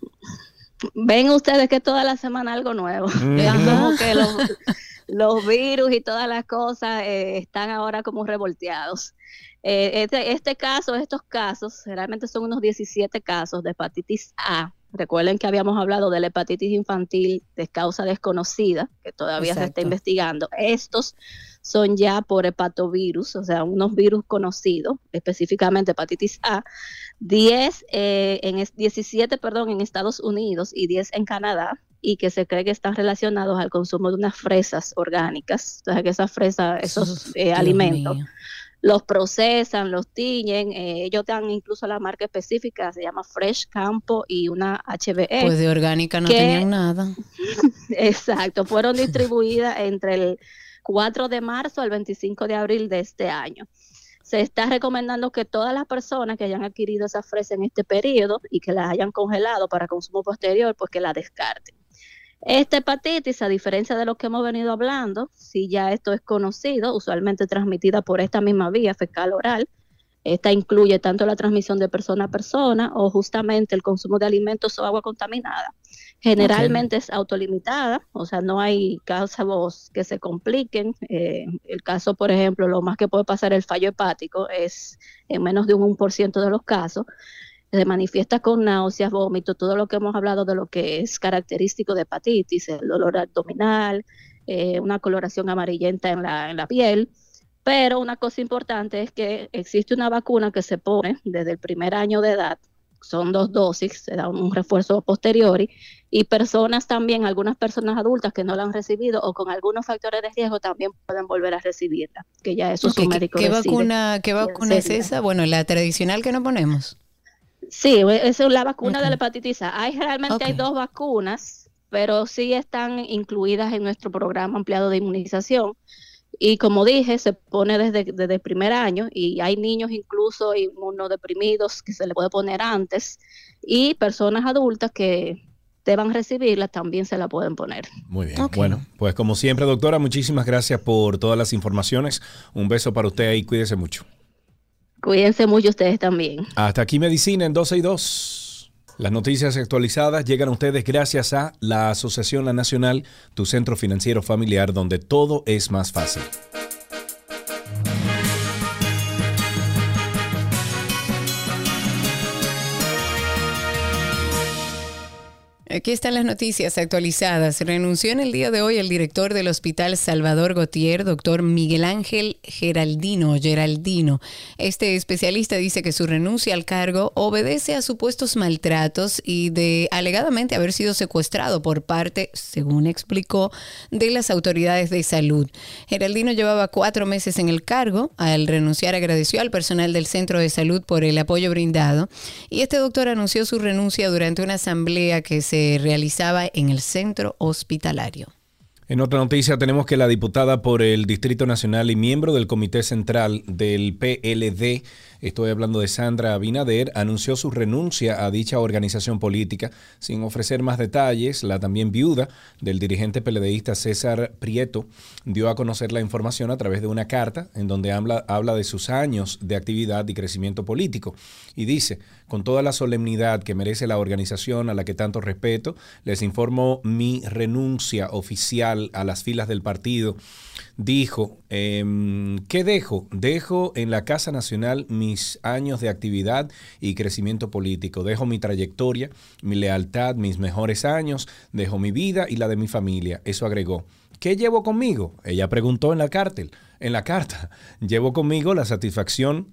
Ven ustedes que toda la semana algo nuevo. Como que los, los virus y todas las cosas eh, están ahora como revolteados. Eh, este, este caso, estos casos, realmente son unos 17 casos de hepatitis A. Recuerden que habíamos hablado de la hepatitis infantil de causa desconocida, que todavía se está investigando. Estos son ya por hepatovirus, o sea, unos virus conocidos, específicamente hepatitis A. 10 eh, en es- 17, perdón, en Estados Unidos y 10 en Canadá y que se cree que están relacionados al consumo de unas fresas orgánicas, o sea, que esas fresas, esos eh, alimentos, mío. los procesan, los tiñen, eh, ellos dan incluso la marca específica, se llama Fresh Campo y una HBE. Pues de orgánica no que- tenían nada. Exacto, fueron distribuidas entre el 4 de marzo al 25 de abril de este año. Se está recomendando que todas las personas que hayan adquirido esa fresa en este periodo y que las hayan congelado para consumo posterior, pues que la descarten. Esta hepatitis, a diferencia de lo que hemos venido hablando, si ya esto es conocido, usualmente transmitida por esta misma vía fecal oral, esta incluye tanto la transmisión de persona a persona o justamente el consumo de alimentos o agua contaminada. Generalmente es autolimitada, o sea, no hay casos que se compliquen. Eh, el caso, por ejemplo, lo más que puede pasar el fallo hepático es en menos de un 1% de los casos. Se manifiesta con náuseas, vómitos, todo lo que hemos hablado de lo que es característico de hepatitis, el dolor abdominal, eh, una coloración amarillenta en la, en la piel Pero una cosa importante es que existe una vacuna que se pone desde el primer año de edad, son dos dosis, se da un refuerzo posteriori, y personas también, algunas personas adultas que no la han recibido o con algunos factores de riesgo también pueden volver a recibirla, que ya eso Ok, su ¿qué- médico ¿Qué, vacuna, ¿Qué vacuna es esa? Bueno, la tradicional que no ponemos. Sí, esa es la vacuna Ok. de la hepatitis A. Hay realmente hay dos vacunas, pero sí están incluidas en nuestro programa ampliado de inmunización. Y como dije, se pone desde, desde el primer año y hay niños incluso inmunodeprimidos que se le puede poner antes y personas adultas que deban recibirla también se la pueden poner. Muy bien. Bueno, pues como siempre, doctora, muchísimas gracias por todas las informaciones. Un beso para usted y cuídese mucho. Cuídense mucho ustedes también. Hasta aquí Medicina en 12 y 2. Las noticias actualizadas llegan a ustedes gracias a la Asociación La Nacional, tu centro financiero familiar donde todo es más fácil. Aquí están las noticias actualizadas. Renunció en el día de hoy el director del Hospital Salvador Gautier, doctor Miguel Ángel Geraldino. Geraldino. Este especialista dice que su renuncia al cargo obedece a supuestos maltratos y de alegadamente haber sido secuestrado por parte, según explicó, de las autoridades de salud. Geraldino llevaba cuatro meses en el cargo. Al renunciar agradeció al personal del centro de salud por el apoyo brindado y este doctor anunció su renuncia durante una asamblea que se realizaba en el centro hospitalario. En otra noticia tenemos que la diputada por el Distrito Nacional y miembro del Comité Central del PLD, estoy hablando de Sandra Abinader, anunció su renuncia a dicha organización política sin ofrecer más detalles. La también viuda del dirigente PLDista César Prieto dio a conocer la información a través de una carta en donde habla, de sus años de actividad y crecimiento político y dice, con toda la solemnidad que merece la organización a la que tanto respeto, les informo mi renuncia oficial a las filas del partido. Dijo, em, ¿qué dejo? Dejo en la Casa Nacional años de actividad y crecimiento político. Dejo mi trayectoria, mi lealtad, mis mejores años. Dejo mi vida y la de mi familia. Eso agregó. ¿Qué llevo conmigo? Ella preguntó en la cártel, en la carta. Llevo conmigo la satisfacción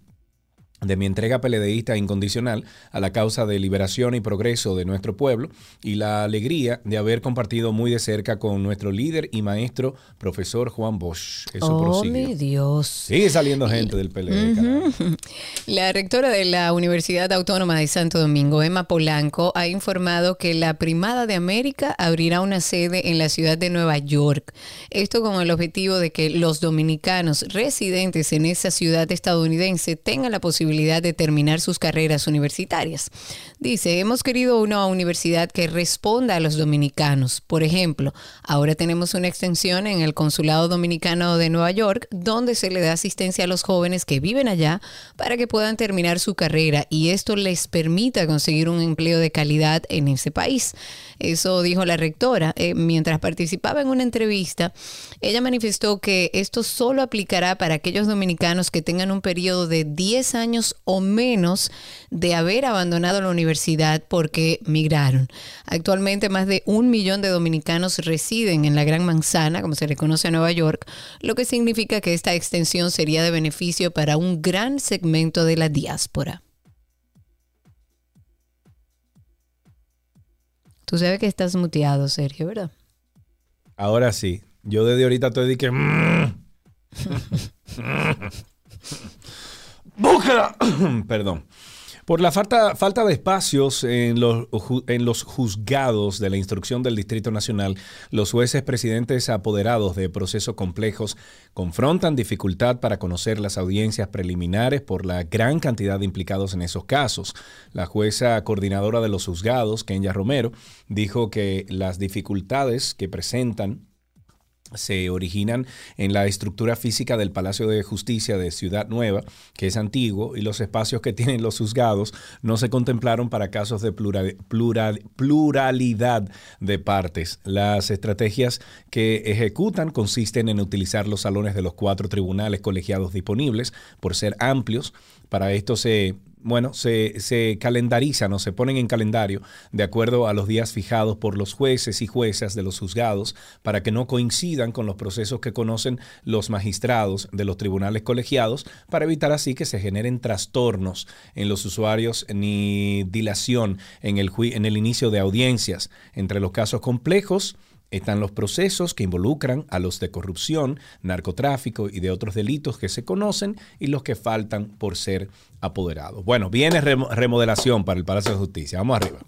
de mi entrega peledeísta incondicional a la causa de liberación y progreso de nuestro pueblo y la alegría de haber compartido muy de cerca con nuestro líder y maestro, profesor Juan Bosch. Eso oh, prosigue. mi Dios. Sigue saliendo gente del PLD. Ujú. La rectora de la Universidad Autónoma de Santo Domingo, Emma Polanco, ha informado que la Primada de América abrirá una sede en la ciudad de Nueva York. Esto con el objetivo de que los dominicanos residentes en esa ciudad estadounidense tengan la posibilidad de terminar sus carreras universitarias. Dice, hemos querido una universidad que responda a los dominicanos. Por ejemplo, ahora tenemos una extensión en el Consulado Dominicano de Nueva York, donde se le da asistencia a los jóvenes que viven allá para que puedan terminar su carrera y esto les permita conseguir un empleo de calidad en ese país. Eso dijo la rectora. Eh, mientras participaba en una entrevista, ella manifestó que esto solo aplicará para aquellos dominicanos que tengan un periodo de 10 años o menos de haber abandonado la universidad porque migraron. Actualmente más de un millón de dominicanos residen en la Gran Manzana, como se le conoce a Nueva York, lo que significa que esta extensión sería de beneficio para un gran segmento de la diáspora. Tú sabes que estás muteado, Sergio, ¿verdad? Ahora sí. Yo desde ahorita estoy de que... ¡Búsqueda! Perdón. Por la falta, falta de espacios en los, en los juzgados de la instrucción del Distrito Nacional, los jueces presidentes apoderados de procesos complejos confrontan dificultad para conocer las audiencias preliminares por la gran cantidad de implicados en esos casos. La jueza coordinadora de los juzgados, Kenya Romero, dijo que las dificultades que presentan se originan en la estructura física del Palacio de Justicia de Ciudad Nueva, que es antiguo, y los espacios que tienen los juzgados no se contemplaron para casos de plural- plural- pluralidad de partes. Las estrategias que ejecutan consisten en utilizar los salones de los cuatro tribunales colegiados disponibles por ser amplios. Para esto se bueno, se, se calendarizan o se ponen en calendario de acuerdo a los días fijados por los jueces y juezas de los juzgados para que no coincidan con los procesos que conocen los magistrados de los tribunales colegiados para evitar así que se generen trastornos en los usuarios ni dilación en el, en el inicio de audiencias. Entre los casos complejos, están los procesos que involucran a los de corrupción, narcotráfico y de otros delitos que se conocen y los que faltan por ser apoderados. Bueno, viene remo- remodelación para el Palacio de Justicia. Vamos arriba.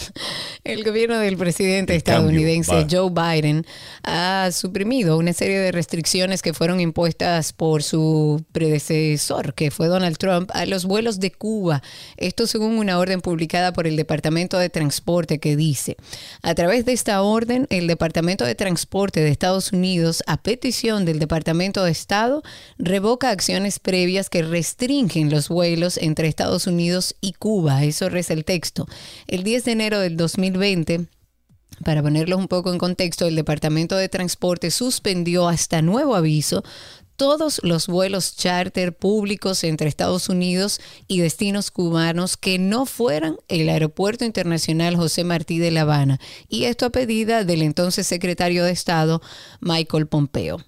El gobierno del presidente El estadounidense. Joe Biden ha suprimido una serie de restricciones que fueron impuestas por su predecesor, que fue Donald Trump, a los vuelos de Cuba. Esto según una orden publicada por el Departamento de Transporte que dice, a través de esta orden, el Departamento de Transporte de Estados Unidos, a petición del Departamento de Estado, revoca acciones previas que restringen los vuelos entre Estados Unidos y Cuba. Eso reza el texto. El 10 de enero del 2020, para ponerlos un poco en contexto, el Departamento de Transporte suspendió hasta nuevo aviso todos los vuelos charter públicos entre Estados Unidos y destinos cubanos que no fueran el Aeropuerto Internacional José Martí de La Habana. Y esto a pedida del entonces secretario de Estado, Michael Pompeo.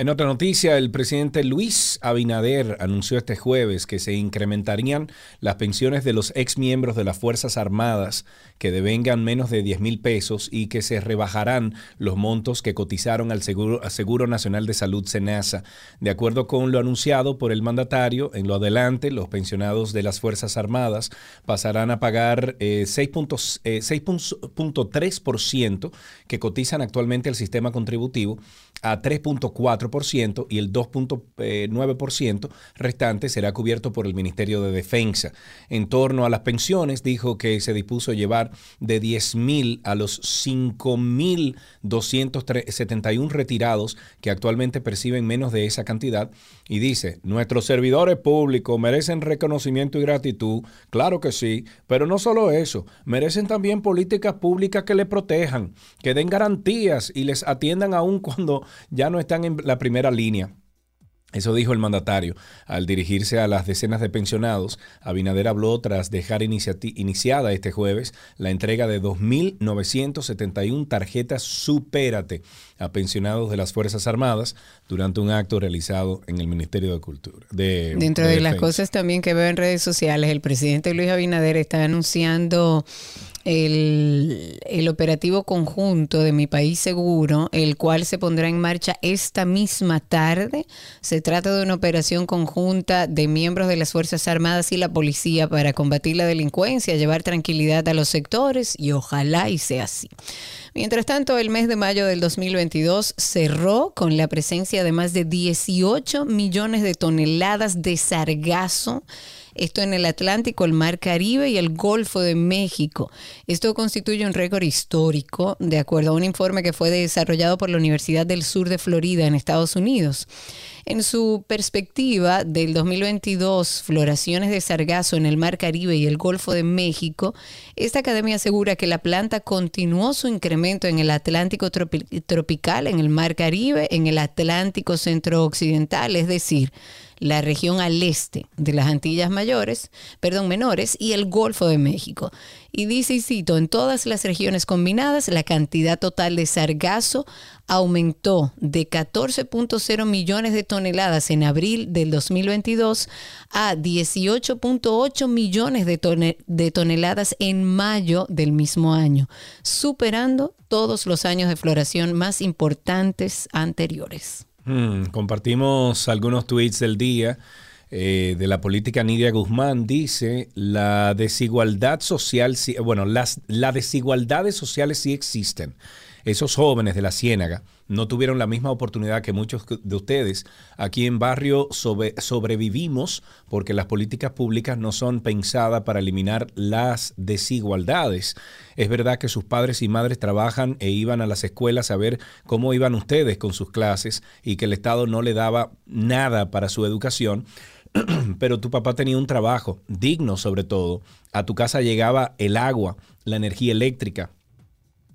En otra noticia, el presidente Luis Abinader anunció este jueves que se incrementarían las pensiones de los exmiembros de las Fuerzas Armadas que devengan menos de 10 mil pesos y que se rebajarán los montos que cotizaron al Seguro, al Nacional de Salud SENASA. De acuerdo con lo anunciado por el mandatario, en lo adelante, los pensionados de las Fuerzas Armadas pasarán a pagar eh, 6.3% eh, 6.3% que cotizan actualmente al sistema contributivo a 3.4% y el 2.9% restante será cubierto por el Ministerio de Defensa. En torno a las pensiones, dijo que se dispuso llevar de 10 mil a los 5.271 retirados que actualmente perciben menos de esa cantidad y dice, nuestros servidores públicos merecen reconocimiento y gratitud, claro que sí, pero no solo eso, merecen también políticas públicas que les protejan, que den garantías y les atiendan aún cuando ya no están en la primera línea. Eso dijo el mandatario. Al dirigirse a las decenas de pensionados, Abinader habló tras dejar iniciada este jueves la entrega de 2.971 tarjetas Supérate a pensionados de las Fuerzas Armadas durante un acto realizado en el Ministerio de Cultura. De, Dentro de, las cosas también que veo en redes sociales, el presidente Luis Abinader está anunciando el, el operativo conjunto de Mi País Seguro, el cual se pondrá en marcha esta misma tarde. Se trata de una operación conjunta de miembros de las Fuerzas Armadas y la policía para combatir la delincuencia, llevar tranquilidad a los sectores y ojalá y sea así. Mientras tanto, el mes de mayo del 2022 cerró con la presencia de más de 18 millones de toneladas de sargazo. Esto en el Atlántico, el Mar Caribe y el Golfo de México. Esto constituye un récord histórico, de acuerdo a un informe que fue desarrollado por la Universidad del Sur de Florida en Estados Unidos. En su perspectiva del 2022, floraciones de sargazo en el Mar Caribe y el Golfo de México, esta academia asegura que la planta continuó su incremento en el Atlántico tropi- tropical, en el Mar Caribe, en el Atlántico centro-occidental, es decir, la región al este de las Antillas mayores, perdón, menores y el Golfo de México. Y dice, y cito, en todas las regiones combinadas, la cantidad total de sargazo aumentó de 14.0 millones de toneladas en abril del 2022 a 18.8 millones de, de toneladas en mayo del mismo año, superando todos los años de floración más importantes anteriores. Hmm, compartimos algunos tweets del día. eh, de la política Nidia Guzmán dice la desigualdad social, bueno, las, las desigualdades sociales sí existen. Esos jóvenes de la Ciénaga no tuvieron la misma oportunidad que muchos de ustedes. Aquí en barrio sobre- sobrevivimos porque las políticas públicas no son pensadas para eliminar las desigualdades. Es verdad que sus padres y madres trabajan e iban a las escuelas a ver cómo iban ustedes con sus clases y que el Estado no le daba nada para su educación. Pero tu papá tenía un trabajo digno sobre todo. A tu casa llegaba el agua, la energía eléctrica,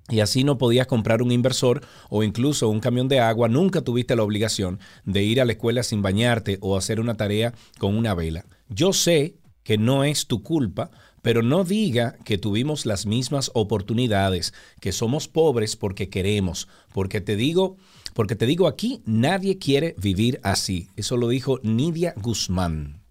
y así no podías comprar un inversor o incluso un camión de agua, nunca tuviste la obligación de ir a la escuela sin bañarte o hacer una tarea con una vela. Yo sé que no es tu culpa, pero no diga que tuvimos las mismas oportunidades, que somos pobres porque queremos, porque te digo, porque te digo aquí, nadie quiere vivir así. Eso lo dijo Nidia Guzmán.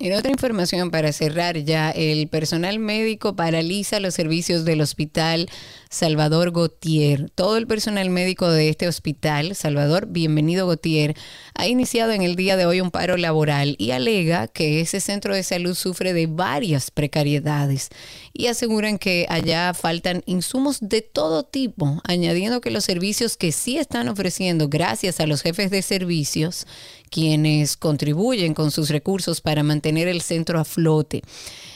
En otra información para cerrar ya, el personal médico paraliza los servicios del hospital Salvador Gautier. Todo el personal médico de este hospital, Salvador Bienvenido Gautier, ha iniciado en el día de hoy un paro laboral y alega que ese centro de salud sufre de varias precariedades y aseguran que allá faltan insumos de todo tipo, añadiendo que los servicios que sí están ofreciendo gracias a los jefes de servicios, quienes contribuyen con sus recursos para mantener el centro a flote.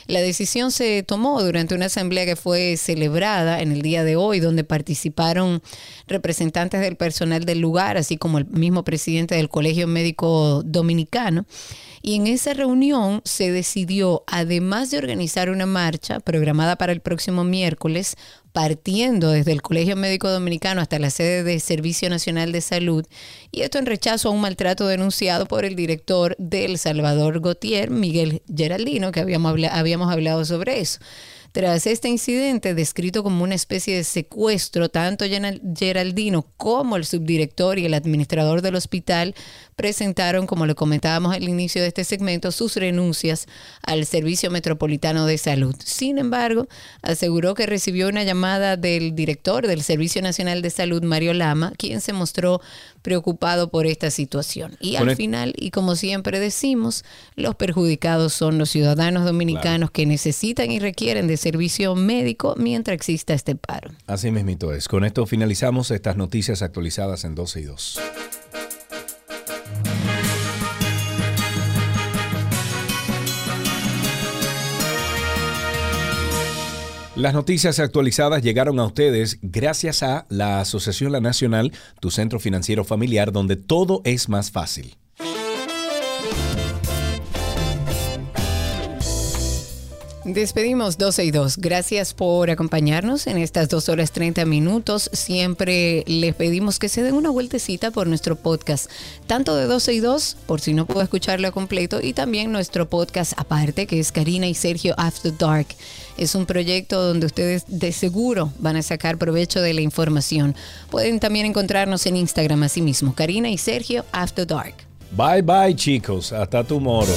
La decisión se tomó durante una asamblea que fue celebrada en el día de hoy, donde participaron representantes del personal del lugar, así como el mismo presidente del Colegio Médico Dominicano. Y en esa reunión se decidió, además de organizar una marcha programada para el próximo miércoles, partiendo desde el Colegio Médico Dominicano hasta la sede del Servicio Nacional de Salud, y esto en rechazo a un maltrato denunciado por el director del Salvador Gautier, Miguel Geraldino, que habíamos, habíamos hablado sobre eso. Tras este incidente, descrito como una especie de secuestro, tanto Geral- Geraldino como el subdirector y el administrador del hospital presentaron, como le comentábamos al inicio de este segmento, sus renuncias al Servicio Metropolitano de Salud. Sin embargo, aseguró que recibió una llamada del director del Servicio Nacional de Salud, Mario Lama, quien se mostró preocupado por esta situación. Y al el- final, y como siempre decimos, los perjudicados son los ciudadanos dominicanos que necesitan y requieren de servicio médico mientras exista este paro. Así mismito es. Con esto finalizamos estas noticias actualizadas en 12 y 2. Las noticias actualizadas llegaron a ustedes gracias a la Asociación La Nacional, tu centro financiero familiar, donde todo es más fácil. Despedimos 12 y 2. Gracias por acompañarnos en estas 2 horas 30 minutos. Siempre les pedimos que se den una vueltecita por nuestro podcast, tanto de 12 y 2, por si no puedo escucharlo completo, y también nuestro podcast aparte, que es Karina y Sergio After Dark. Es un proyecto donde ustedes de seguro van a sacar provecho de la información. Pueden también encontrarnos en Instagram así mismo, Karina y Sergio After Dark. Bye bye chicos, hasta tomorrow.